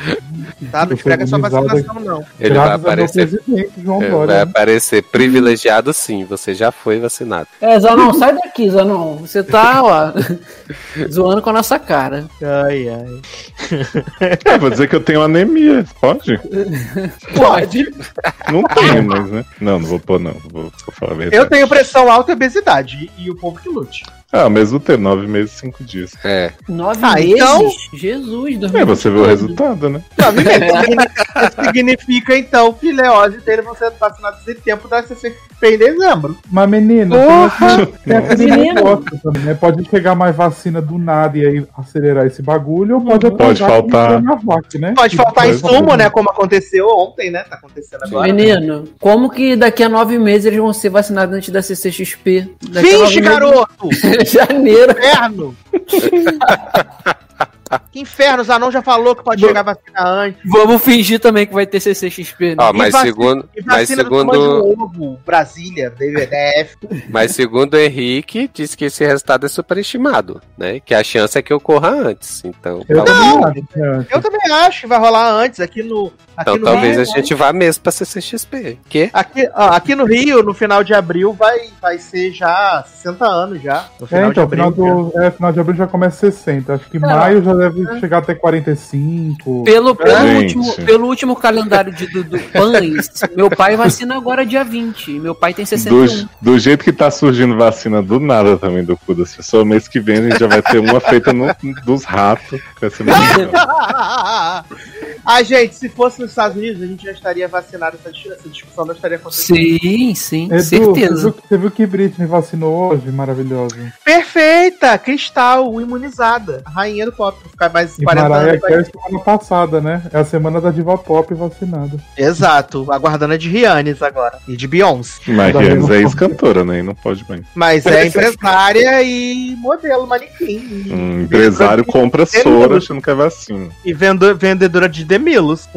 <laughs> Tá? Não Eu esfrega sua vacinação, não. Ele vai aparecer. é, Dória. vai né? aparecer privilegiado sim, você já foi vacinado. É, Zanon, sai daqui, Zanon. Você tá, ó, <laughs> zoando com a nossa cara. Ai, ai. É, vou dizer que eu tenho anemia. Pode? Pode. Não tenho, mas, né? Não, não vou pôr, não. Vou, vou falar a verdade. Eu tenho pressão alta e obesidade. E, e o povo que lute. Ah, ao mesmo tempo, nove meses, cinco dias. É. Nove Ah, meses? então- Jesus, É, 2020. você vê o resultado, né? <laughs> Isso significa, então, que Leose dele vão ser vacinados esse tempo da CCP em dezembro. Mas, menina, Porra! tem aquele Menino. negócio também, né? Pode chegar mais vacina do nada e aí acelerar esse bagulho, ou pode Pode atrasar faltar. Coronavac, né? Pode faltar Pode insumo, né? Como aconteceu ontem, né? Tá acontecendo agora. Menino, como que daqui a nove meses eles vão ser vacinados antes da CCXP? Daqui nove Finge, meses- garoto! <laughs> Janeiro. Inferno! <laughs> que inferno, o Zanon já falou que pode chegar vacina antes. Vamos fingir também que vai ter CCXP. Né? Ó, mas segundo, E mas segundo, ovo, Brasília, DF. mas segundo o Henrique, disse que esse resultado é superestimado, né? Que a chance é que ocorra antes. Então, Eu também acho, né? Eu também acho que vai rolar antes, aqui no. Aqui então no talvez Rio, a gente vá mesmo pra CCXP. Que? Aqui, ó, aqui no Rio, no final de abril, vai, vai ser já 60 anos já. No É, final então, de final, abril. do, é, final de abril já começa 60. Acho que maio já deve chegar até 45. Pelo, pelo, Gente. último, pelo último calendário de, do, do Pães, <laughs> meu pai vacina agora dia 20. Meu pai tem 61. Do, do jeito que tá surgindo vacina do nada também do cu das pessoas, mês que vem a gente já vai ter uma feita no, dos ratos. vai ser. <laughs> <laughs> ah, gente, se fosse nos Estados Unidos, a gente já estaria vacinado. Essa, dis- essa discussão não estaria acontecendo. Sim, sim, Edu, Você certeza. viu, você viu que Britney vacinou hoje? Maravilhoso. Perfeita! Cristal, imunizada. A rainha do pop. Ficar mais E 40 Mariah anos. vai- Carey semana passada, né? É a semana da diva pop vacinada. Exato. Aguardando a de Rihannes agora. E de Beyoncé. Mas Rihanna vendo? é ex-cantora, né? E não pode bem. Mas é <laughs> empresária e modelo, manequim. E, Um empresário compra soro achando que é vacina. e vendo- vendedora de Demilos. <laughs>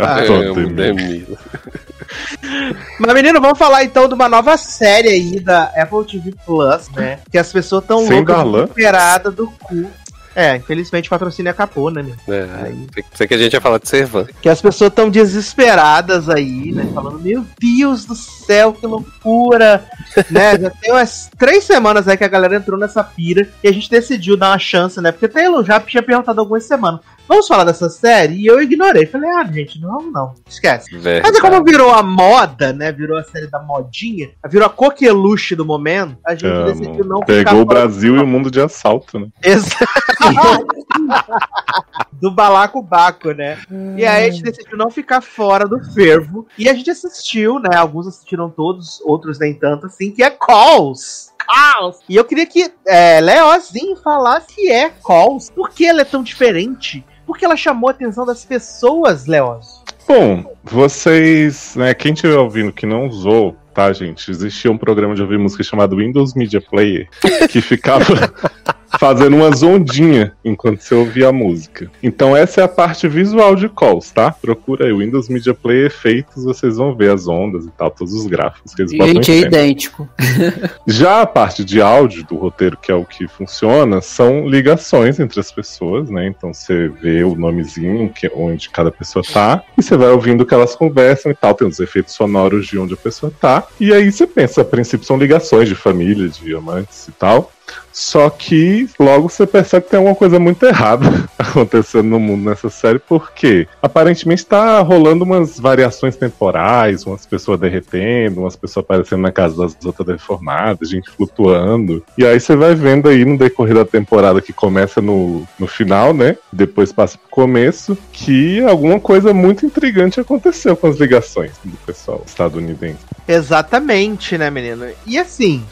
Ah, É, todo um mundo. Demilo. <laughs> Mas, menino, vamos falar então de uma nova série aí da Apple TV Plus, né? Que as pessoas tão Sem loucas, desesperadas do cu. É, infelizmente o patrocínio acabou, né, meu? É, sei que a gente ia falar de Servan. Que as pessoas tão desesperadas aí, né? Falando, meu Deus do céu, que loucura! <laughs> né? Já tem umas três semanas aí que a galera entrou nessa pira e a gente decidiu dar uma chance, né? Porque o Taylor já tinha perguntado algumas semanas. Vamos falar dessa série? E eu ignorei. Falei, ah, gente, não, não. Esquece. Mas é como virou a moda, né? Virou a série da modinha, virou a coqueluche do momento, a gente Amo. decidiu não Pegou o Brasil e o mundo de assalto, né? Exato. <laughs> do balacobaco, né? E aí a gente decidiu não ficar fora do fervo. E a gente assistiu, né? Alguns assistiram todos, outros nem tanto assim, que é Calls. Calls. E eu queria que é, Leozinho falasse que é Calls. Por que ela é tão diferente? Por que ela chamou a atenção das pessoas, Leoz? Bom, vocês, né, quem estiver ouvindo que não usou, tá, gente? Existia um programa de ouvir música chamado Windows Media Player que ficava <laughs> fazendo umas ondinhas enquanto você ouvia a música. Então essa é a parte visual de calls, tá? Procura aí Windows Media Player efeitos, vocês vão ver as ondas e tal, todos os gráficos que eles botam Gente, é idêntico. <laughs> <laughs> Já a parte de áudio do roteiro, que é o que funciona, são ligações entre as pessoas, né? Então você vê o nomezinho que, onde cada pessoa tá, e você vai ouvindo que elas conversam e tal, tem os efeitos sonoros de onde a pessoa tá, e aí você pensa, a princípio são ligações de família, de amantes e tal. Só que logo você percebe que tem alguma coisa muito errada <laughs> acontecendo no mundo nessa série, porque aparentemente tá rolando umas variações temporais, umas pessoas derretendo, umas pessoas aparecendo na casa das outras deformadas, gente flutuando. E aí você vai vendo aí no decorrer da temporada que começa no, no final, né? Depois passa pro começo, que alguma coisa muito intrigante aconteceu com as ligações do pessoal estadunidense. Exatamente, né, menino? E assim,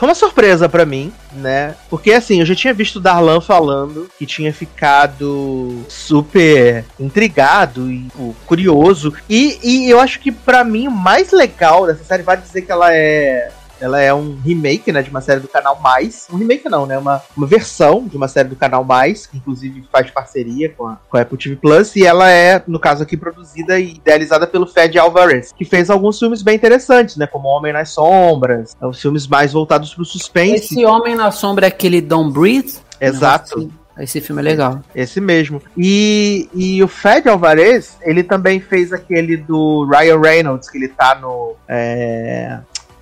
foi uma surpresa pra mim, né? Porque assim, eu já tinha visto o Darlan falando que tinha ficado super intrigado e pô, curioso. E, e eu acho que pra mim o mais legal dessa série vai dizer que ela é ela é um remake, né, de uma série do canal Mais. Um remake não, né, uma, uma versão de uma série do canal Mais, que inclusive faz parceria com a, com a Apple TV Plus, e ela é, no caso aqui, produzida e idealizada pelo Fed Alvarez, que fez alguns filmes bem interessantes, né, como Homem nas Sombras, é, os filmes mais voltados pro suspense. Esse Homem na Sombra é aquele Don't Breathe? Exato. Nossa, Esse filme é legal. Esse mesmo. E, e o Fed Alvarez, ele também fez aquele do Ryan Reynolds, que ele tá no. É...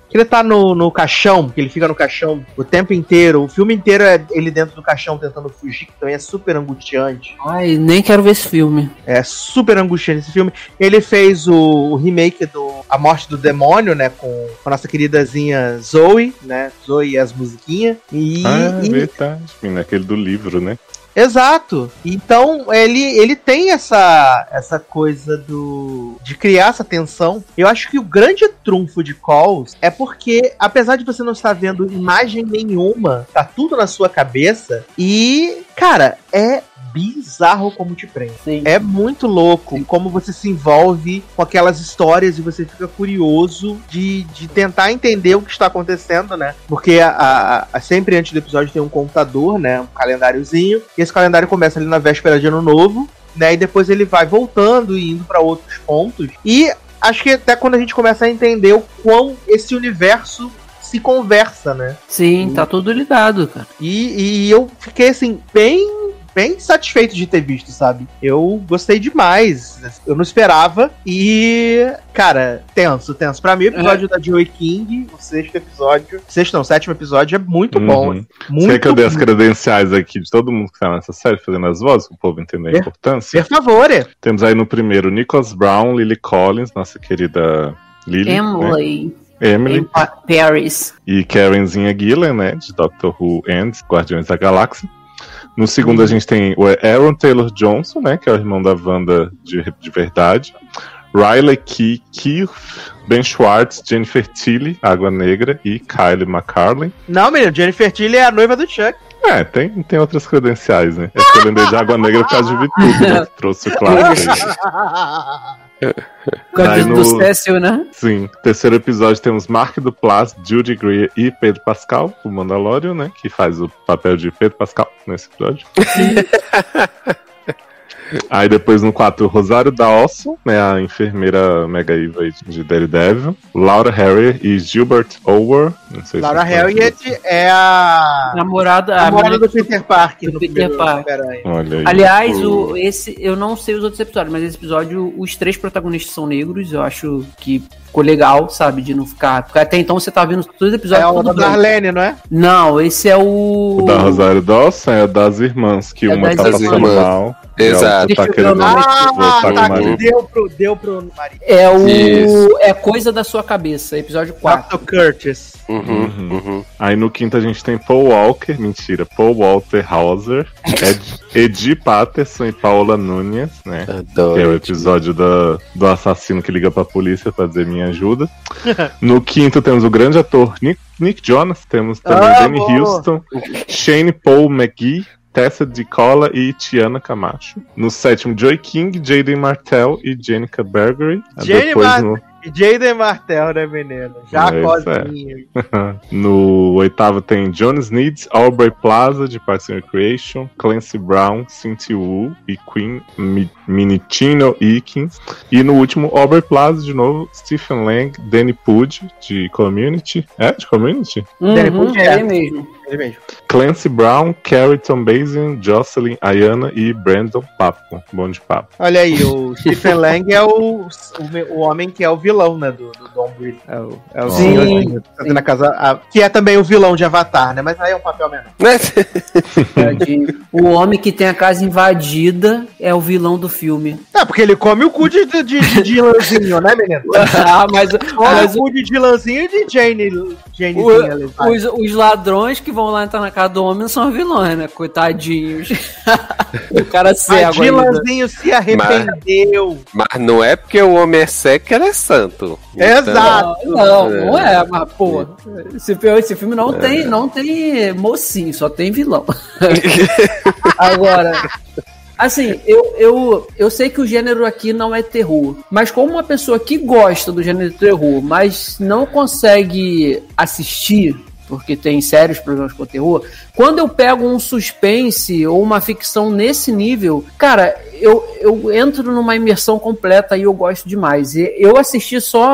Que ele tá no, no caixão, que ele fica no caixão o tempo inteiro. O filme inteiro é ele dentro do caixão tentando fugir, que também é super angustiante. Ai, nem quero ver esse filme. É super angustiante esse filme. Ele fez o, o remake do A Morte do Demônio, né? Com, com a nossa queridazinha Zoe, né? Zoe e as musiquinhas. E, ah, e- verdade. menina, Aquele do livro, né? Exato. Então ele, ele tem essa essa coisa do de criar essa tensão. Eu acho que o grande trunfo de Calls é porque apesar de você não estar vendo imagem nenhuma, tá tudo na sua cabeça e cara, é bizarro como te prende. Sim. É muito louco como você se envolve com aquelas histórias e você fica curioso de, de tentar entender o que está acontecendo, né? Porque a, a- a- sempre antes do episódio tem um computador, né? Um calendáriozinho. E esse calendário começa ali na véspera de ano novo, né? E depois ele vai voltando e indo para outros pontos. E acho que até quando a gente começa a entender o quão esse universo se conversa, né? Sim, tá tudo ligado, cara. E, e eu fiquei assim, bem. Bem satisfeito de ter visto, sabe? Eu gostei demais. Eu não esperava. E, cara, tenso, tenso. Pra mim, o episódio da Joey King, o sexto episódio. Sexto não, sétimo episódio é muito bom. Uhum. Muito Quer que eu dê as bom. credenciais aqui de todo mundo que tá nessa série fazendo as vozes, para o povo entender a Por- importância? Por favor, é. Temos aí no primeiro Nicholas Brown, Lily Collins, nossa querida Lily. Né? Emily. Emily. em Pa- Paris. E Karenzinha Gillan, né? De Doctor Who and Guardiões da Galáxia. No segundo a gente tem o Aaron Taylor Johnson, né? Que é o irmão da Wanda de, de verdade. Riley Key, Keith, Ben Schwartz, Jennifer Tilly, Água Negra e Kylie McCarlin. Não, menino, Jennifer Tilly é a noiva do Chuck. É, tem, tem outras credenciais, né? É que eu lembrei de Água Negra por causa de <laughs> Vitudo, né? que Trouxe o aí. <laughs> <laughs> Por causa Aí do no- Cécio, né? Sim. Terceiro episódio temos Mark Duplass, Judy Greer e Pedro Pascal, o Mandalorian, né? Que faz o papel de Pedro Pascal nesse episódio. <laughs> Aí depois no 4, Rosário Dawson, né? A enfermeira mega Iva aí de Daredevil. Laura Harrier e Gilbert Ower. Não sei Laura se Harriet é a. Namorada. A a namorada menina do Peter Parker. do Peter Parker. Homem-Aranha. Olha aí. Aliás, o, esse, eu não sei os outros episódios, mas esse episódio, os três protagonistas são negros. Eu acho que ficou legal, sabe? De não ficar. Porque até então você tá vendo todos os episódios. É o da. Darlene, não é? Não, esse é o. O da Rosário Dawson é das irmãs, que É uma tá passando irmãs. mal. a Exato. outra tá Deixa eu querendo o Ah, o tá, que deu pro, deu pro marido. É o. Isso. É coisa da sua cabeça, episódio 4. Dr. Curtis. Uhum, Uhum. uhum. Aí no quinto a gente tem Paul Walker, mentira, Paul Walter Hauser, Ed, Edi Patterson e Paola Nunes, né? Que é o Adoro. episódio da, do assassino que liga pra polícia pra dizer me ajuda. <laughs> No quinto temos o grande ator Nick, Nick Jonas, temos também Ah, Danny boa. Houston, Shane Paul McGee, Tessa DiCola e Tiana Camacho. No sétimo, Joy King, Jaden Martell e Jenica Bergery. Jenny Depois Mar- no, Jaden Martell, né, menino? Já É, cozinha. <laughs> no oitavo tem Jonas Needs, Aubrey Plaza de Parks and Recreation, Clancy Brown, Cynthia Wu e Queen Mi- Minitino Eakins. E no último, Aubrey Plaza de novo, Stephen Lang, Danny Pudge de Community. É, de Community? Danny Uhum, Pudi é é. ele mesmo. Clancy Brown, Carrie Tom Basian, Jocelyn Ayana e Brandon Papo. Bom de papo. Olha aí, o <laughs> Stephen Lang é o, o, o homem que é o vilão, né, do, do Don. É o, é o Sim, senhorzinho que tá na casa, a- que é também o vilão de Avatar, né? Mas aí é um papel menor. <laughs> Né? Tadinho. o homem que tem a casa invadida é o vilão do filme. É, porque ele come o cu de, de, de, de Dylanzinho, né, menino? <laughs> ah, mas, Come mas o cu de Dylanzinho e de Jane, Janezinha. o- os, os ladrões que vão lá entrar na casa do homem são vilões, né? Coitadinhos. o cara <laughs> Mas cego ainda. Dylanzinho se arrependeu. Mas não é porque o homem é cego que ele é santo. Então, Exato. Não, não é, mas pô, esse, filme- esse filme não tem, não tem mocinho, só tem vilão. <laughs> Agora, assim, eu, eu, eu sei que o gênero aqui não é terror, mas como uma pessoa que gosta do gênero de terror, mas não consegue assistir, porque tem sérios problemas com terror, quando eu pego um suspense ou uma ficção nesse nível, cara, eu, eu entro numa imersão completa e eu gosto demais. Eu assisti só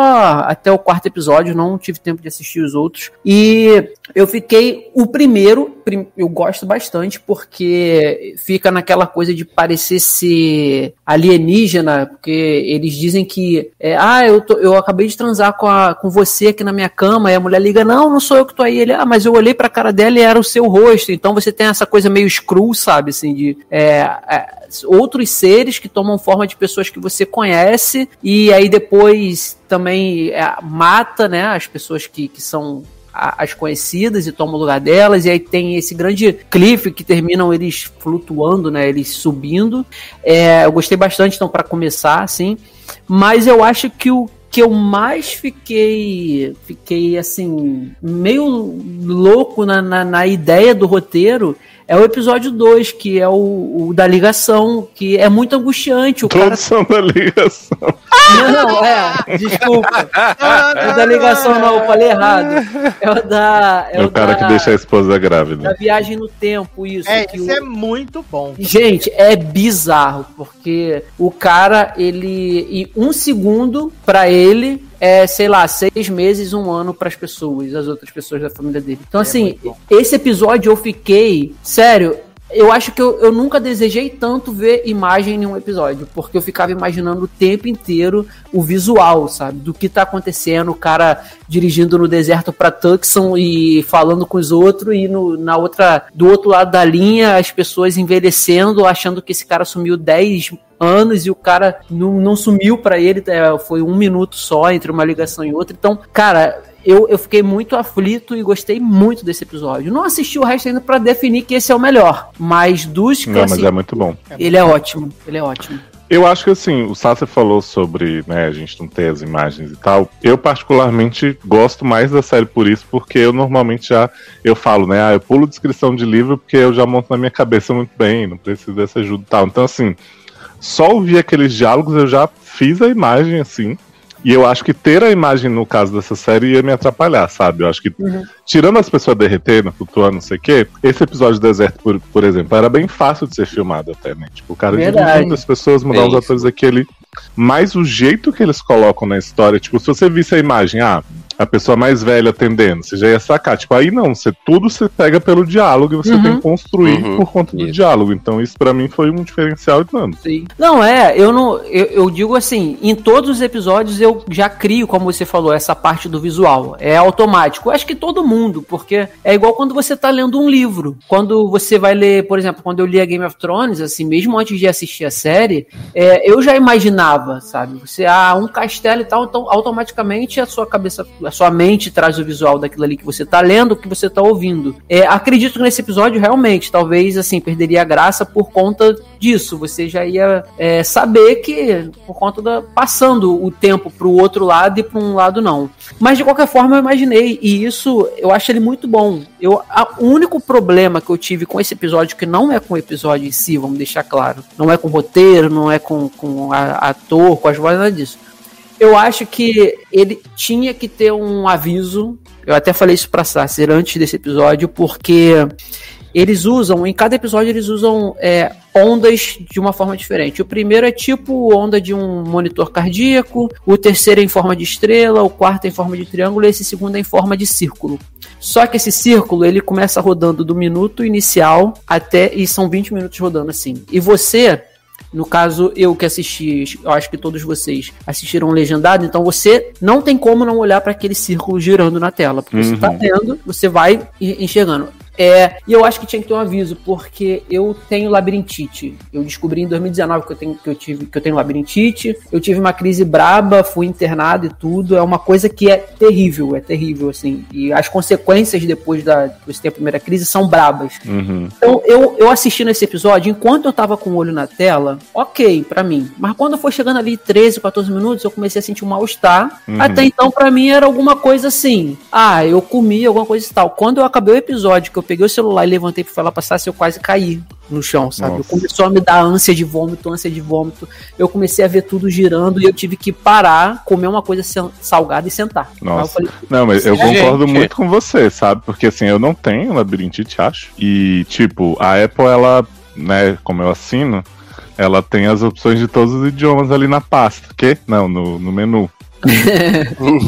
até o quarto episódio, não tive tempo de assistir os outros. E eu fiquei. O primeiro, prim- eu gosto bastante, porque fica naquela coisa de parecer ser alienígena, porque eles dizem que. é, ah, eu, tô- eu acabei de transar com, a, com você aqui na minha cama, e a mulher liga, não, não sou eu que tô aí. Ele, ah, mas eu olhei pra cara dela e era o seu rosto. Então você tem essa coisa meio screw, sabe? Assim, de. é, é, outros seres que tomam forma de pessoas que você conhece e aí depois também é, mata né, as pessoas que, que são as conhecidas e toma o lugar delas, e aí tem esse grande cliff que terminam eles flutuando, né? Eles subindo. É, eu gostei bastante, então, para começar, assim. Mas eu acho que o que eu mais fiquei, fiquei assim, meio louco na, na, na ideia do roteiro é o episódio 2, que é o, o da ligação, que é muito angustiante. O cara. Todos são da ligação. <laughs> Não, não, é, desculpa. É o da ligação, não, eu falei errado. É o da. É É o cara da, que deixa a esposa da grávida. viagem no tempo, isso. É, que isso o- é muito bom. Gente, é bizarro, porque o cara, ele. E um segundo pra ele é, sei lá, seis meses, um ano pras pessoas, as outras pessoas da família dele. Então, assim, muito bom. esse episódio eu fiquei. Sério. Eu acho que eu, eu nunca desejei tanto ver imagem em um episódio, porque eu ficava imaginando o tempo inteiro o visual, sabe? Do que tá acontecendo, o cara dirigindo no deserto pra Tucson e falando com os outros, e no, na outra, do outro lado da linha, as pessoas envelhecendo, achando que esse cara sumiu 10 anos e o cara não, não sumiu pra ele, é, foi um minuto só entre uma ligação e outra. Então, cara, eu, eu fiquei muito aflito e gostei muito desse episódio. Não assisti o resto ainda pra definir que esse é o melhor, mas dos que Não, mas é muito bom. ele é ótimo, ele é ótimo. Eu acho que assim, o Sasha falou sobre, né, a gente não ter as imagens e tal. Eu particularmente gosto mais da série por isso, porque eu normalmente já eu falo, né, ah, eu pulo descrição de livro porque eu já monto na minha cabeça muito bem, não preciso dessa ajuda e tal. Então assim, só ouvir aqueles diálogos eu já fiz a imagem assim. E eu acho que ter a imagem no caso dessa série ia me atrapalhar, sabe? Eu acho que, tirando as pessoas derretendo, flutuando, não sei o quê, esse episódio do deserto, por, por exemplo, era bem fácil de ser filmado até, né? Tipo, o cara dirigindo as pessoas, mudar É os atores aqui ali. Mas o jeito que eles colocam na história, tipo, se você visse a imagem, ah, a pessoa mais velha atendendo, você já ia sacar. Tipo, aí não, você tudo você pega pelo diálogo e você Uhum. tem que construir Uhum. por conta do Isso. diálogo. Então isso pra mim foi um diferencial de mano. Não, é, eu não. Eu, eu digo assim, em todos os episódios eu já crio, como você falou, essa parte do visual. É automático. Eu acho que todo mundo, porque é igual quando você tá lendo um livro. Quando você vai ler, por exemplo, quando eu li a Game of Thrones, assim, mesmo antes de assistir a série, é, eu já imaginava, sabe? Você, ah, um castelo e tal, então automaticamente a sua cabeça a sua mente traz o visual daquilo ali que você está lendo, o que você está ouvindo. É, acredito que nesse episódio, realmente, talvez, assim, perderia a graça por conta disso. Você já ia é, saber que, por conta da. passando o tempo para o outro lado e para um lado não. Mas, de qualquer forma, eu imaginei, e isso eu acho ele muito bom. Eu, a, o único problema que eu tive com esse episódio, que não é com o episódio em si, vamos deixar claro, não é com o roteiro, não é com, com a, ator, com as vozes, nada disso eu acho que ele tinha que ter um aviso. Eu até falei isso pra Sasser antes desse episódio, porque eles usam, em cada episódio, eles usam é, ondas de uma forma diferente. O primeiro é tipo onda de um monitor cardíaco, o terceiro é em forma de estrela, o quarto é em forma de triângulo e esse segundo é em forma de círculo. Só que esse círculo ele começa rodando do minuto inicial até. e são 20 minutos rodando assim. E você no caso, eu que assisti, eu acho que todos vocês assistiram legendado, então você não tem como não olhar para aquele círculo girando na tela, porque uhum. você tá vendo, você vai enxergando. É, e eu acho que tinha que ter um aviso, porque eu tenho labirintite. Eu descobri em 2019 que eu, tenho, que eu, tive, que eu tenho labirintite. Eu tive uma crise braba, fui internado e tudo. É uma coisa que é terrível, é terrível, assim. E as consequências depois da você ter a primeira crise são brabas. Uhum. Então, eu, eu assistindo esse episódio, enquanto eu tava com o olho na tela, ok, para mim. Mas quando foi chegando ali 13, 14 minutos, eu comecei a sentir um mal-estar. Uhum. Até então, para mim, era alguma coisa assim. Ah, eu comi alguma coisa e tal. Quando eu acabei o episódio, que eu peguei o celular e levantei pra falar passar, eu quase caí no chão, sabe? Começou a me dar ânsia de vômito, ânsia de vômito. Eu comecei a ver tudo girando e eu tive que parar, comer uma coisa salgada e sentar. Nossa. Falei, não, mas eu concordo gente. muito com você, sabe? Porque assim, eu não tenho labirintite, acho. E, tipo, a Apple, ela, né, como eu assino, ela tem as opções de todos os idiomas ali na pasta. Que? Não, no, no menu.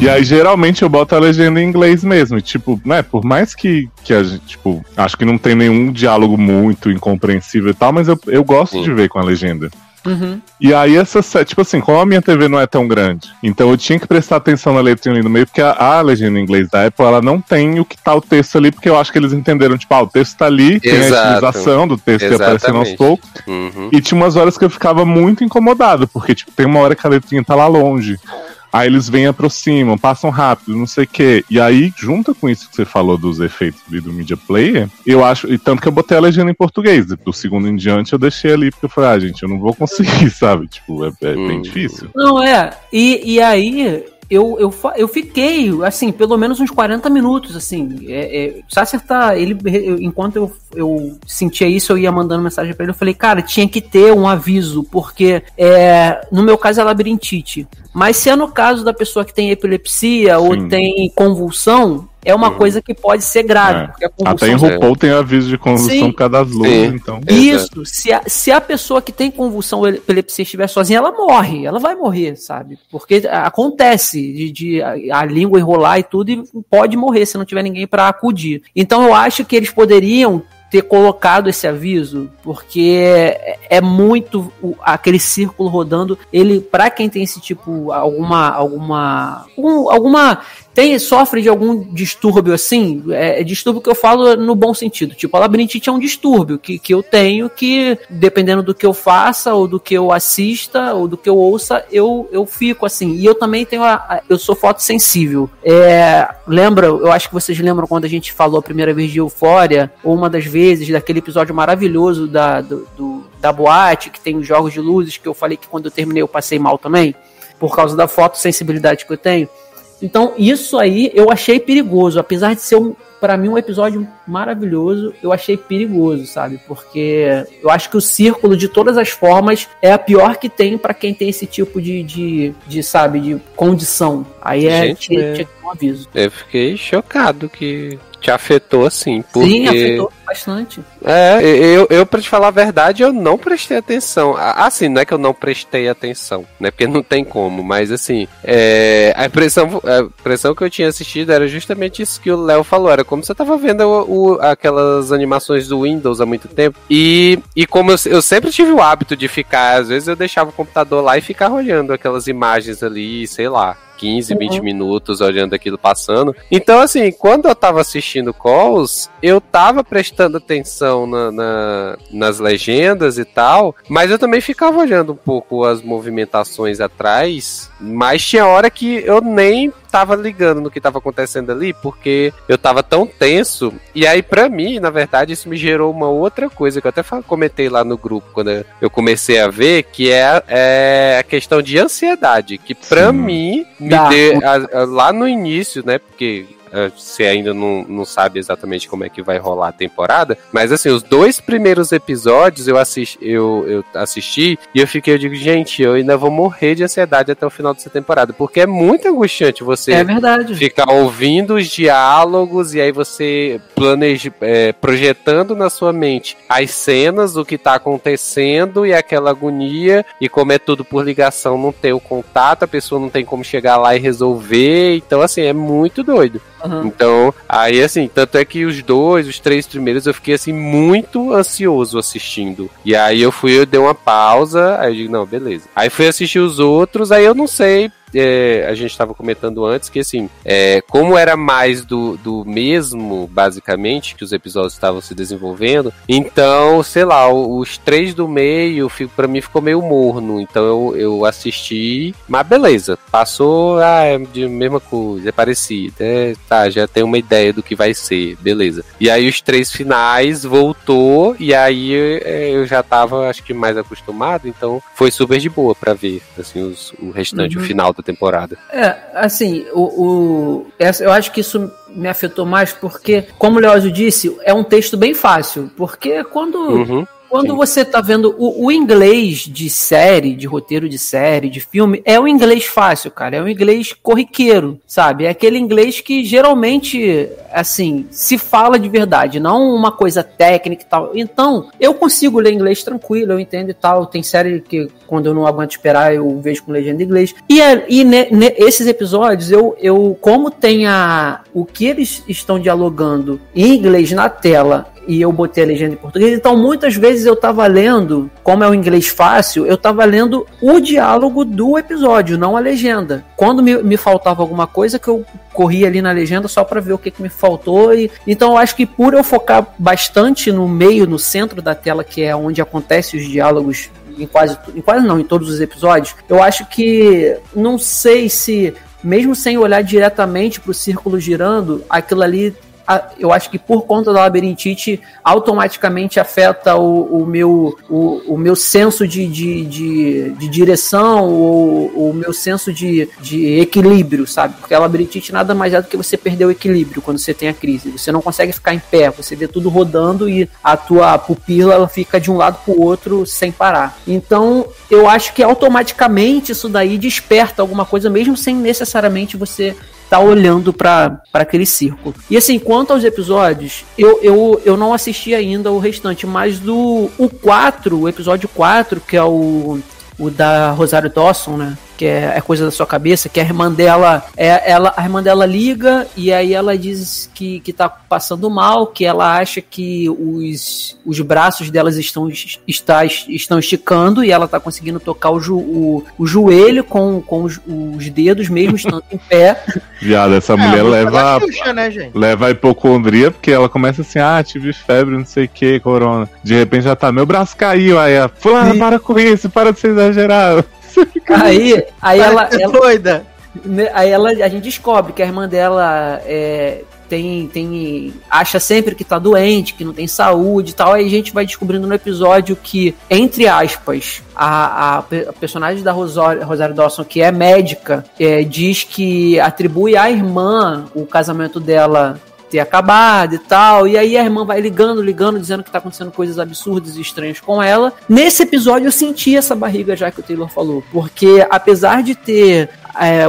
E aí, geralmente, eu boto a legenda em inglês mesmo. E, tipo, né, por mais que, que a gente, tipo, acho que não tem nenhum diálogo muito incompreensível e tal, mas eu, eu gosto Sim. de ver com a legenda. Uhum. E aí, essa, tipo assim, como a minha TV não é tão grande, então eu tinha que prestar atenção na letrinha ali no meio, porque a, a legenda em inglês da Apple, ela não tem o que tá o texto ali, porque eu acho que eles entenderam, tipo, ah, o texto tá ali, Exato. tem a utilização do texto Exatamente. aparecendo aos poucos. Uhum. E tinha umas horas que eu ficava muito incomodado, porque, tipo, tem uma hora que a letrinha tá lá longe. Aí eles vêm, aproximam, passam rápido, não sei o quê. E aí, junta com isso que você falou dos efeitos do Media Player, eu acho. E tanto que eu botei a legenda em português. Do segundo em diante eu deixei ali, porque eu falei, ah, gente, eu não vou conseguir, <laughs> sabe? Tipo, é, é hum. bem difícil. Não, é. E, e aí, eu, eu, eu fiquei, assim, pelo menos uns 40 minutos, assim. É, é, Sasser tá. Ele, enquanto eu, eu sentia isso, eu ia mandando mensagem para ele. Eu falei, cara, tinha que ter um aviso, porque é, no meu caso é labirintite. Mas se é no caso da pessoa que tem epilepsia Sim. ou tem convulsão, é uma coisa que pode ser grave. É. Até em RuPaul é. tem aviso de convulsão por causa das luzes, então. Isso, se a, se a pessoa que tem convulsão epilepsia estiver sozinha, ela morre, ela vai morrer, sabe? Porque acontece de, de a, a, língua enrolar e tudo e pode morrer se não tiver ninguém para acudir. Então eu acho que eles poderiam ter colocado esse aviso, porque é, é muito aquele círculo rodando. Ele, para quem tem esse tipo alguma alguma alguma tem, sofre de algum distúrbio assim, é, é, distúrbio que eu falo no bom sentido. Tipo, a labirintite é um distúrbio que, que eu tenho que, dependendo do que eu faça, ou do que eu assista, ou do que eu ouça, eu, eu fico assim. E eu também tenho a, a eu sou fotossensível. É, lembra, eu acho que vocês lembram quando a gente falou a primeira vez de Eufória, ou uma das vezes, daquele episódio maravilhoso da, do, do da boate, que tem os jogos de luzes, que eu falei que quando eu terminei eu passei mal também, por causa da fotossensibilidade que eu tenho. Então, isso aí eu achei perigoso, apesar de ser um, para mim um episódio maravilhoso, eu achei perigoso, sabe? Porque eu acho que o círculo de todas as formas é a pior que tem para quem tem esse tipo de, de, de, sabe, de condição. Aí é Gente, tinha, tinha um aviso. Eu fiquei chocado que te afetou assim, porque... Sim, afetou bastante. É, eu, eu pra te falar a verdade, eu não prestei atenção. Assim, não é que eu não prestei atenção, né? Porque não tem como, mas assim, é, a, impressão, a impressão que eu tinha assistido era justamente isso que o Léo falou. Era como você tava vendo o, o, aquelas animações do Windows há muito tempo. E, e como eu, eu sempre tive o hábito de ficar, às vezes eu deixava o computador lá e ficar olhando aquelas imagens ali, sei lá. 15, 20 uhum. minutos olhando aquilo passando. Então, assim, quando eu tava assistindo Calls, eu tava prestando atenção na, na, nas legendas e tal, mas eu também ficava olhando um pouco as movimentações atrás, mas tinha hora que eu nem tava ligando no que tava acontecendo ali, porque eu tava tão tenso. E aí, pra mim, na verdade, isso me gerou uma outra coisa que eu até comentei lá no grupo quando eu comecei a ver, que é, é a questão de ansiedade. Que Sim. mim, me deu, lá no início, né? Porque você ainda não, não sabe exatamente como é que vai rolar a temporada. Mas assim, os dois primeiros episódios eu, assisti, eu, eu assisti e eu fiquei, eu digo, gente, eu ainda vou morrer de ansiedade até o final dessa temporada. Porque é muito angustiante você é verdade. ficar ouvindo os diálogos e aí você planeja, é, projetando na sua mente as cenas, o que tá acontecendo e aquela agonia. E como é tudo por ligação, não tem o contato, a pessoa não tem como chegar lá e resolver. Então, assim, é muito doido. Uhum. Então, aí assim, tanto é que os dois, os três primeiros, eu fiquei assim muito ansioso assistindo. E aí eu fui, eu dei uma pausa, aí eu digo, não, beleza. Aí fui assistir os outros, aí eu não sei é, a gente estava comentando antes que assim, é, como era mais do, do mesmo, basicamente, que os episódios estavam se desenvolvendo, então, sei lá, os três do meio, para mim ficou meio morno. Então eu, eu assisti, mas beleza, passou, ah, é de mesma coisa, é parecido, é, tá, já tem uma ideia do que vai ser, beleza. E aí os três finais voltou, e aí é, eu já tava, acho que mais acostumado, então foi super de boa para ver, assim, os, o restante, uhum. o final da temporada. É, assim, o, o, eu acho que isso me afetou mais porque, como o Leózio disse, é um texto bem fácil. Porque quando. Uhum. Quando Sim. você tá vendo o, o, inglês de série, de roteiro de série, de filme, é um inglês fácil, cara. É um inglês corriqueiro, sabe? É aquele inglês que geralmente, assim, se fala de verdade, não uma coisa técnica e tal. Então, eu consigo ler inglês tranquilo, eu entendo e tal. Tem série que, quando eu não aguento esperar, eu vejo com legenda em inglês. E, é, e ne, ne, esses episódios, eu, eu, como tem a, o que eles estão dialogando em inglês na tela e eu botei a legenda em português. Então, muitas vezes eu tava lendo, como é o inglês fácil, eu tava lendo o diálogo do episódio, não a legenda. Quando me, me faltava alguma coisa, que eu corria ali na legenda só para ver o que, que me faltou. E, então, eu acho que por eu focar bastante no meio, no centro da tela, que é onde acontecem os diálogos em quase, em quase não, em todos os episódios, eu acho que não sei se mesmo sem olhar diretamente para o círculo girando, aquilo ali eu acho que por conta da labirintite automaticamente afeta o, o meu, o, o, meu senso de, de, de, de direção, o, o meu senso de, de equilíbrio, sabe? Porque a labirintite nada mais é do que você perder o equilíbrio quando você tem a crise. Você não consegue ficar em pé, você vê tudo rodando e a tua pupila ela fica de um lado para o outro sem parar. Então, eu acho que automaticamente isso daí desperta alguma coisa, mesmo sem necessariamente você tá olhando para aquele círculo. E assim, quanto aos episódios, eu, eu, eu não assisti ainda o restante, mas do o 4, o episódio 4, que é o, o da Rosário Dawson, né? Que é, é, coisa da sua cabeça, que a irmã dela, é, ela, a irmã dela liga e aí ela diz que, que tá passando mal, que ela acha que os, os braços delas estão, está, estão esticando e ela tá conseguindo tocar o, jo, o, o joelho com, com os, os dedos mesmo <laughs> estando em pé. Viado, essa é, mulher leva, Xuxa, né, leva a hipocondria porque ela começa assim, ah, tive febre, não sei o que, corona. De repente já tá, meu braço caiu, aí a fulana, para com isso, para de ser exagerado. Aí, aí ela, ela. doida. Né, aí ela, a gente descobre que a irmã dela é, tem, tem acha sempre que tá doente, que não tem saúde e tal. Aí a gente vai descobrindo no episódio que, entre aspas, a, a, a personagem da Rosário, Rosário Dawson, que é médica, é, diz que atribui à irmã o casamento dela ter acabado e tal. E aí a irmã vai ligando, ligando, dizendo que tá acontecendo coisas absurdas e estranhas com ela. Nesse episódio eu senti essa barriga já que o Taylor falou, porque apesar de ter é,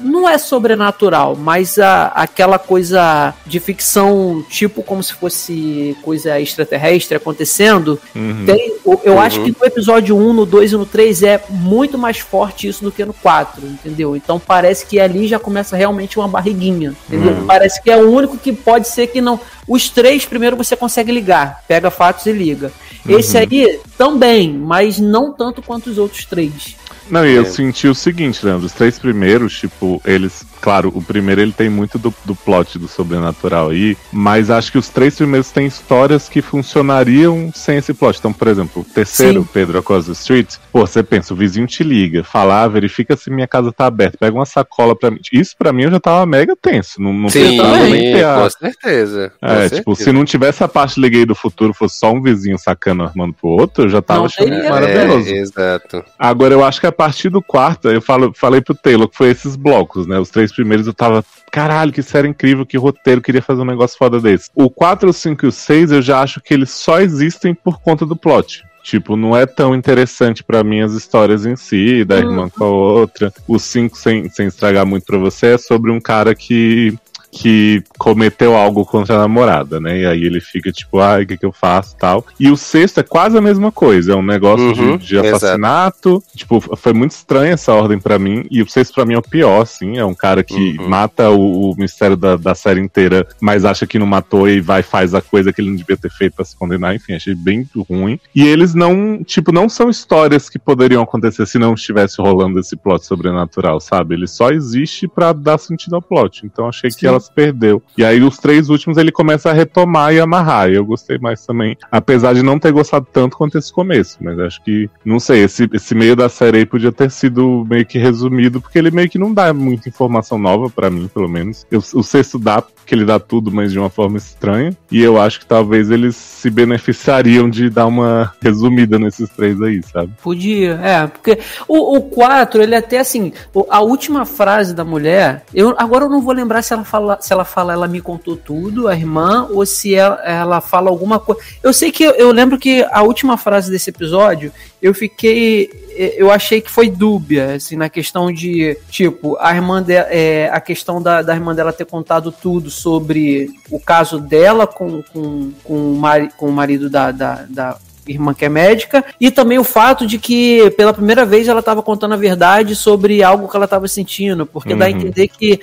não é sobrenatural, mas a, aquela coisa de ficção, tipo como se fosse coisa extraterrestre acontecendo. Uhum. Tem, eu, eu uhum. acho que no episódio 1, no 2 e no 3 é muito mais forte isso do que no 4, entendeu? Então parece que ali já começa realmente uma barriguinha, entendeu? Uhum. Parece que é o único que pode ser que não. Os três primeiro você consegue ligar, pega fatos e liga. Esse uhum. aí também, mas não tanto quanto os outros três. Não, e eu é. senti o seguinte, Leandro, os três primeiros, tipo, eles claro, o primeiro ele tem muito do, do plot do sobrenatural aí, mas acho que os três primeiros têm histórias que funcionariam sem esse plot. Então, por exemplo, o terceiro, Sim. Pedro Across the Street, pô, você pensa, o vizinho te liga, fala, ah, verifica se minha casa tá aberta, pega uma sacola pra mim. Isso pra mim eu já tava mega tenso. Não, não Sim, nem ter a- com certeza. com É, tipo, certeza. se não tivesse a parte liguei do futuro, fosse só um vizinho sacando armando pro outro, eu já tava Não achando teria. maravilhoso. É, exato. Agora, eu acho que a partir do quarto, eu falo, falei pro Taylor que foi esses blocos, né? Os três primeiros eu tava, caralho, que série incrível, que roteiro, queria fazer um negócio foda desse. O 4, o 5 e o 6, eu já acho que eles só existem por conta do plot. Tipo, não é tão interessante pra mim as histórias em si, da irmã com a outra. O 5, sem, sem estragar muito pra você, é sobre um cara que que cometeu algo contra a namorada, né? E aí ele fica tipo, ai, o que, que eu faço tal. E o sexto é quase a mesma coisa, é um negócio Uhum, de, de assassinato. Tipo, foi muito estranha essa ordem pra mim. E o sexto pra mim é o pior, assim. É um cara que Uhum. mata o, o mistério da, da série inteira, mas acha que não matou e vai e faz a coisa que ele não devia ter feito pra se condenar. Enfim, achei bem ruim. E eles não, tipo, não são histórias que poderiam acontecer se não estivesse rolando esse plot sobrenatural, sabe? Ele só existe pra dar sentido ao plot. Então achei que Sim. ela se perdeu. E aí os três últimos ele começa a retomar e amarrar. E eu gostei mais também. Apesar de não ter gostado tanto quanto esse começo. Mas acho que, não sei, esse, esse meio da série aí podia ter sido meio que resumido, porque ele meio que não dá muita informação nova pra mim, pelo menos. Eu- o sexto dá, porque ele dá tudo, mas de uma forma estranha. E eu acho que talvez eles se beneficiariam de dar uma resumida nesses três aí, sabe? Podia, é, porque o, o 4, ele até assim, a última frase da mulher, eu agora eu não vou lembrar se ela fala, se ela fala, ela me contou tudo, a irmã, ou se ela, ela fala alguma coisa. Eu sei que eu, lembro que a última frase desse episódio, eu fiquei, eh, eu achei que foi dúbia, assim, na questão de, tipo, a irmã dela, é, a questão da, da irmã dela ter contado tudo sobre o caso dela com, com, com, o, mari, com o marido da, da, da irmã que é médica, e também o fato de que pela primeira vez ela estava contando a verdade sobre algo que ela estava sentindo, porque dá a Uhum. entender que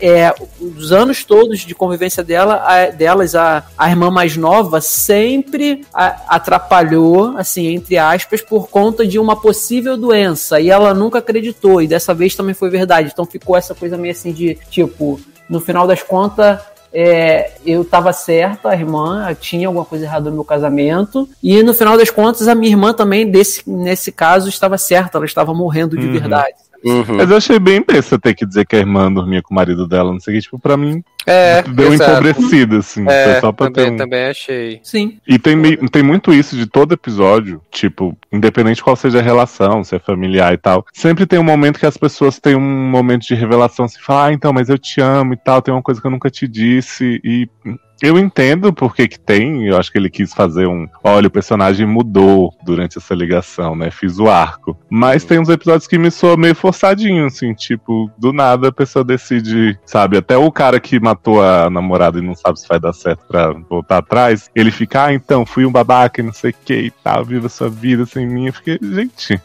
é, os anos todos de convivência dela, a- delas, a, a irmã mais nova sempre a- atrapalhou, assim, entre aspas, por conta de uma possível doença, e ela nunca acreditou, e dessa vez também foi verdade, então ficou essa coisa meio assim de, tipo, no final das contas, é, eu tava certa, a irmã tinha alguma coisa errada no meu casamento, e no final das contas, a minha irmã também, desse, nesse caso, estava certa, ela estava morrendo de Uhum. verdade. Uhum. Mas eu achei bem besta ter que dizer que a irmã dormia com o marido dela, não sei o que, tipo, pra mim É, deu exato. empobrecida, assim. É, foi só pra ter também, um... também achei. Sim. E tem, tem muito isso de todo episódio, tipo, independente qual seja a relação, se é familiar e tal. Sempre tem um momento que as pessoas têm um momento de revelação, assim, falam, ah, então, mas eu te amo e tal, tem uma coisa que eu nunca te disse. E eu entendo por que tem, eu acho que ele quis fazer um. Olha, o personagem mudou durante essa ligação, né? Fiz o arco. Mas tem uns episódios que me soam meio forçadinho, assim, tipo, do nada a pessoa decide, sabe? Até o cara que matou a namorada e não sabe se vai dar certo pra voltar atrás, ele fica, ah, então, fui um babaca e não sei o que e tal, viva sua vida sem mim. Eu fiquei, gente.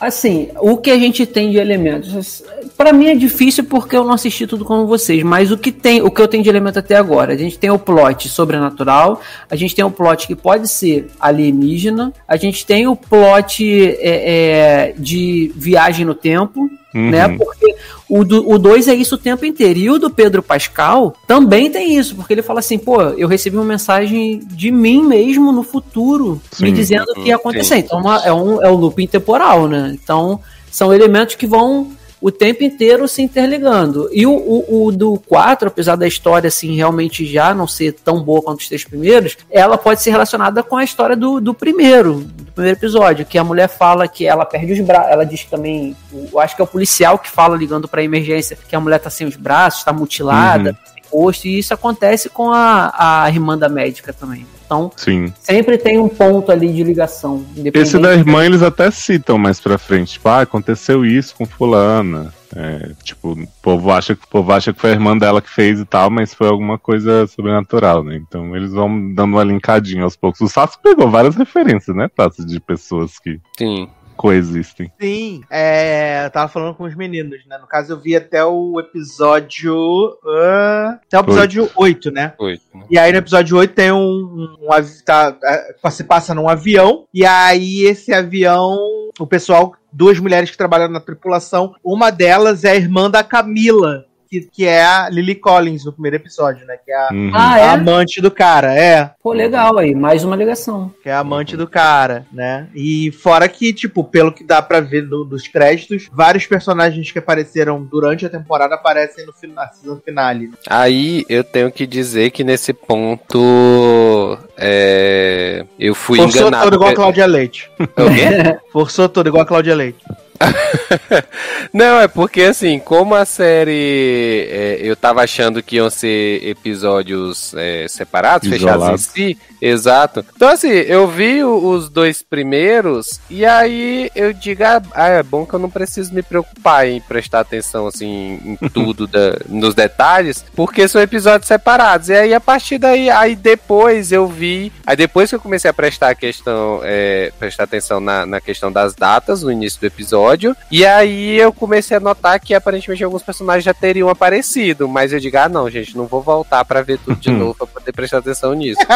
Assim, o que a gente tem de elementos, Pra mim é difícil porque eu não assisti tudo como vocês, mas o que tem, o que eu tenho de elemento até agora, a gente tem o plot sobrenatural, a gente tem o plot que pode ser alienígena, a gente tem o plot é, é, de viagem no tempo, Uhum. né? Porque o 2 o dois é isso o tempo inteiro. E o do Pedro Pascal também tem isso, porque ele fala assim, pô, eu recebi uma mensagem de mim mesmo no futuro, me Sim. dizendo o que ia acontecer. Sim. Então uma- é, um, é um looping temporal, né? Então são elementos que vão o tempo inteiro se interligando. E o, o, o do 4, apesar da história assim realmente já não ser tão boa quanto os três primeiros, ela pode ser relacionada com a história do, do primeiro, do primeiro episódio, que a mulher fala que ela perde os braços, ela diz que também, eu acho que é o policial que fala ligando para emergência que a mulher tá sem os braços, está mutilada, Uhum. sem rosto, e isso acontece com a, a irmã da médica também. Então, Sim. sempre tem um ponto ali de ligação. Esse da irmã eles até citam mais pra frente. Tipo, ah, aconteceu isso com fulana. É, tipo, o povo, acha, o povo acha que foi a irmã dela que fez e tal, mas foi alguma coisa sobrenatural, né? Então eles vão dando uma linkadinha aos poucos. O Sassi pegou várias referências, né, Tassi, de pessoas que Sim. Coexistem. Sim, é, eu tava falando com os meninos, né? No caso, eu vi até o episódio. ah, até o episódio 8, né? Foi. E aí no episódio 8 tem um. um, avi- tá, é, se passa num avião. E aí esse avião o pessoal, duas mulheres que trabalham na tripulação. Uma delas é a irmã da Camila, que, que é a Lily Collins no primeiro episódio, né? Que é a, Uhum. Ah, a é? amante do cara, é. Pô, legal aí, mais uma ligação. Que é a amante do cara, né? E fora que, tipo, pelo que dá pra ver do- dos créditos, vários personagens que apareceram durante a temporada aparecem no final, na season finale. Aí eu tenho que dizer que nesse ponto é, eu fui Forçou enganado. todo igual a Cláudia Leite. O quê? <laughs> Forçou todo igual a Cláudia Leite. <laughs> Não, é porque assim, como a série é, eu tava achando que iam ser episódios é, separados, fechados em si, exato. Então assim, eu vi os dois primeiros e aí eu digo, ah, ah, é bom que eu não preciso me preocupar em prestar atenção assim em <laughs> tudo, da- nos detalhes, porque são episódios separados. E aí a partir daí, aí depois eu vi, aí depois que eu comecei a prestar a questão, é, prestar atenção na, na questão das datas no início do episódio, e aí eu comecei a notar que aparentemente alguns personagens já teriam aparecido, mas eu digo, ah não, gente, não vou voltar pra ver tudo de novo pra poder prestar atenção nisso. <laughs>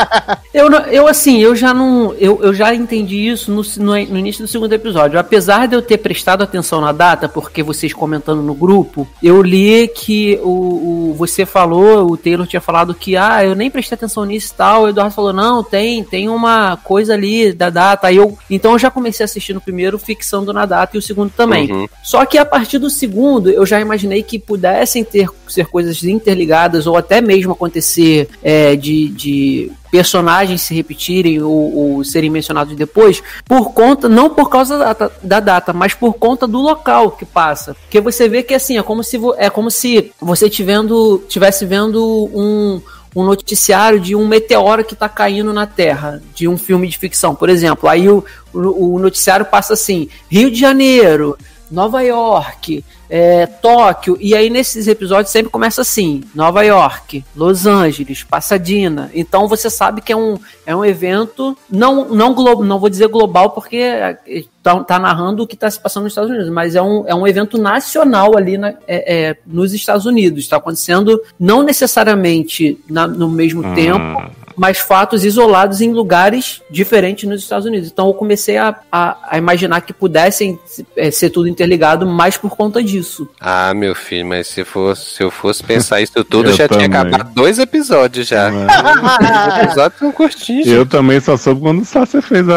Eu, eu assim, eu já não. Eu, eu já entendi isso no, no, no início do segundo episódio. Apesar de eu ter prestado atenção na data, porque vocês comentando no grupo, eu li que o, o- você falou, o Taylor tinha falado que, ah, eu nem prestei atenção nisso e tal. O Eduardo falou, não, tem, tem uma coisa ali da data. Aí eu, então eu já comecei a assistir no primeiro, fixando na data, e o segundo também. Uhum. Só que a partir do segundo, eu já imaginei que pudessem ter ser coisas interligadas ou até mesmo acontecer é, de, de personagens se repetirem ou, ou serem mencionados depois, por conta, não por causa da data, da data, mas por conta do local que passa. Porque você vê que assim, é como se, é como se você tivendo, tivesse vendo um um noticiário de um meteoro que está caindo na Terra, de um filme de ficção, por exemplo. Aí o, o, o noticiário passa assim: Rio de Janeiro, Nova York, é, Tóquio, e aí nesses episódios sempre começa assim: Nova York, Los Angeles, Pasadena. Então você sabe que é um, é um evento, não, não, glo não vou dizer global, porque é, tá, tá narrando o que está se passando nos Estados Unidos, mas é um, é um evento nacional ali na- é- é, nos Estados Unidos. Está acontecendo não necessariamente na- no mesmo Hum. tempo, mas fatos isolados em lugares diferentes nos Estados Unidos. Então eu comecei a, a, a imaginar que pudessem é, ser tudo interligado mais por conta disso. Ah, meu filho, mas se, fosse, se eu fosse pensar isso tudo, <laughs> Eu já tinha também. acabado dois episódios já. Os <laughs> episódios são curtinhos. Eu também só soube quando o Sácia fez a,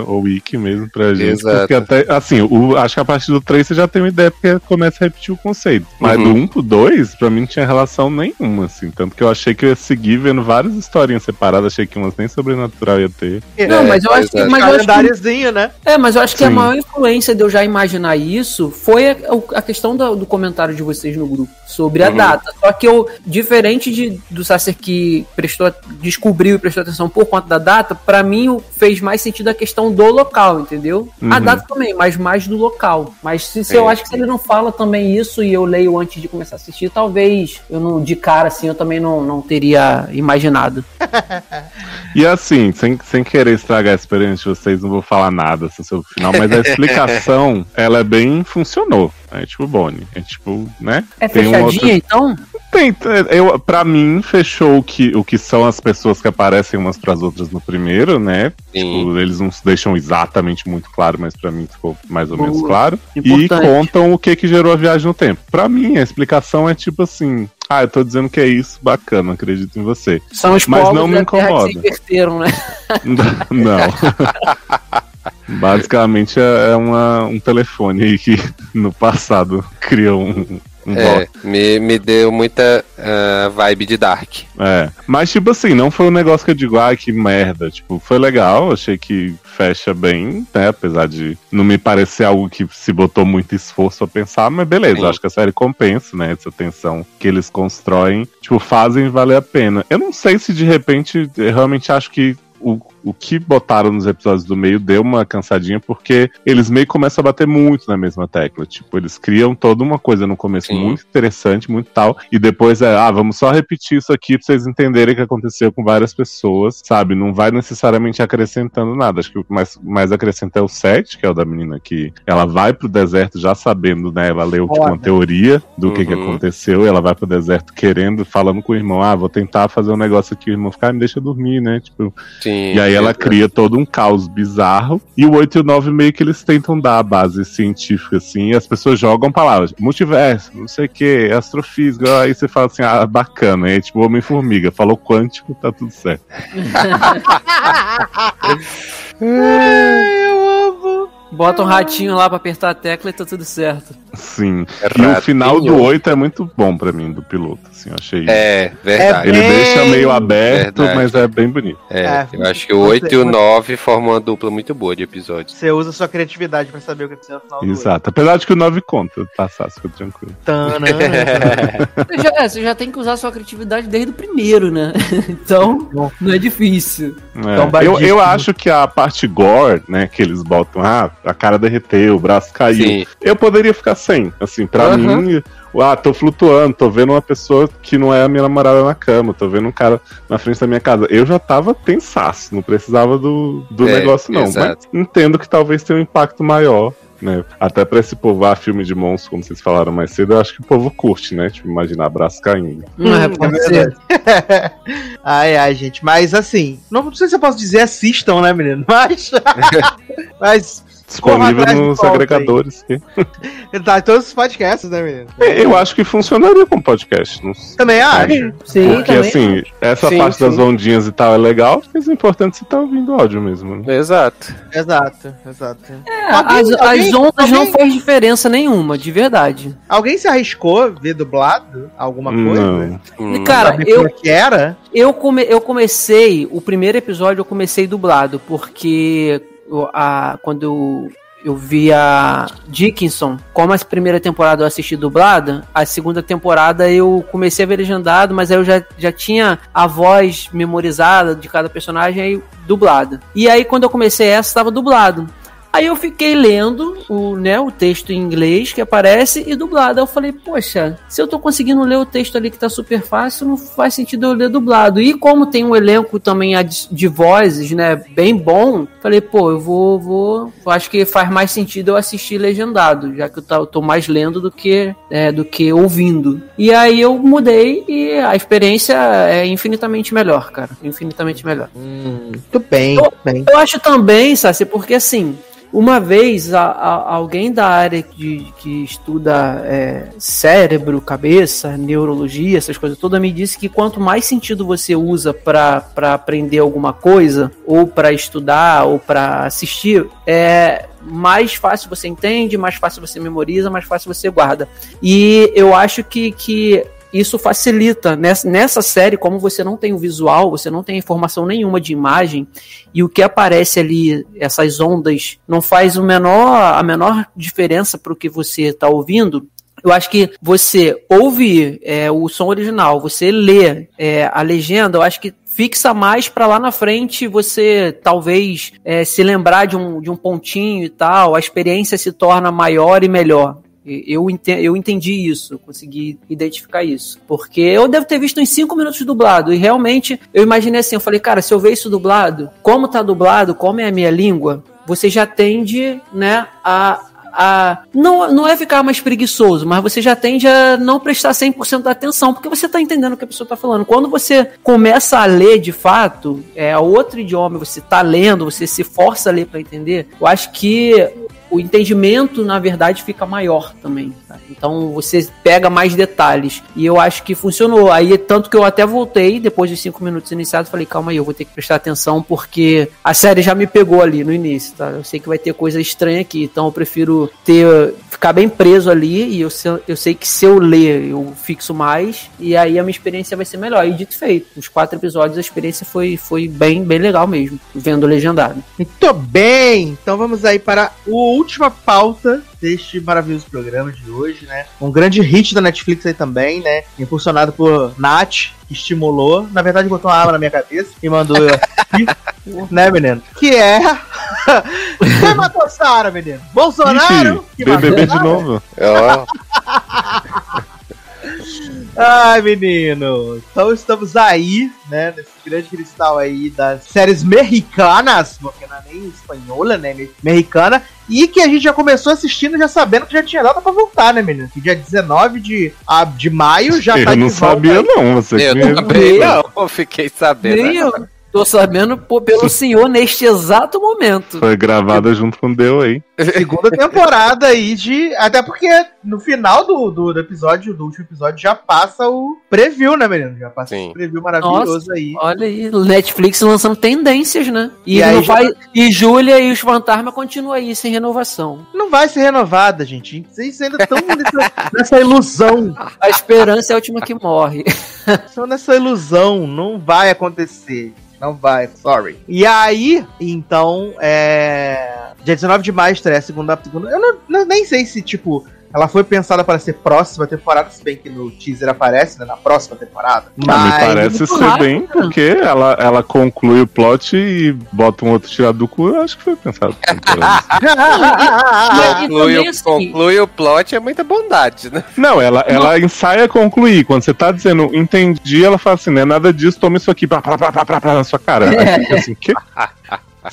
a, o wiki mesmo pra gente. Exato. Porque até, assim, o, acho que a partir do 3 você já tem uma ideia, porque começa a repetir o conceito. Mas Uhum. do 1 pro 2, pra mim não tinha relação nenhuma, assim. Tanto que eu achei que eu ia seguir vendo várias historinhas separadas, achei que umas nem sobrenatural ia ter. Não, mas eu acho que, mas eu acho que né? É, mas eu acho que a Sim. maior influência de eu já imaginar isso foi a, a questão do, do comentário de vocês no grupo sobre a Uhum. data. Só que eu, diferente de, do Sasser que prestou, descobriu e prestou atenção por conta da data, pra mim fez mais sentido a questão do local, entendeu? A Uhum. data também, mas mais do local. Mas se, se eu Sim, acho que se ele não fala também isso e eu leio antes de começar a assistir, talvez eu não, de cara assim, eu também não, não teria imaginado. <laughs> E assim, sem, sem querer estragar a experiência de vocês, não vou falar nada sobre o final, mas a explicação, <laughs> ela é bem funcionou. É tipo Bonnie. É tipo, né? É Tem um fechadinha, outro- então? Tem, eu, pra mim, fechou o que, o que são as pessoas que aparecem umas pras outras no primeiro, né? Sim. Tipo, eles não se deixam exatamente muito claro, mas pra mim ficou mais ou menos Boa. claro. E Importante. contam o que que gerou a viagem no tempo. Pra mim, a explicação é tipo assim: ah, eu tô dizendo que é isso, bacana, acredito em você. São os Mas não me que incomoda. se inverteram, né? <laughs> não. <laughs> Basicamente é é uma, um telefone aí que no passado criou um. É, me, me deu muita ah, vibe de Dark. É. Mas, tipo assim, não foi um negócio que eu digo, ai, que merda. Tipo, foi legal, achei que fecha bem, né? Apesar de não me parecer algo que se botou muito esforço a pensar, mas beleza, Sim. acho que a série compensa, né? Essa tensão que eles constroem, tipo, fazem valer a pena. Eu não sei se de repente, eu realmente acho que o, o que botaram nos episódios do meio deu uma cansadinha, porque eles meio que começam a bater muito na mesma tecla. Tipo, eles criam toda uma coisa no começo Sim. muito interessante, muito tal, e depois é, ah, vamos só repetir isso aqui pra vocês entenderem o que aconteceu com várias pessoas, sabe? Não vai necessariamente acrescentando nada. Acho que o que mais, mais acrescenta é o 7, que é o da menina que ela vai pro deserto já sabendo, né? Ela leu tipo, uma teoria do que, que Uhum. aconteceu, e ela vai pro deserto querendo, falando com o irmão, ah, vou tentar fazer um negócio aqui, o irmão fica, ah, me deixa dormir, né? Tipo, Sim. e aí ela cria todo um caos bizarro. E o 8 e o 9 meio que eles tentam dar a base científica, assim, e as pessoas jogam palavras. Multiverso, não sei o que, astrofísica. Aí você fala assim, ah, bacana. Aí, tipo, Homem-Formiga, falou quântico, tá tudo certo. <laughs> <laughs> Eu amo. Bota um ratinho lá pra apertar a tecla e tá tudo certo. Sim. É e o final do 8 é muito bom pra mim, do piloto, assim, eu achei. É, verdade. Ele bem- deixa meio aberto, Verdade. mas é bem bonito. É, É, eu acho que o você- 8 e o 9 formam uma dupla muito boa de episódios. Você usa sua criatividade pra saber o que aconteceu no final do Exato. Apesar de que o 9 conta, passasse, fica tranquilo. Tanana. <laughs> Você já, é, você já tem que usar sua criatividade desde o primeiro, né? <laughs> Então, não é difícil. É. Então, eu, eu acho que a parte gore, né, que eles botam, ah, a cara derreteu, o braço caiu. Sim. Eu poderia ficar sem. Assim, pra Aham. mim, ah, tô flutuando, tô vendo uma pessoa que não é a minha namorada na cama, tô vendo um cara na frente da minha casa. Eu já tava tensaço, não precisava do, do É, negócio, não. exato. Mas entendo que talvez tenha um impacto maior. Né? Até pra esse povo, ah, filme de monstros, como vocês falaram mais cedo, eu acho que o povo curte, né? Tipo, imaginar braço caindo. Não é, É pode ser. verdade. <laughs> ai, ai, gente. Mas assim, não, não sei se eu posso dizer assistam, né, menino? <laughs> Mas. mas. Disponível nos agregadores. que- <laughs> Tá em todos os podcasts, né, menino? Eu acho que funcionaria como podcast. Não. Também acho. Sim, Porque também. assim, essa Sim, parte das sim. ondinhas e tal é legal, mas é importante você estar ouvindo áudio mesmo, né? Exato. Exato, exato. É, Alguém- as, alguém- as ondas não alguém- faz diferença nenhuma, de verdade. Alguém se arriscou a ver dublado alguma coisa? Não. Hum, Cara, eu, é que era? eu, come, eu comecei, o primeiro episódio eu comecei dublado, porque a, quando eu, vi a Dickinson, como a primeira temporada eu assisti dublada, a segunda temporada eu comecei a ver legendado, mas aí eu já, já tinha a voz memorizada de cada personagem aí dublada. E aí quando eu comecei essa, estava dublado. Aí eu fiquei lendo o, né, o texto em inglês que aparece e dublado. Aí eu falei, poxa, se eu tô conseguindo ler o texto ali que tá super fácil, não faz sentido eu ler dublado. E como tem um elenco também de vozes, né, bem bom, falei, pô, eu vou, vou, eu acho que faz mais sentido eu assistir legendado, já que eu, tá- eu tô mais lendo do que, é, do que ouvindo. E aí eu mudei e a experiência é infinitamente melhor, cara, infinitamente melhor. Muito bem, Eu- muito bem. Eu acho também, Sassi, porque assim, uma vez a- a- alguém da área de, que estuda é, cérebro, cabeça, neurologia, essas coisas todas, me disse que quanto mais sentido você usa para aprender alguma coisa, ou para estudar, ou para assistir, é mais fácil você entende, mais fácil você memoriza, mais fácil você guarda. E eu acho que, que isso facilita nessa, nessa série, como você não tem o visual, você não tem informação nenhuma de imagem, e o que aparece ali, essas ondas, não faz o menor, a menor diferença para o que você está ouvindo. Eu acho que você ouvir é, o som original, você ler é, a legenda, eu acho que fixa mais para lá na frente você talvez é, se lembrar de um, de um pontinho e tal, a experiência se torna maior e melhor. Eu entendi, eu entendi isso, consegui identificar isso. Porque eu devo ter visto em 5 minutos dublado. E realmente eu imaginei assim: eu falei, cara, se eu ver isso dublado, como tá dublado, como é a minha língua, você já tende, né, a. A, não, não é ficar mais preguiçoso, mas você já tende a não prestar 100% da atenção, porque você está entendendo o que a pessoa está falando. Quando você começa a ler de fato, é outro idioma, você está lendo, você se força a ler para entender, eu acho que o entendimento, na verdade, fica maior também. tá? Então você pega mais detalhes. E eu acho que funcionou. Aí, tanto que eu até voltei, depois dos cinco minutos iniciados, falei, calma aí, eu vou ter que prestar atenção, porque a série já me pegou ali no início, tá? Eu sei que vai ter coisa estranha aqui, então eu prefiro ter ficar bem preso ali, e eu, sei- eu sei que se eu ler, eu fixo mais, e aí a minha experiência vai ser melhor. E dito feito, os quatro episódios, a experiência foi, foi bem, bem legal mesmo, vendo legendado. Muito bem, então vamos aí para a última pauta deste maravilhoso programa de hoje, né? Um grande hit da Netflix aí também, né? Impulsionado por Nath, que estimulou. Na verdade, botou uma arma na minha cabeça e mandou eu assistir, <laughs> né, menino? Que é. Quem matou Sara, menino? Bolsonaro? Ixi, que matou BBB de novo. <laughs> Ó, Ai, menino. Então estamos aí, né? Nesse grande cristal aí das séries mexicanas, porque não é nem espanhola, né? me- Mexicana. E que a gente já começou assistindo já sabendo que já tinha data pra voltar, né, menino? Que dia 19 de, ah, de maio já eu tá não de volta sabia, aí. não. Você eu também não, eu fiquei sabendo. Nem eu. Tô sabendo pô, pelo senhor neste exato momento. Foi gravada junto com Deu aí. Segunda temporada aí de. Até porque no final do, do, do episódio, do último episódio, já passa o preview, né, menino? Já passa Sim. o preview maravilhoso Nossa, aí. Olha aí, Netflix lançando tendências, né? E, E aí já- vai- e Júlia e os fantasmas continuam aí sem renovação. Não vai ser renovada, gente. Vocês ainda estão nessa, nessa ilusão. A esperança é a última que morre. <laughs> Estão nessa ilusão. Não vai acontecer. Não vai, sorry. E aí, então, é. Dia 19 de maio estreia a segunda. segunda eu não, não- nem sei se, tipo, ela foi pensada para ser próxima temporada, se bem que no teaser aparece, né? Na próxima temporada. Ah, me parece ser rápido, bem, porque ela, ela conclui o plot e bota um outro tirado do cu, eu acho que foi pensado. Mas <laughs> Conclui, o, assim, conclui o plot é muita bondade, né? Não, ela, ela ensaia concluir. Quando você tá dizendo entendi, ela fala assim, não é nada disso, toma isso aqui pra, pra, pra, pra, pra, pra, na sua cara. Aí fica assim, que? <laughs>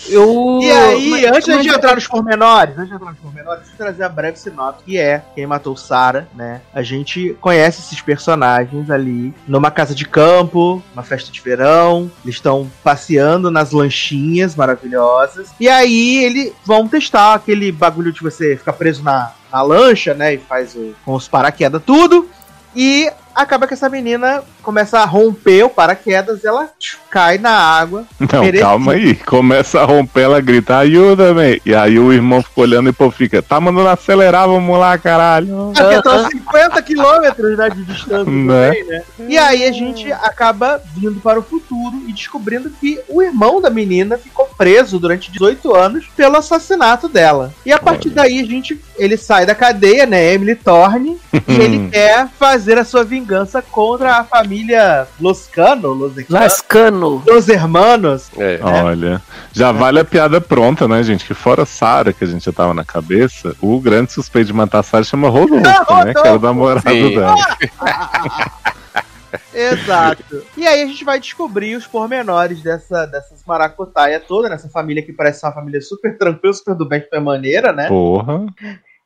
Eu... E aí, mas- antes mas- de entrar nos pormenores, antes de entrar nos pormenores, deixa eu trazer a breve sinopse, que é quem matou Sarah, né? A gente conhece esses personagens ali numa casa de campo, uma festa de verão, eles estão passeando nas lanchinhas maravilhosas, e aí eles vão testar aquele bagulho de você ficar preso na, na lancha, né? E faz o, com os paraquedas tudo, e acaba que essa menina começa a romper o paraquedas, ela tchiu, cai na água, Não, calma aí. Começa a romper, ela grita, ajuda-me. E aí o irmão fica olhando e pô, fica, tá mandando acelerar, vamos lá, caralho. Porque estão 50 quilômetros né, de distância Né? também, né? E aí a gente acaba vindo para o futuro e descobrindo que o irmão da menina ficou preso durante 18 anos pelo assassinato dela. E a partir Olha. daí a gente ele sai da cadeia, né, Emily Thorne, e ele quer fazer a sua vingança contra a família Loscano, Los, Lascano. Los Hermanos. É. Olha, já vale a piada pronta, né, gente? Que fora Sarah, que a gente já tava na cabeça, o grande suspeito de matar a Sarah chama Rodolfo, né? Que era o namorado Sim. dela. <laughs> Exato. E aí a gente vai descobrir os pormenores dessa, dessas maracutaia toda, nessa família que parece ser uma família super tranquila, super do bem, super maneira, né? Porra.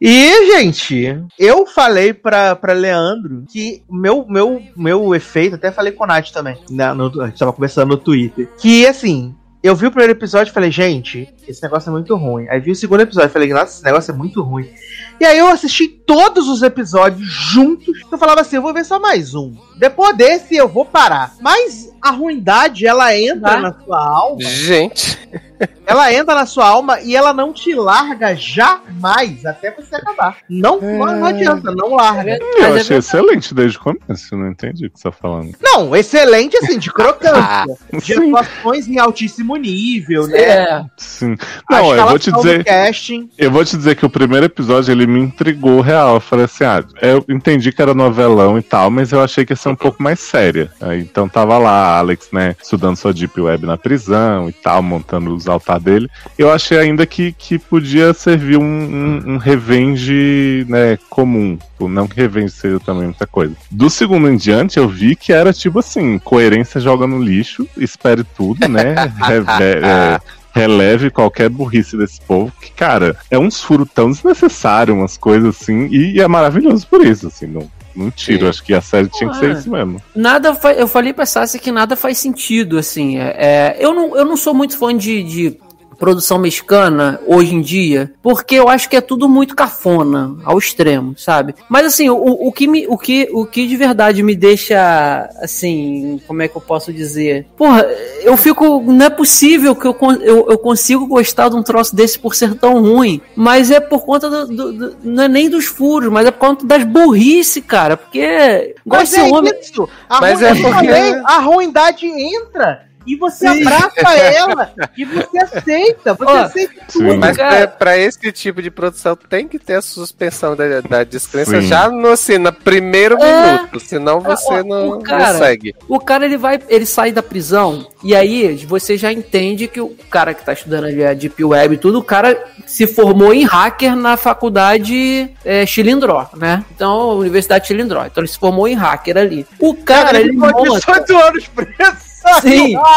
E, gente, eu falei pra, pra Leandro que o meu, meu, meu efeito, até falei com a Nath também, né, no, a gente tava conversando no Twitter, que, assim, eu vi o primeiro episódio e falei, gente, esse negócio é muito ruim. Aí vi o segundo episódio e falei, nossa, esse negócio é muito ruim. E aí eu assisti todos os episódios juntos. Eu falava assim, eu vou ver só mais um. Depois desse eu vou parar. Mas a ruindade, ela entra Tá. na sua alma. Gente, <laughs> Ela entra na sua alma e ela não te larga jamais até você acabar. Não, não adianta, não larga. Eu Mas é achei excelente desde o começo, não entendi o que você tá falando. Não, excelente assim, de crocância. de Sim. atuações em altíssimo nível, né? É. Sim. Não, eu vou te dizer. casting. Eu vou te dizer que o primeiro episódio ele me intrigou real. Eu falei assim: ah, eu entendi que era novelão e tal, mas eu achei que ia ser um pouco mais séria. Aí, então tava lá a Alex, né, estudando sua Deep Web na prisão e tal, montando os altar dele. Eu achei ainda que, que podia servir um, um, um revenge, né, comum. Não que revenge seja também muita coisa. Do segundo em diante, eu vi que era tipo assim: coerência joga no lixo, espere tudo, né? <laughs> é, releve qualquer burrice desse povo, que, cara, é uns furos tão desnecessários, umas coisas assim, e, e é maravilhoso por isso, assim, não, não tiro, Sim. acho que a série tinha que ser isso mesmo. Nada fa- eu falei pra Sassi que nada faz sentido, assim. É, é, eu, não, eu não sou muito fã de, de produção mexicana hoje em dia, porque eu acho que é tudo muito cafona, ao extremo, sabe? Mas assim, o, o, que, me, o, que, o que de verdade me deixa, assim, como é que eu posso dizer? Porra, eu fico. Não é possível que eu, con- eu, eu consigo gostar de um troço desse por ser tão ruim, mas é por conta do. do- do- não é nem dos furos, mas é por conta das burrice, cara, porque. Mas Gosta é homem. isso. A, Mas ruim- é porque- a ruindade entra. E você Sim. abraça <laughs> ela e você aceita. Você Ó, aceita tudo. mas cara. pra, pra esse tipo de produção tem que ter a suspensão da, da descrença Sim. já no, assim, no primeiro É. minuto, senão você ó, não, o não cara- segue. O cara ele vai, ele sai da prisão e aí você já entende que o cara que tá estudando ali a Deep Web e tudo, o cara se formou em hacker na faculdade é, Chilindró, né? Então, Universidade Chilindró. Então ele se formou em hacker ali. O cara, ele ficou monta. 18 anos preso. Sim. <laughs>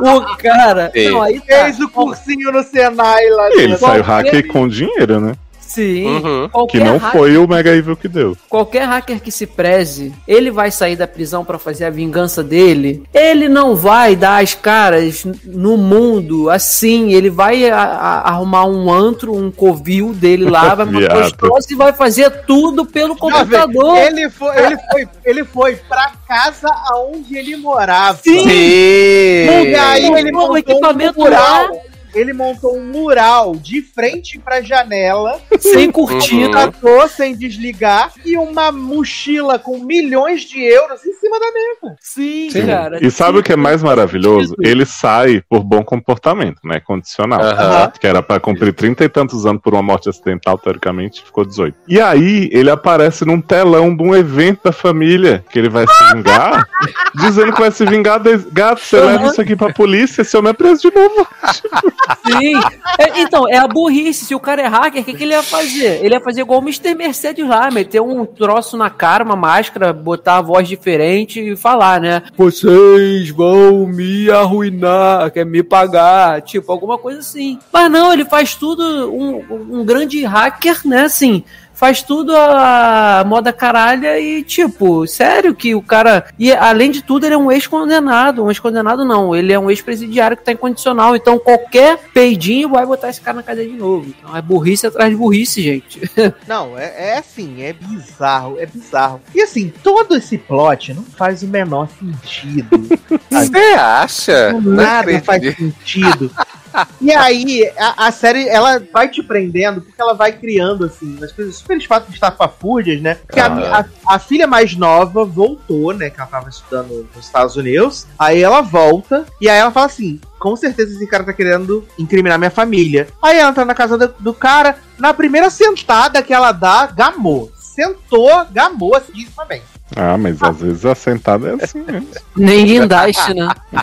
O, o cara. Não, aí tá. Fez o cursinho no Senai lá E ele saiu hacker com dinheiro, né? Sim. Uhum. Que não hacker- foi o Mega Evil que deu. Qualquer hacker que se preze, ele vai sair da prisão pra fazer a vingança dele. Ele não vai dar as caras no mundo assim. Ele vai a- a- arrumar um antro, um covil dele lá, vai <laughs> matar gostoso e vai fazer tudo pelo computador. Ele foi, ele foi, ele foi pra casa aonde ele morava. Sim. E aí Sim. ele Pô, montou um equipamento mural. Ele montou um mural de frente pra janela, Sem cortina. tratou sem desligar e uma mochila com milhões de euros em cima da mesa. Sim, Sim. cara. E sabe o que é mais maravilhoso? sentido. Ele sai por bom comportamento, né? Condicional. Aham. Que era pra cumprir trinta e tantos anos por uma morte acidental, teoricamente, ficou 18. E aí, ele aparece num telão de um evento da família, que ele vai se vingar, <laughs> dizendo que vai se vingar. De... Gato, você leva isso aqui pra polícia, esse homem é preso de novo. <laughs> Sim. É, então, é a burrice. Se o cara é hacker, o que, que ele ia fazer? Ele ia fazer igual o Mr. Mercedes lá, meter um troço na cara, uma máscara, botar a voz diferente e falar, né? Vocês vão me arruinar, quer me pagar, tipo, alguma coisa assim. Mas não, ele faz tudo um, um grande hacker, né? Assim, faz tudo a moda caralha e, tipo, sério que o cara. E além de tudo, ele é um ex-condenado. Um ex-condenado não, ele é um ex-presidiário que tá incondicional. Então qualquer peidinho vai botar esse cara na cadeia de novo. Então é burrice atrás de burrice, gente. <laughs> Não, é, é assim, é bizarro, é bizarro. E assim, todo esse plot não faz o menor sentido. <laughs> Você acha? Não Nada faz sentido. <laughs> E aí, a, a série, ela vai te prendendo, porque ela vai criando, assim, umas coisas super estapafúrdias, né? Porque a, Aham. a, a filha mais nova voltou, né? Que ela tava estudando nos Estados Unidos. Aí ela volta, e aí ela fala assim: com certeza esse cara tá querendo incriminar minha família. Aí ela tá na casa do, do cara, na primeira sentada que ela dá, gamou. Sentou, gamou, assim também. Ah, mas às vezes a sentada é assim mesmo. Nem guindaste, né? <laughs>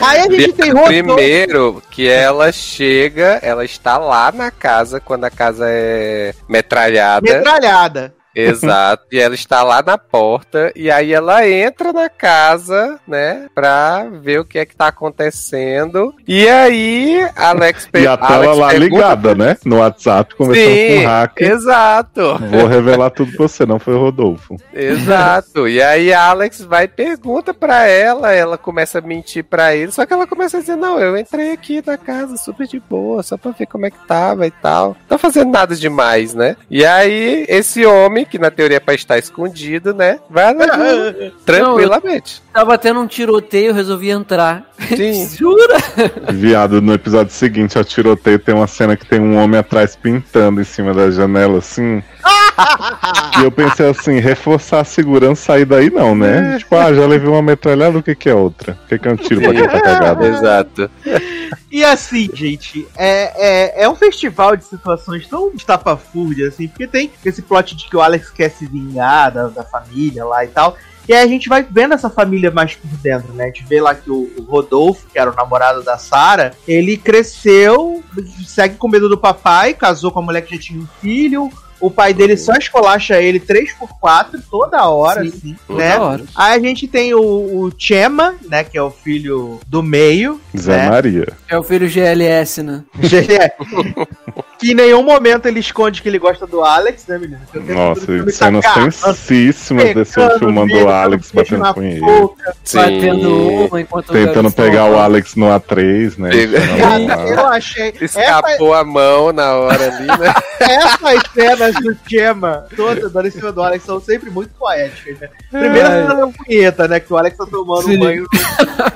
Aí a gente tem. Primeiro que ela chega, ela está lá na casa quando a casa é metralhada. Metralhada. Exato. E ela está lá na porta. E aí ela entra na casa, né? Pra ver o que é que tá acontecendo. E aí, Alex E a tela Alex lá pergunta- ligada, né? No WhatsApp, conversando com Sim, o hacker. exato. Vou revelar tudo pra você, não foi o Rodolfo. Exato. E aí Alex vai e pergunta pra ela, ela começa a mentir pra ele, só que ela começa a dizer: "Não, eu entrei aqui na casa super de boa, só pra ver como é que tava e tal. Não tá fazendo nada demais, né?" E aí esse homem, que na teoria é pra estar escondido, né, vai lá <laughs> tranquilamente. Tava tendo um tiroteio, eu resolvi entrar. Sim. <laughs> Jura? Viado, no episódio seguinte ao tiroteio tem uma cena que tem um homem atrás pintando em cima da janela, assim. <laughs> e eu pensei assim, reforçar a segurança sair daí não, né? Tipo, ah, já levei uma metralhada, o que que é outra? O que que é um tiro pra quem tá cagado? <laughs> Exato. E assim, gente, é, é, é um festival de situações tão estapafúrdias, assim, porque tem esse plot de que o Alex quer se vingar da, da família lá e tal. E aí a gente vai vendo essa família mais por dentro, né? A gente vê lá que o, o Rodolfo, que era o namorado da Sarah, ele cresceu, segue com medo do papai, casou com a mulher que já tinha um filho. O pai dele só escolacha ele 3x4 toda hora, Sim, assim, toda né? hora. Aí a gente tem o, o Chema, né? Que é o filho do meio. Zé né? Maria. É o filho GLS, né? É. <laughs> que em nenhum momento ele esconde que ele gosta do Alex, né, menino? Nossa, cenas tá tensíssimas desse filmando o Alex batendo com ele. boca. Batendo uma enquanto o Tentando pegar o. Alex no A3, né? Cara, eu achei. <laughs> Escapou a mão na hora ali, né? <laughs> Essas cenas do Chema, todas dando em cima do Alex, são sempre muito poéticas, né? Primeiro cena da punheta, né? Que o Alex tá tomando Sim. um banho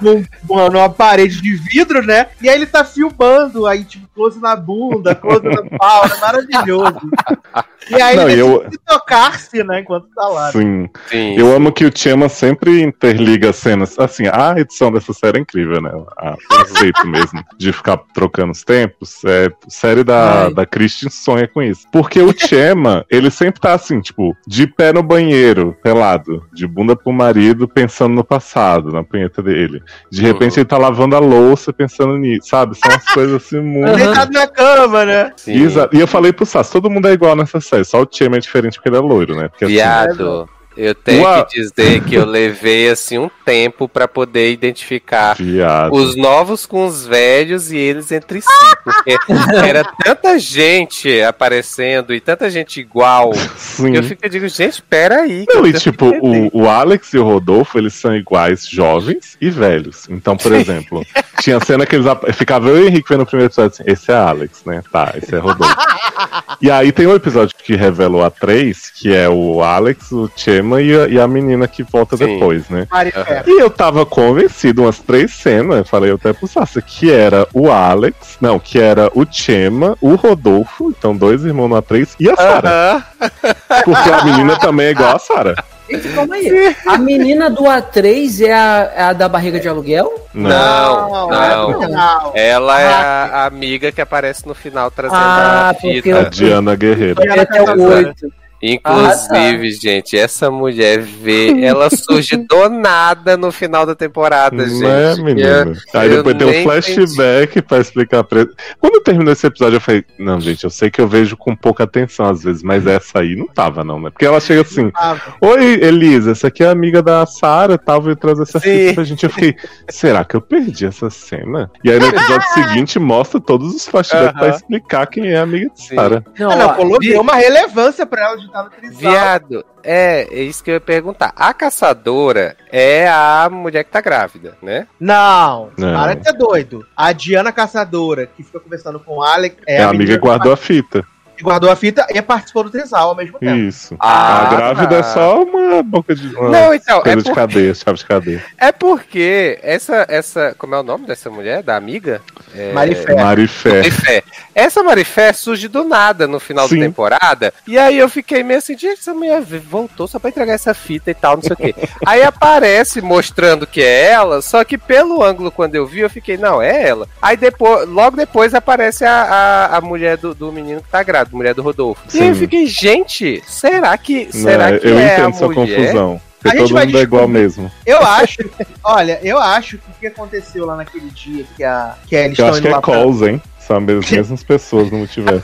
num- numa, numa parede de vidro, né? E aí ele tá filmando, aí, tipo, close na bunda, close na pau, é maravilhoso. E aí Não, ele eu- tocar-se, né? Enquanto tá lá. Sim. Sim. Eu amo que o Chema sempre interliga cenas. Assim, a edição dessa série é incrível, né? A conceito mesmo de ficar trocando os tempos. É, série da, Ai. da Christian sonha com isso. Porque o Chema, ele sempre tá assim, tipo, de pé no banheiro, pelado, de bunda pro marido, pensando no passado, na punheta dele. De repente Uhum. ele tá lavando a louça pensando nisso, sabe? São umas coisas assim muito. Deitado na cama, né? Sim. E eu falei pro Sass, todo mundo é igual nessa série, só o Chema é diferente porque ele é loiro, né? Porque, assim, Viado. Eu tenho Uau. que dizer que eu levei assim um tempo pra poder identificar Viado. os novos com os velhos e eles entre si, porque <laughs> era tanta gente aparecendo e tanta gente igual. Sim. que Eu fico eu digo, gente, pera aí. Não, e tipo, o, o Alex e o Rodolfo, eles são iguais jovens e velhos. Então, por exemplo, tinha cena que eles ficava eu e o Henrique vendo o primeiro episódio assim, esse é Alex, né? Tá, esse é Rodolfo. <laughs> e aí tem um episódio que revelou a três, que é o Alex, o Chema e a, e a menina que volta Sim. depois, né? Marifé. E eu tava convencido, umas três cenas, eu falei até pro Sasha, que era o Alex, não, que era o Chema, o Rodolfo, então dois irmãos no A3, e a Sarah. Aham. Porque a menina também é igual a Sarah. Gente, calma aí. A menina do A3 é a, é a da barriga de aluguel? Não, não. é não. Ela é a, a amiga que aparece no final trazendo Ah, a fita. eu- A Diana Guerreiro. É até o 8. Inclusive, gente, essa mulher vê, <laughs> ela surge do nada no final da temporada, gente. Né, menina? Aí eu depois tem um flashback pra explicar pra ele. Quando terminou esse episódio, eu falei, não, gente, eu sei que eu vejo com pouca atenção às vezes, mas essa aí não tava, não, né? Porque ela chega assim, Ah, Oi, Elisa, essa aqui é amiga da Sarah, tal, veio trazer essa fita pra gente. Eu fiquei, será que eu perdi essa cena? E aí no episódio <laughs> seguinte mostra todos os flashbacks Aham. pra explicar quem é a amiga de. Sarah. Não, Ah, não, ó, colocou deu uma relevância pra ela de trisal. Viado, é, é isso que eu ia perguntar. A caçadora é a mulher que tá grávida, né? Não, Não. para de ser doido. A Diana Caçadora, que fica conversando com o Alec, é, É, a amiga menina que guardou a fita. que guardou a fita e participou do trisal ao mesmo tempo. Isso. Ah, a grávida é tá. só uma boca de. Uma Não, então, é, coisa de cadeia, chave de cadeia. é porque essa, essa. Como é o nome dessa mulher? Da amiga? É, Marifé. Marifé. Marifé. Essa Marifé surge do nada no final Sim. da temporada. E aí eu fiquei meio assim, gente, essa mulher voltou só pra entregar essa fita e tal, não sei o quê. <laughs> aí aparece mostrando que é ela, só que pelo ângulo quando eu vi, eu fiquei, não, é ela. Aí depois, logo depois aparece a, a, a mulher do, do menino que tá grávida, mulher do Rodolfo. E aí eu Sim. fiquei, gente, será que, será Né, que eu é entendo a sua mulher? confusão. A Porque gente todo vai mundo é igual mesmo. Eu acho, <laughs> olha, eu acho que o que aconteceu lá naquele dia que, a, que eles Eu estão acho que indo é lá pra- calls, hein? São as mesmas <laughs> pessoas no multiverso.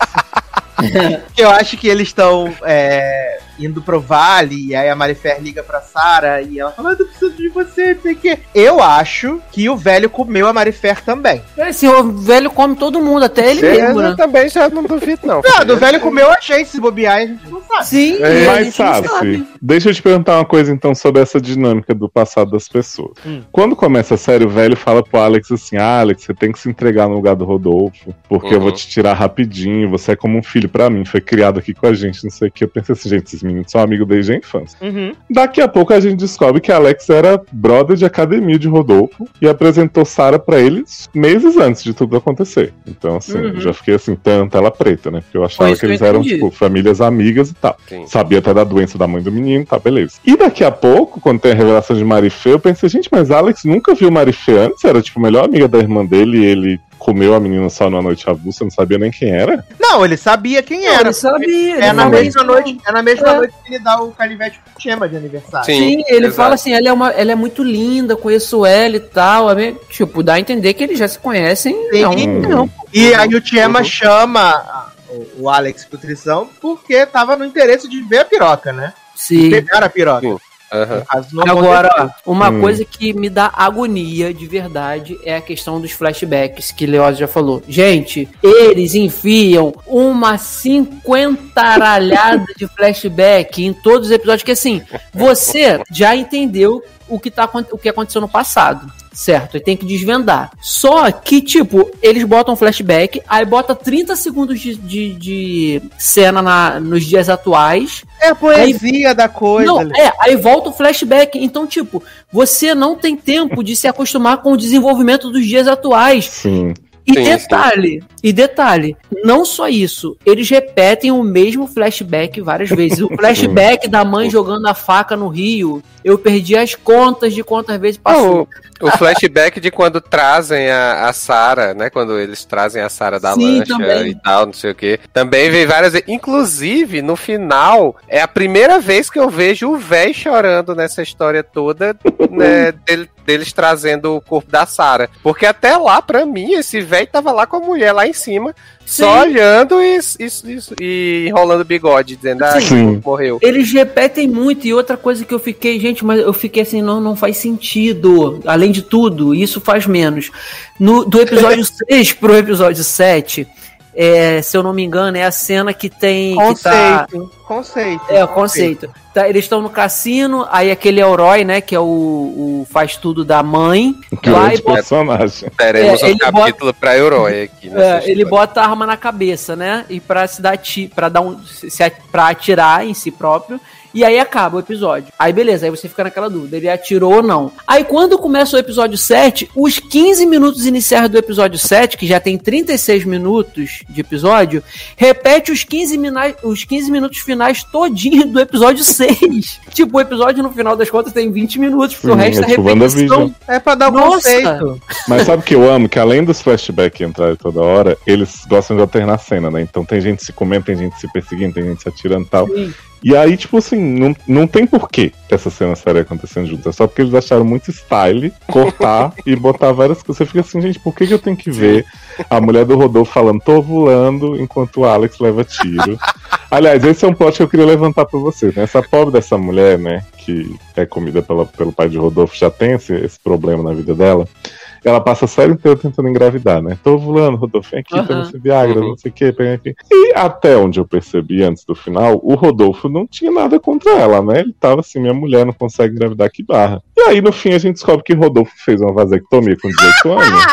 <laughs> que eu acho que eles estão é, indo pro vale, e aí a Marifer liga pra Sarah e ela fala, "Ah, eu tô precisando de você, não sei o quê. Eu acho que o velho comeu a Marifer também. Assim, o velho come todo mundo, até ele É, mesmo, eu né? também já não duvido, não. Não, do velho comeu a gente, se bobear, a gente não sabe. Sim, É, e a Mas, Sassi, sabe. deixa eu te perguntar uma coisa então sobre essa dinâmica do passado das pessoas. Hum. Quando começa a série, o velho fala pro Alex assim: ah, Alex, você tem que se entregar no lugar do Rodolfo, porque eu Uhum. vou te tirar rapidinho, você é como um filho pra mim, foi criado aqui com a gente, não sei o que. Eu pensei assim, gente, esses meninos são amigos desde a infância. Uhum. Daqui a pouco a gente descobre que Alex era brother de academia de Rodolfo e apresentou Sarah pra eles meses antes de tudo acontecer. Então, assim, Uhum. eu já fiquei assim, tanta tela preta, né? Porque eu achava que eles eram, tipo, famílias amigas e tal. Sim. Sabia até da doença da mãe do menino, tá, beleza. E daqui a pouco, quando tem a revelação de Marifê, eu pensei, gente, mas Alex nunca viu Marifê antes? Era, tipo, a melhor amiga da irmã dele e ele comeu a menina só numa noite avulsa, não sabia nem quem era? Não, ele sabia quem Não, era. ele sabia. É ele na mesma noite, é na mesma É. noite que ele dá o canivete pro Chema de aniversário. Sim. Sim, ele exato. fala assim, ela é, uma, ela é muito linda, conheço ela e tal. é meio- tipo, dá a entender que eles já se conhecem Sim. há um tempo. E aí o Chema Uhum. chama o, Alex pro trição porque tava no interesse de ver a piroca, né? Sim. Pegar a piroca. Sim. Não Agora, uma Hum. coisa que me dá agonia de verdade é a questão dos flashbacks, que Leoz já falou. Gente, eles enfiam uma cinquentaralhada de flashback em todos os episódios, que assim, você já entendeu o que, tá, o que aconteceu no passado. Certo, e tem que desvendar. Só que, tipo, eles botam flashback, aí bota 30 segundos de, de, de cena na- nos dias atuais, É a poesia da coisa. não, ali. é, aí volta o flashback. Então, tipo, você não tem tempo de se acostumar com o desenvolvimento dos dias atuais. Sim. E Sim, detalhe, e detalhe, não só isso, eles repetem o mesmo flashback várias vezes. O <laughs> flashback da mãe jogando a faca no rio, eu perdi as contas de quantas vezes passou. O, o flashback de quando trazem a, a Sarah, né? Quando eles trazem a Sarah da Sim, lancha também. e tal, não sei o que. Também vem várias vezes. Inclusive, no final, é a primeira vez que eu vejo o véi chorando nessa história toda, né? dele- deles trazendo o corpo da Sarah. Porque até lá, pra mim, esse véi tava lá com a mulher lá em cima, só olhando e, isso, isso, e enrolando o bigode, dizendo, ah, Sim. morreu. Eles repetem muito, e outra coisa que eu fiquei, gente, mas eu fiquei assim, não, não faz sentido. Além de tudo, isso faz menos. No, do episódio <laughs> 6 pro episódio 7, é, se eu não me engano, é a cena que tem. Que tá, Conceito. Conceito. é, o conceito. Tá, eles estão no cassino, aí aquele Elroy, né, que é o, o faz tudo da mãe, Que vai e bota, personagem. Teremos É, um capítulo pra Herói aqui. é, ele bota a arma na cabeça, né, e pra se dar ti, para dar um se, se- pra atirar em si próprio. E aí acaba o episódio. Aí beleza, aí você fica naquela dúvida, ele atirou ou não. Aí quando começa o episódio 7, os 15 minutos iniciais do episódio 7, que já tem 36 minutos de episódio, repete os 15, mina- os 15 minutos finais todinho do episódio 6. <laughs> tipo, o episódio no final das contas tem 20 minutos, porque o Sim, resto é tipo repetição. É pra dar o Nossa! conceito. Mas sabe o que eu amo? Que além dos flashbacks entrarem toda hora, eles gostam de alternar cena, né? Então tem gente se comendo, tem gente se perseguindo, tem gente se atirando e tal. Sim. E aí, tipo assim, não, não tem porquê essas cenas estarem acontecendo juntas. É só porque eles acharam muito style cortar <laughs> e botar várias coisas. Você fica assim, gente, por que, que eu tenho que ver a mulher do Rodolfo falando tô voando enquanto o Alex leva tiro? Aliás, esse é um plot que eu queria levantar pra vocês, né? Essa pobre dessa mulher, né, que é comida pela, pelo pai de Rodolfo, já tem esse, esse problema na vida dela. Ela passa a série inteira tentando engravidar, né? Tô ovulando, Rodolfo, vem aqui, Aham. toma esse Viagra, Uhum. não sei o que, pega aqui. E até onde eu percebi antes do final, o Rodolfo não tinha nada contra ela, né? Ele tava assim, minha mulher não consegue engravidar, que barra. E aí, no fim, a gente descobre que Rodolfo fez uma vasectomia com 18 <laughs> anos.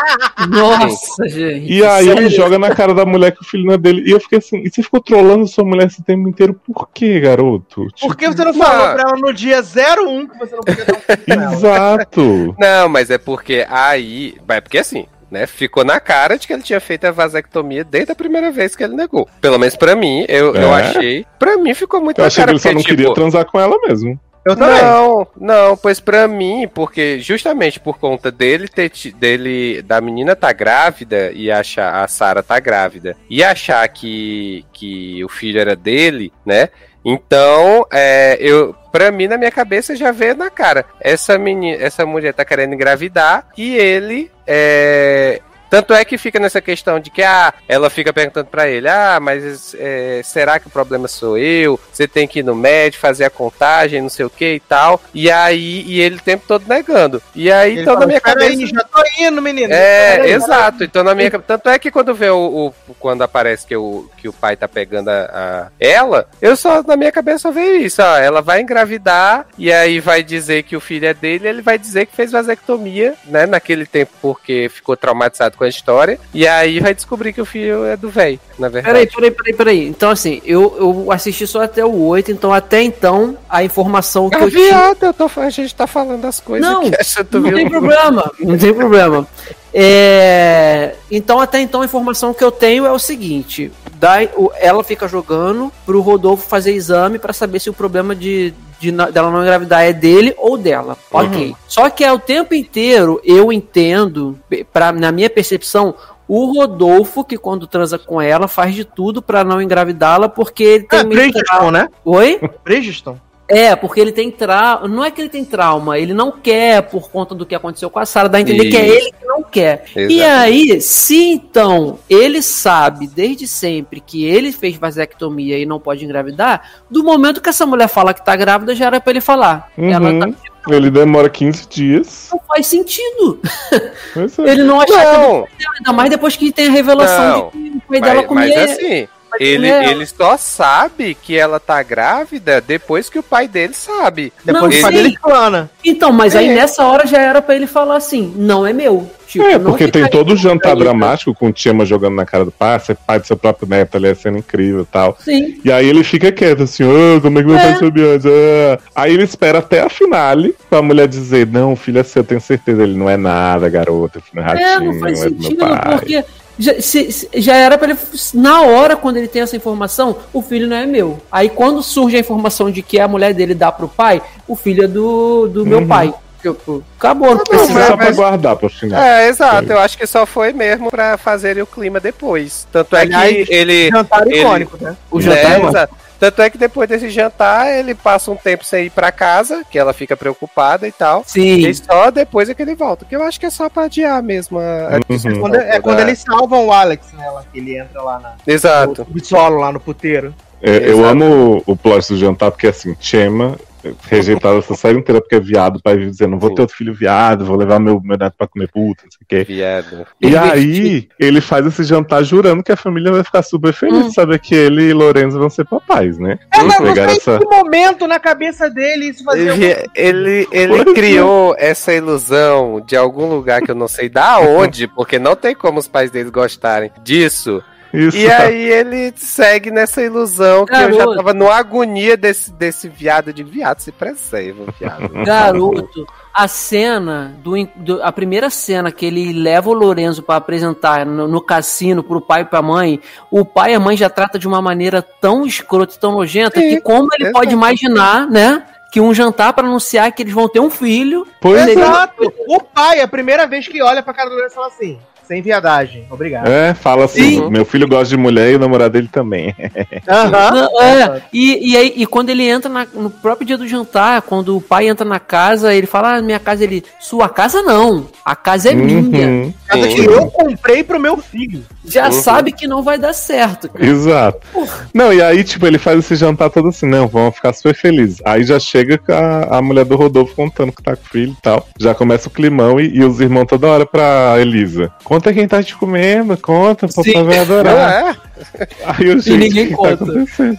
Nossa, gente. E aí ele sério? joga na cara da mulher que o filho não é dele. E eu fiquei assim, e você ficou trolando sua mulher esse tempo inteiro, por quê, garoto? Por que Tipo, você não Não. falou pra ela no dia 01 que você não podia dar um? Exato. Não, mas é porque aí. É porque assim. Né, ficou na cara de que ele tinha feito a vasectomia desde a primeira vez que ele negou. Pelo menos pra mim, eu, eu É? achei. Pra mim ficou muito Eu na achei que cara. ele só não porque, queria tipo, transar com ela mesmo. Eu também. Não, não, pois pra mim, porque justamente por conta dele ter dele da menina tá grávida e achar a Sara tá grávida e achar que que o filho era dele, né? Então, é, eu para mim na minha cabeça já vê na cara. Essa menina, essa mulher tá querendo engravidar e ele é tanto é que fica nessa questão de que ah, ela fica perguntando pra ele: ah, mas é, será que o problema sou eu? Você tem que ir no médico, fazer a contagem, não sei o que e tal. E aí, e ele o tempo todo negando. E aí, Ele então fala, na minha "Espera cabeça. aí, já tô indo, menino. É, aí, exato. Então na minha cabeça. Tanto é que quando vê o, o- quando aparece que o, que o pai tá pegando a, a- ela, eu só na minha cabeça só vejo isso, ó. Ela vai engravidar e aí vai dizer que o filho é dele, ele vai dizer que fez vasectomia, né, naquele tempo porque ficou traumatizado com a história. E aí vai descobrir que o filho é do velho, na verdade. Peraí, peraí, peraí, peraí. Então, assim, eu, eu assisti só até o 8, então até então a informação que Ah, eu tinha. viado, eu tô, a gente tá falando das coisas Não, que tu Não tem problema, não tem problema. É, então, até então, a informação que eu tenho é o seguinte: ela fica jogando pro Rodolfo fazer exame pra saber se o problema de, de dela não engravidar é dele ou dela. Ok. Só que é o tempo inteiro eu entendo, pra, na minha percepção, o Rodolfo, que quando transa com ela, faz de tudo pra não engravidá-la, porque ele tem É, Bridgestone, né? Oi? Bridgestone. É, porque ele tem trauma. Não é que ele tem trauma, ele não quer por conta do que aconteceu com a Sarah, dá a entender que é Isso. ele que não quer. E aí, se então ele sabe desde sempre que ele fez vasectomia e não pode engravidar, do momento que essa mulher fala que tá grávida, já era pra ele falar. Ela Uhum. tá- Ele demora 15 dias. não faz sentido. É. Ele não achar que Não, ainda mais depois que tem a revelação Não, de que o pai dela mas, comia. mas assim, ele, ela. ele só sabe que ela tá grávida depois que o pai dele sabe. Depois Não, o pai sim. dele plana. Então, mas aí É. nessa hora já era pra ele falar assim: não é meu. Tipo, É, porque tem aí todo o jantar dramático com o Tiama jogando na cara do pai, ser pai do seu próprio neto ali é sendo incrível e tal. Sim. E aí ele fica quieto, assim, "Ah, como é que meu É. pai soube antes? Ah." Aí ele espera até a finale pra mulher dizer, não, filho é seu, eu tenho certeza, ele não é nada, garota, filho é É, ratinho, não faz é do meu sentido, pai. porque já, se- já era pra ele. Na hora, quando ele tem essa informação, o filho não é meu. Aí quando surge a informação de que a mulher dele dá pro pai, o filho é do, do meu Uhum. pai. Tipo, acabou, não Não, precisa. mas só mas- pra guardar pro final. É, exato. Eu acho que só foi mesmo pra fazerem o clima depois. Tanto é Aliás, que ele. Jantar ele- icônico, né? O É, jantar é exato. Tanto é que depois desse jantar, ele passa um tempo sem ir pra casa, que ela fica preocupada e tal. Sim. E só depois é que ele volta. Que eu acho que é só pra adiar mesmo a, Uhum. discussão Quando, é toda. quando eles salvam o Alex, né? que ele entra lá na, Exato. no subsolo, lá no puteiro. É, eu amo o, o plot do jantar, porque assim, Chema, rejeitado essa série inteira porque é viado, o pai dizendo, não vou ter outro filho viado, vou levar meu, meu neto pra comer puta, não sei o quê. Viado. E aí, ele faz esse jantar jurando que a família vai ficar super feliz Hum. de saber que ele e Lorenzo vão ser papais, né? É, mas não sei essa- momento na cabeça dele isso fazia. Ele, ele, ele Pois é. criou essa ilusão de algum lugar que eu não sei da <laughs> onde, porque não tem como os pais deles gostarem disso. Isso. E aí ele segue nessa ilusão que eu já tava numa agonia desse, desse viado de viado se preserva, viado. <laughs> Garoto, a cena do, do- a primeira cena que ele leva o Lorenzo pra apresentar no, no cassino pro pai e pra mãe, o pai e a mãe já trata de uma maneira tão escrota, e tão nojenta Sim, que como ele pode imaginar, né? Que um jantar pra anunciar que eles vão ter um filho. Pois é. Exato! O pai, a primeira vez que olha pra cara do Lourenço, fala assim: sem viadagem, obrigado. É, fala assim, Sim. meu filho gosta de mulher e o namorado dele também. <laughs> Aham. Não, é, e, e, aí, e quando ele entra na- no próprio dia do jantar, quando o pai entra na casa, ele fala: ah, minha casa, ele. Sua casa não, a casa é minha. Uhum, Casa que eu comprei pro meu filho. Já Uhum. sabe que não vai dar certo. cara. Exato. Não, e aí, tipo, ele faz esse jantar todo assim, não, vamos ficar super felizes. Aí já chega com a, a mulher do Rodolfo contando que tá com o filho e tal. Já começa o climão e, e os irmãos toda hora pra Elisa. Conta quem tá te comendo, conta, o papai Sim. vai adorar. É? Aí eu, gente, ninguém o que conta. tá?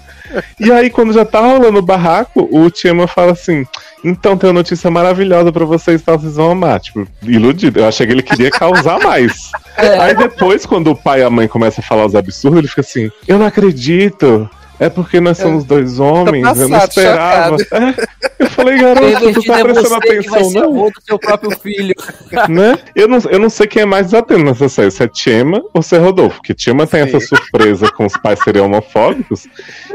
E aí, quando já tá rolando o barraco, o Tiama fala assim: então tem uma notícia maravilhosa pra vocês, tá? Vocês vão amar. Tipo, iludido. Eu achei que ele queria causar mais. É. Aí depois, quando o pai e a mãe começam a falar os absurdos, ele fica assim: eu não acredito. É porque nós somos dois homens, eu não passado, esperava. É. <laughs> Eu falei, garoto, tu tá é prestando você que vai atenção, ser não? avô do seu próprio filho. <laughs> né? Eu não, eu não sei quem é mais desatento nessa série, se é Chema ou se é Rodolfo, porque Chema tem Sim. essa surpresa com os pais serem homofóbicos,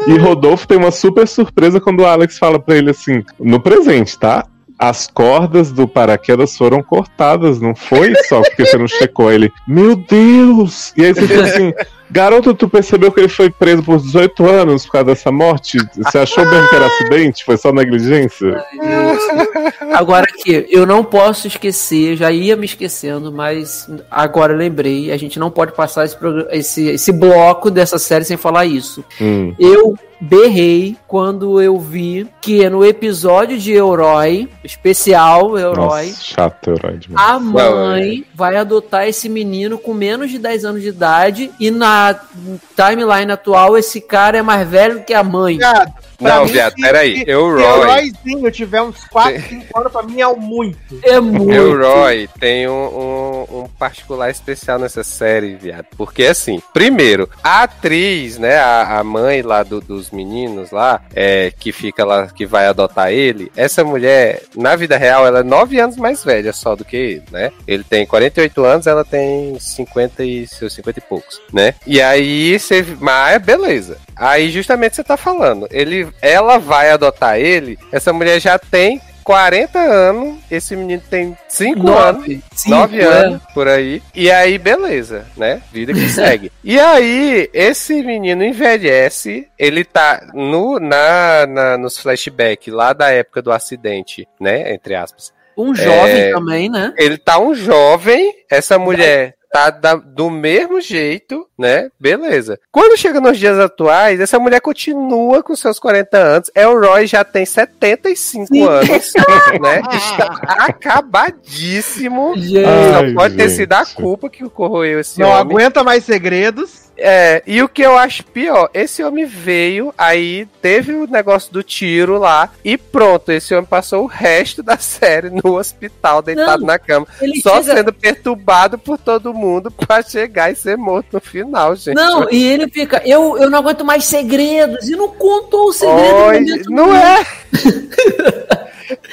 e Rodolfo tem uma super surpresa quando o Alex fala pra ele assim, no presente, tá? As cordas do paraquedas foram cortadas, não foi só porque você não checou ele. Meu Deus! E aí você fica assim, garoto, tu percebeu que ele foi preso por 18 anos por causa dessa morte? Você achou mesmo que era acidente? Foi só negligência? <laughs> Agora aqui, eu não posso esquecer, já ia me esquecendo, mas agora eu lembrei, a gente não pode passar esse, esse, esse bloco dessa série sem falar isso. Hum. Eu berrei quando eu vi que no episódio de Herói, especial Herói, Nossa, chato, herói demais. a mãe vai adotar esse menino com menos de 10 anos de idade e na timeline atual esse cara é mais velho que a mãe. Viado, pra Não, mim, viado, peraí. se- Eu, Se o Roy. Royzinho tiver uns 4, 5 anos, pra mim é o muito. É muito. Eu, Roy, tem um, um, um particular especial nessa série, viado. Porque, assim, primeiro, a atriz, né, a, a mãe lá do- dos meninos lá, é, que fica lá, que vai adotar ele, essa mulher, na vida real, ela é 9 anos mais velha só do que ele, né? Ele tem 48 anos, ela tem 50 e seus 50 e poucos, né? E aí, você. Mas, beleza. Aí, justamente, você tá falando. Ele, ela vai adotar ele, essa mulher já tem 40 anos, esse menino tem 5 anos. Nove. Cinco, 9 é. anos, por aí. E aí, beleza, né? Vida que segue. <laughs> e aí, esse menino envelhece, ele tá no, na, na, nos flashbacks lá da época do acidente, né? Entre aspas. Um jovem É. também, né? Ele tá um jovem, essa mulher tá da- do mesmo jeito, né? Beleza. Quando chega nos dias atuais, essa mulher continua com seus 40 anos. Elroy já tem 75 Sim. anos, <laughs> né? Está acabadíssimo. Gente, Só pode ter sido a culpa que corroeu esse Não homem. aguenta mais segredos. É, e o que eu acho pior, esse homem veio, aí teve o negócio do tiro lá, e pronto, esse homem passou o resto da <laughs> série no hospital, deitado Não, na cama, só chega- sendo perturbado por todo mundo <laughs> pra chegar e ser morto no final, gente. Não, e ele fica, eu, eu não aguento mais segredos, e não contou o segredo Oi, no momento não é? <laughs>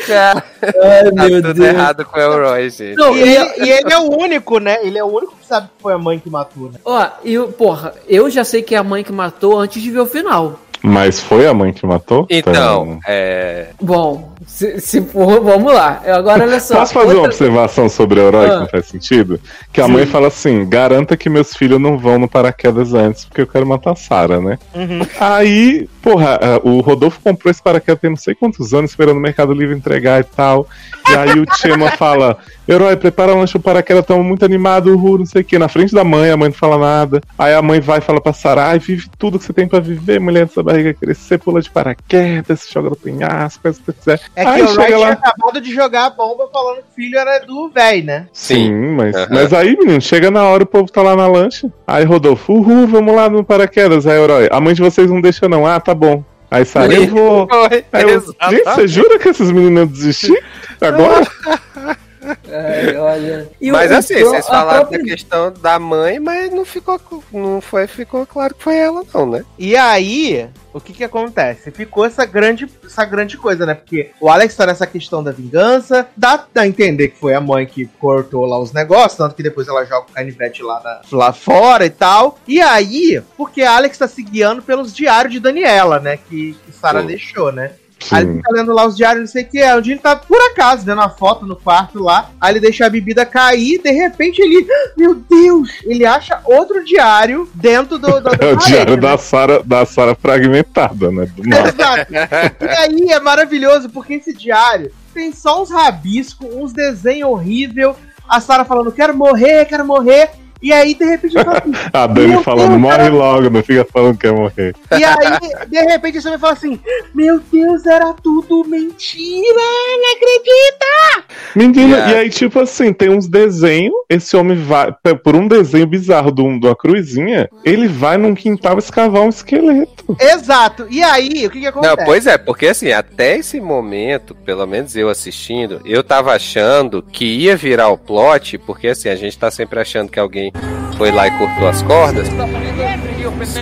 Cara, Ai, tá meu tudo Deus. errado com o Elroy, gente. Não, E ele, e ele é o único, né? Ele é o único que sabe que foi a mãe que matou, né? ó, e, eu- porra, eu já sei que é a mãe que matou antes de ver o final. Mas foi a mãe que matou? Então, é. Bom, se, se for, vamos lá. Eu Agora, olha só. Posso fazer uma outra- observação sobre o herói que Ah. não faz sentido? Que a mãe fala assim: garanta que meus filhos não vão no paraquedas antes, porque eu quero matar a Sarah, né? Uhum. Aí, porra, ah, o Rodolfo comprou esse paraquedas tem não sei quantos anos esperando o Mercado Livre entregar e tal. E aí o Chema <laughs> fala: Herói, prepara um lanche pro paraquedas, tamo muito animado, uhul, não sei o quê. Na frente da mãe, a mãe não fala nada. Aí a mãe vai e fala pra Sarah: ai, vive tudo que você tem pra viver, mulher dessa barriga crescer, pula de paraquedas, se joga no penhasco, faz o que você quiser. É que Aí o Wright tinha lá. acabado de jogar a bomba falando que o filho era do véi, né? Sim, mas, Aham. mas aí, menino, chega na hora, o povo tá lá na lancha. Aí, Rodolfo, uhul, vamos lá no paraquedas. Aí, herói, a mãe de vocês não deixa, não. Ah, tá bom. Aí, Sarah, eu vou. <laughs> Aí eu, gente, você jura que esses meninos iam desistir? <laughs> Agora? <laughs> É, olha. E Mas o assim, vocês falaram própria- da questão da mãe, mas não ficou, não foi, ficou claro que foi ela, não, né? E aí, o que que acontece? Ficou essa grande, essa grande coisa, né? Porque o Alex tá nessa questão da vingança, dá a entender que foi a mãe que cortou lá os negócios, tanto que depois ela joga o canivete lá, na- lá fora e tal. E aí, porque a Alex tá se guiando pelos diários de Daniela, né? Que, que Sarah Sim. deixou, né? Aí ele Sim. fica lendo lá os diários, não sei o que. Um dia ele tá por acaso vendo a foto no quarto lá. Aí ele deixa a bebida cair. De repente ele, <gasps> meu Deus, ele acha outro diário dentro do. do, do <laughs> É o parede, diário né? da Sarah, da Sarah fragmentada, né? <laughs> Exato. E aí é maravilhoso, porque esse diário tem só uns rabiscos, uns desenhos horríveis. A Sarah falando, quero morrer, quero morrer. E aí, de repente, ele fala assim, <laughs> A Dani falando, Deus, morre cara. logo, não fica falando que quer morrer. E aí, de repente, você vai falar assim: Meu Deus, era tudo mentira, não acredita! Menina, Yeah. e aí, tipo assim, tem uns desenhos, esse homem vai, por um desenho bizarro de, de uma cruzinha, ele vai num quintal escavar um esqueleto. Exato. E aí, o que que acontece? Não, pois é, porque assim, até esse momento, pelo menos eu assistindo, eu tava achando que ia virar o plot, porque assim, a gente tá sempre achando que alguém foi lá e cortou as cordas.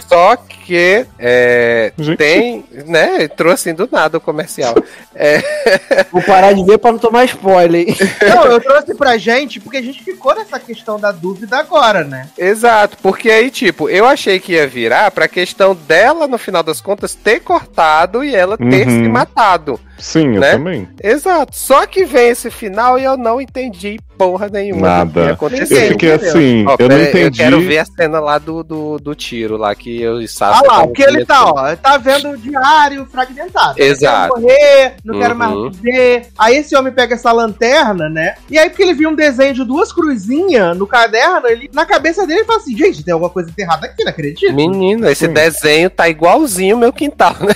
Só que é, tem, né? Entrou assim do nada o comercial. É, <laughs> Vou parar de ver pra não tomar spoiler. <laughs> Não, eu trouxe pra gente porque a gente ficou nessa questão da dúvida agora, né? Exato, porque aí, tipo, eu achei que ia virar pra questão dela, no final das contas, ter cortado e ela ter Uhum. se matado. Sim, eu Né? também. Exato. Só que vem esse final e eu não entendi porra nenhuma Nada. que Eu fiquei entendeu? assim, Ó, eu não pera aí, entendi. Eu quero ver a cena lá do, do, do tiro lá que eu e Ah Sasha lá, tavam porque ele tá, ó, ele tá vendo o diário fragmentado. Exato. Quero morrer, não quero Uhum. mais viver. Aí esse homem pega essa lanterna, né? E aí, porque ele viu um desenho de duas cruzinhas no caderno, ele, na cabeça dele, ele fala assim: gente, tem alguma coisa enterrada aqui, não acredito. Menino, esse Sim. desenho tá igualzinho o meu quintal, né?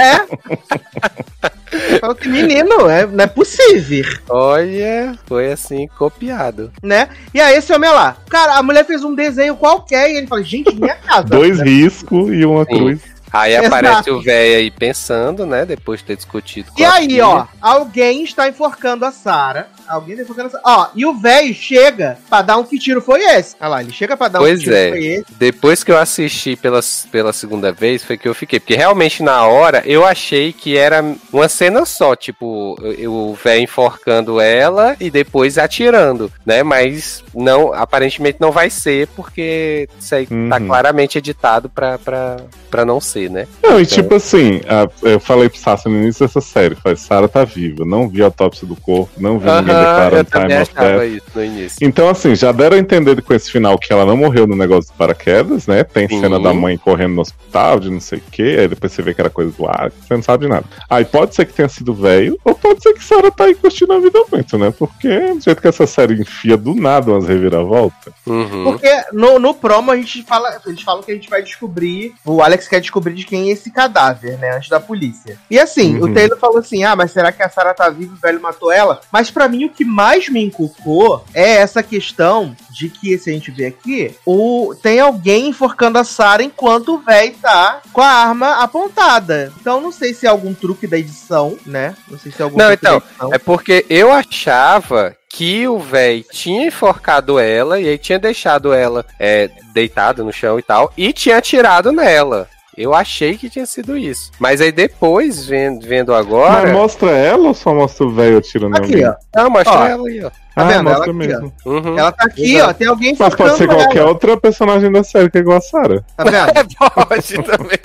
É. <laughs> Fala que menino, é, não é possível, Olha, foi assim, copiado. né? E aí esse homem lá, cara, a mulher fez um desenho qualquer e ele fala, gente, minha casa. Dois riscos e uma Sim. cruz. Aí Exato. aparece o velho aí pensando, né? Depois de ter discutido com E a aí, filha. ó, alguém está enforcando a Sarah. Alguém está enforcando a Sarah. Ó, e o velho chega pra dar um que tiro foi esse? Olha lá, ele chega pra dar um Pois que tiro é. foi esse. Depois que eu assisti pela, pela segunda vez, foi que eu fiquei. Porque realmente na hora eu achei que era uma cena só, tipo, eu- o velho enforcando ela e depois atirando, né? Mas não, aparentemente não vai ser, porque isso aí tá Uhum. claramente editado pra, pra, pra não ser, né? Não, e tipo assim, a- eu falei pro Sassi no início dessa série, falei, Sarah tá viva, não vi a autópsia do corpo, não vi ninguém Aham, declarando eu também time of death. isso no início. Então, assim, já deram a entender com esse final que ela não morreu no negócio do paraquedas, né? Tem Sim. cena da mãe correndo no hospital, de não sei o quê, aí depois você vê que era coisa do ar, você não sabe de nada. Aí pode ser que tenha sido velho, ou pode ser que Sarah tá aí curtindo a vida muito, né? Porque do jeito que essa série enfia do nada umas reviravoltas. Uhum. Porque no, no promo a gente fala, eles falam que a gente vai descobrir, o Alex quer descobrir de quem é esse cadáver, né, antes da polícia. E assim, Uhum. o Taylor falou assim: "Ah, mas será que a Sarah tá viva e o velho matou ela?" Mas pra mim o que mais me inculcou é essa questão de que se a gente vê aqui, o tem alguém enforcando a Sarah enquanto o velho tá com a arma apontada. Então não sei se é algum truque da edição, né? Não sei se é algum Não, truque então, da edição. É porque eu achava que o véi tinha enforcado ela e aí tinha deixado ela é, deitada no chão e tal, e tinha atirado nela. Eu achei que tinha sido isso. Mas aí depois, vendo, vendo agora. Mas mostra ela ou só mostra o velho atirando Aqui, ó. Não, mostra Ó. ela aí, ó. Tá ah, vendo? Ela mostra aqui, mesmo. Uhum. Ela tá aqui, Exato. ó, tem alguém Mas pode ser qualquer ela. outra personagem da série que é igual a Sarah. Tá vendo? <laughs> Pode também.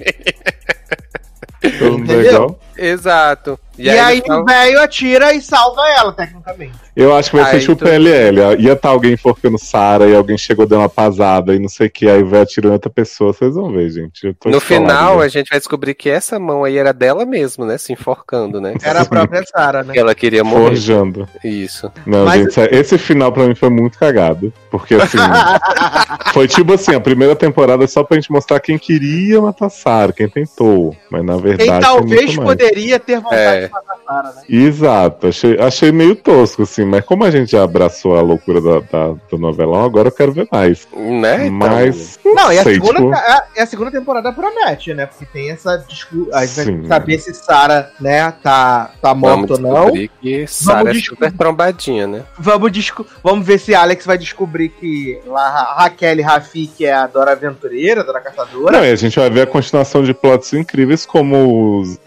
Entendeu? igual. Exato. E, aí, eles falam- o velho atira e salva ela, tecnicamente. Eu acho que vai ser Aí tipo tu- PLL. Ia estar alguém enforcando Sara e alguém chegou dando uma pasada e não sei o que, aí vai atirando outra pessoa. Vocês vão ver, gente. Eu tô no final, a gente vai descobrir que essa mão aí era dela mesmo, né? Se enforcando, né? Era a própria Sarah, né? Que ela queria morrer. Forjando. Isso. Não, Mas- gente, sério, esse final pra mim foi muito cagado. Porque assim. <laughs> foi tipo assim, a primeira temporada só pra gente mostrar quem queria matar Sarah, quem tentou. Mas na verdade. Quem talvez muito poderia ter vontade É. de matar a Sarah, né? Exato, achei, achei meio tosco, assim, mas como a gente já abraçou a loucura da, da- do novelão, agora eu quero ver mais. Né? Então, mas. Não, e a, sei, segunda, tipo, a, e a segunda temporada promete, né? Porque tem essa discussão. A gente Sim. vai saber se Sarah, né, tá, tá Vamos morta ou não. descobrir que Sarah é descobrir. super trombadinha, né? Vamos, desco- Vamos ver se Alex vai descobrir que lá a Raquel Rafi, que é a Dora Aventureira, a Dora Caçadora. Não, e a gente vai ver a continuação de plots incríveis, como os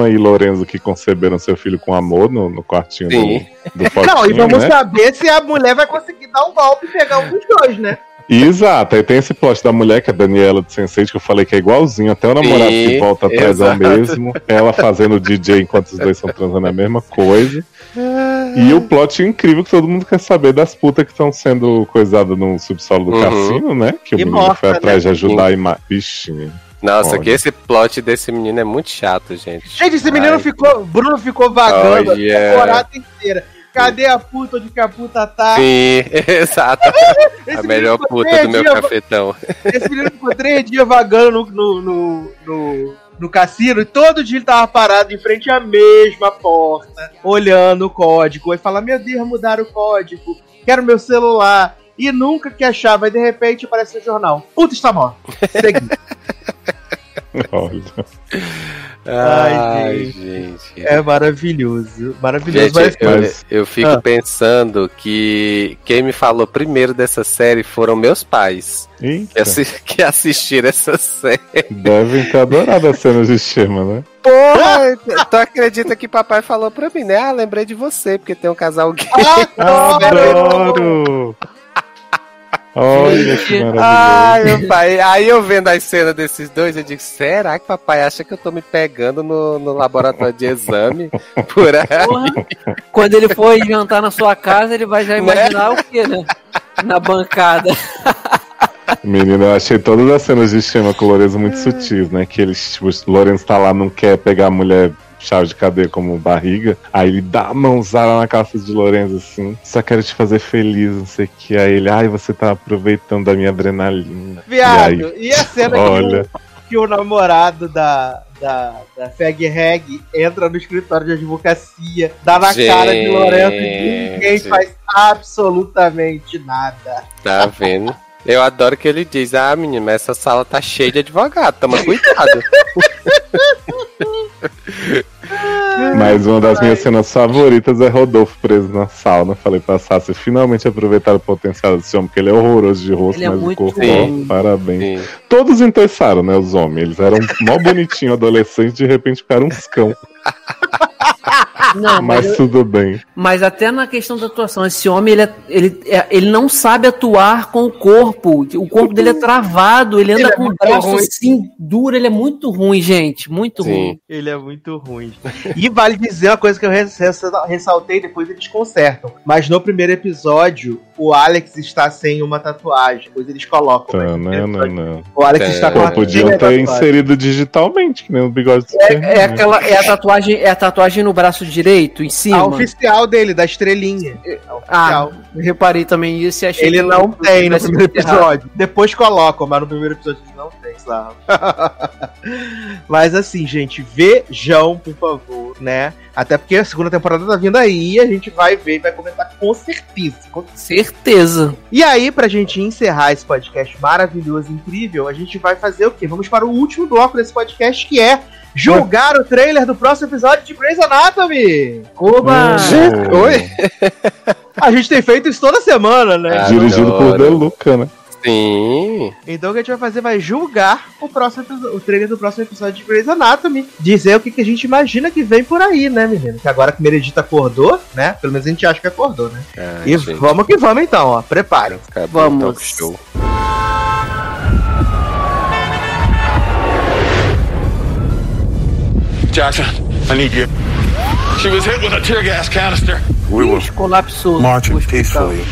Shema e Lorenzo que conceberam seu filho com amor no, no quartinho Sim. do, do potinho, Não, e vamos né? saber se a mulher vai conseguir dar um golpe e pegar um dos dois, né? Exato, aí tem esse plot da mulher, que é a Daniela de Sense8, que eu falei que é igualzinho, até o namorado Sim, que volta atrás é o mesmo, ela fazendo o DJ enquanto os dois estão transando é a mesma coisa. E o plot incrível que todo mundo quer saber das putas que estão sendo coisadas no subsolo do Uhum. cassino, né? Que o E menino morta, foi atrás né? de ajudar e ma... Bichinho. Nossa, Olha. que esse plot desse menino é muito chato, gente. Gente, esse menino Ai, ficou. Bruno ficou vagando Olha. a temporada inteira. Cadê a puta onde que a puta tá? Sim, <laughs> exato. A melhor ficou puta do meu dias- cafetão. Esse menino ficou três dias vagando no, no, no, no, no cassino e todo dia ele tava parado em frente à mesma porta, olhando o código. E fala: Meu Deus, mudaram o código, quero meu celular. E nunca que achava, e de repente aparece no jornal. Puta está morto. Segui. <laughs> Olha. Ai, Ai, gente. gente. É maravilhoso. Maravilhoso. Gente, mas- eu, eu fico Ah. pensando que quem me falou primeiro dessa série foram meus pais, que, Eita, assi- que assistiram essa série. devem ter adorado as cenas de Shema, né? Porra, tu acredita que papai falou pra mim, né? Ah, lembrei de você, porque tem um casal gay. Adoro! Olha que maravilhoso. Ai, meu pai. Aí eu vendo as cenas desses dois, eu digo, será que papai acha que eu tô me pegando no, no laboratório de exame? <laughs> Por aí. Porra, quando ele for jantar na sua casa, ele vai já imaginar o quê, né? Na bancada. Menino, eu achei todas as cenas de Shema com o Lorenzo muito sutis, né? Que eles, tipo, o Lorenzo tá lá, não quer pegar a mulher chave de cadeia como barriga. Aí ele dá a mãozada na calça de Lorenzo, assim. Só quero te fazer feliz, não sei o que. Aí ele, ai, você tá aproveitando da minha adrenalina. Viado, E aí? e, a cena Olha. que, o, que o namorado da, da, da Fag Reg entra no escritório de advocacia, dá na cara de Lourenço e ninguém Gente. faz absolutamente nada. Tá vendo? Eu adoro que ele diz, ah, menino, mas essa sala tá cheia de advogado, toma cuidado. <laughs> Mas uma das minhas cenas favoritas é Rodolfo preso na sauna. Falei pra Sassi, finalmente aproveitar o potencial desse homem, porque ele é horroroso de rosto, Ele é mas o muito corpo, ó, parabéns. Sim. Todos interessaram, né, os homens. Eles eram mó bonitinhos, adolescentes, de repente ficaram uns cão. <laughs> Não, <laughs> mas, Mas tudo bem. mas até na questão da atuação, esse homem ele, é- ele, é- ele não sabe atuar com o corpo. O corpo dele é travado, ele anda Ele é com o muito braço ruim. assim, duro, ele é muito ruim, gente. Muito Sim. ruim. Ele é muito ruim. E vale dizer uma coisa que eu res- res- ressaltei, depois eles consertam. Mas no primeiro episódio, o Alex está sem uma tatuagem. Depois eles colocam. Tá, no não, primeiro não, episódio, não. O Alex É. está com Pô, uma podiam ter tatuagem. inserido digitalmente, que nem o bigode do É né? aquela é a tatuagem, é a tatuagem no braço direito, em A cima. oficial dele, da estrelinha. Ah, reparei também isso e achei Ele que não tem no primeiro errado. episódio. Depois colocam, mas no primeiro episódio ele não tem, sabe? <laughs> mas assim, gente, vejam, por favor, né? Até porque a segunda temporada tá vindo aí e a gente vai ver e vai comentar com certeza. com Certeza. E aí, pra gente encerrar esse podcast maravilhoso, incrível, a gente vai fazer o quê? Vamos para o último bloco desse podcast, que é julgar o trailer do próximo episódio de Grey's Anatomy. Oba! Oh, Oi? <laughs> A gente tem feito isso toda semana, né? Ah, Dirigido por Adoro. De Luca, né? Sim. Então o que a gente vai fazer vai julgar o próximo o trailer do próximo episódio de Grey's Anatomy. Dizer o que, que a gente imagina que vem por aí, né, menino? Que agora que Meredith acordou, né? Pelo menos a gente acha que acordou, né? Ai, e gente, vamos que vamos então, ó. Prepare. acabou o Vamos. talk show. Jackson, I need you. She was hit with a tear gas canister. We will Ixi, colapsou. march peacefully.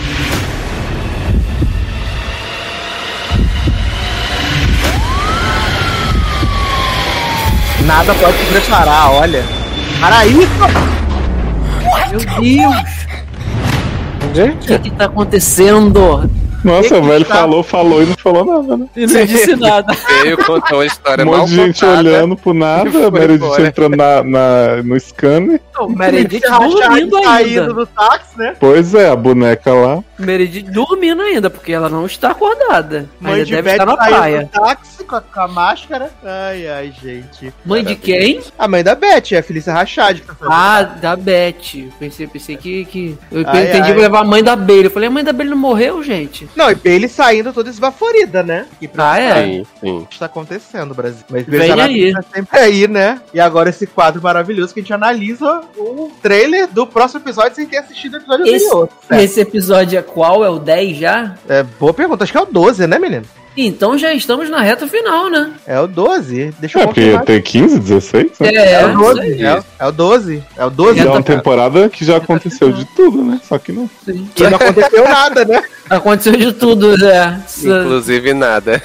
Nada pode te preparar, olha. Para! Meu Deus! O que que tá acontecendo? Nossa, o velho tá? falou, falou e não falou nada, né? E não disse <laughs> nada. Veio, contou uma história Um monte de gente contada. olhando pro nada, a Meredith entrando na, na- no scanner. O Meredith Rachado dormindo saindo ainda. do táxi, né? Pois é, a boneca lá. Meredith dormindo ainda, porque ela não está acordada. Mãe ainda de deve Beth estar na praia. do táxi com a, com a máscara. Ai, ai, gente. Mãe de quem? A mãe da Beth, é a Felícia Rachad. Que tá. Ah, da Beth. Pensei, pensei que. que... Eu Ai, entendi ai. pra levar a mãe da Bailey. Eu falei, a mãe da Bailey não morreu, gente? Não, e ele saindo toda esbaforida, né? E pra Ah, é? Sim, sim. que está acontecendo, Brasil. Mas Vem aí. Tá sempre aí, né? E agora esse quadro maravilhoso que a gente analisa o trailer do próximo episódio sem ter assistido o episódio Esse- anterior. certo? Esse episódio é qual? É o 10 já? É, boa pergunta. Acho que é o 12, né, menino? Então já estamos na reta final, né? É o 12. Deixa eu É, porque confirmar. tem 15, 16, né? É, É o isso 12. aí. É, é o 12. É o 12. E é uma tá- temporada que já aconteceu de tudo, né? Só que não. Sim. E não aconteceu <laughs> nada, né? Aconteceu de tudo, né? Inclusive nada.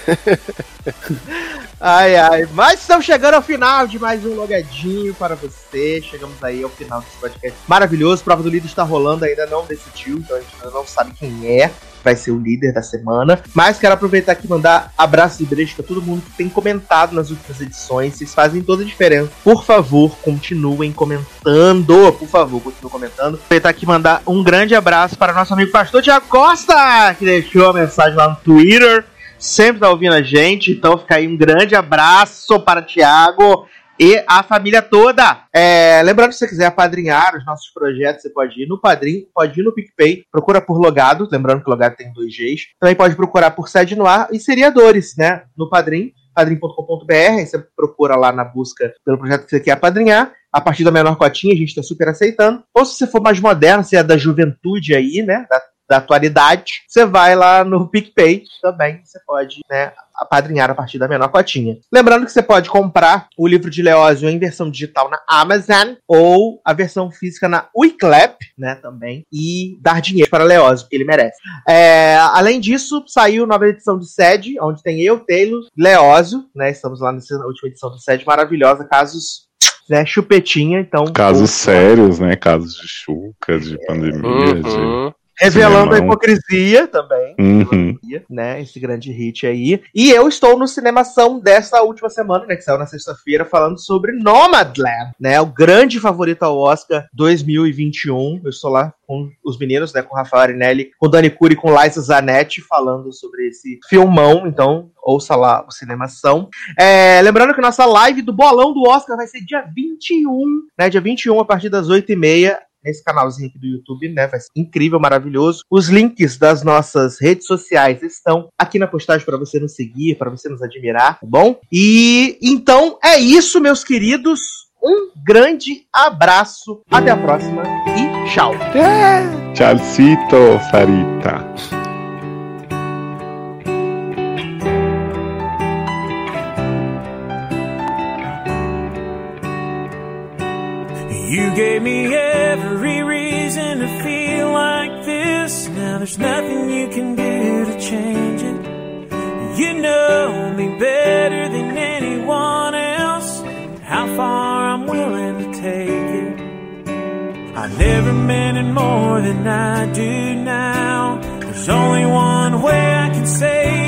Ai, ai. Mas estamos chegando ao final de mais um logadinho para você. Chegamos aí ao final desse podcast maravilhoso. Prova do líder está rolando, ainda não decidiu, então a gente ainda não sabe quem é. Vai ser o líder da semana. Mas quero aproveitar aqui e mandar abraços e beijos para todo mundo que tem comentado nas últimas edições. Vocês fazem toda a diferença. Por favor, continuem comentando. Por favor, continuem comentando. Aproveitar aqui e mandar um grande abraço para nosso amigo pastor Tiago Costa, que deixou a mensagem lá no Twitter sempre tá ouvindo a gente, então fica aí um grande abraço para Tiago e a família toda. É, lembrando, se você quiser apadrinhar os nossos projetos, você pode ir no Padrim, pode ir no PicPay, procura por Logado, lembrando que Logado tem dois Gs. Também pode procurar por Sede no Ar e seriadores, né? No Padrim, padrim.com.br, você procura lá na busca pelo projeto que você quer apadrinhar. A partir da menor cotinha, a gente tá super aceitando. Ou se você for mais moderno, se é da juventude aí, né? Da da atualidade, você vai lá no PicPay também, você pode, né, apadrinhar a partir da menor cotinha. Lembrando que você pode comprar o livro de Leózio em versão digital na Amazon ou a versão física na Wiclap, né, também, e dar dinheiro para Leózio, que ele merece. É, além disso, saiu nova edição de Sede, onde tem eu, Taylor, Leózio, né, estamos lá nessa última edição do Sede maravilhosa, casos né, chupetinha, então Casos sérios, né? Casos de chuca, de pandemia, de. Revelando a Cinemão. hipocrisia também. Uhum. né? Esse grande hit aí. E eu estou no Cinemação dessa última semana, né? Que saiu na sexta-feira, falando sobre Nomadland, né? O grande favorito ao Oscar 2021. Eu estou lá com os meninos, né? Com o Rafael Arinelli, com o Dani Curi e com Liza Zanetti, falando sobre esse filmão. Então, ouça lá o Cinemação. É, lembrando que nossa live do Bolão do Oscar vai ser dia 21, né? Dia 21, a partir das 8h30 nesse canalzinho aqui do YouTube, né? Vai ser incrível, maravilhoso. Os links das nossas redes sociais estão aqui na postagem para você nos seguir, para você nos admirar, tá bom? E então é isso, meus queridos. Um grande abraço, até a próxima e tchau. <laughs> Tchaucito, Sarita. You gave me every reason to feel like this. Now there's nothing you can do to change it. You know me better than anyone else. How far I'm willing to take it. I never meant it more than I do now. There's only one way I can say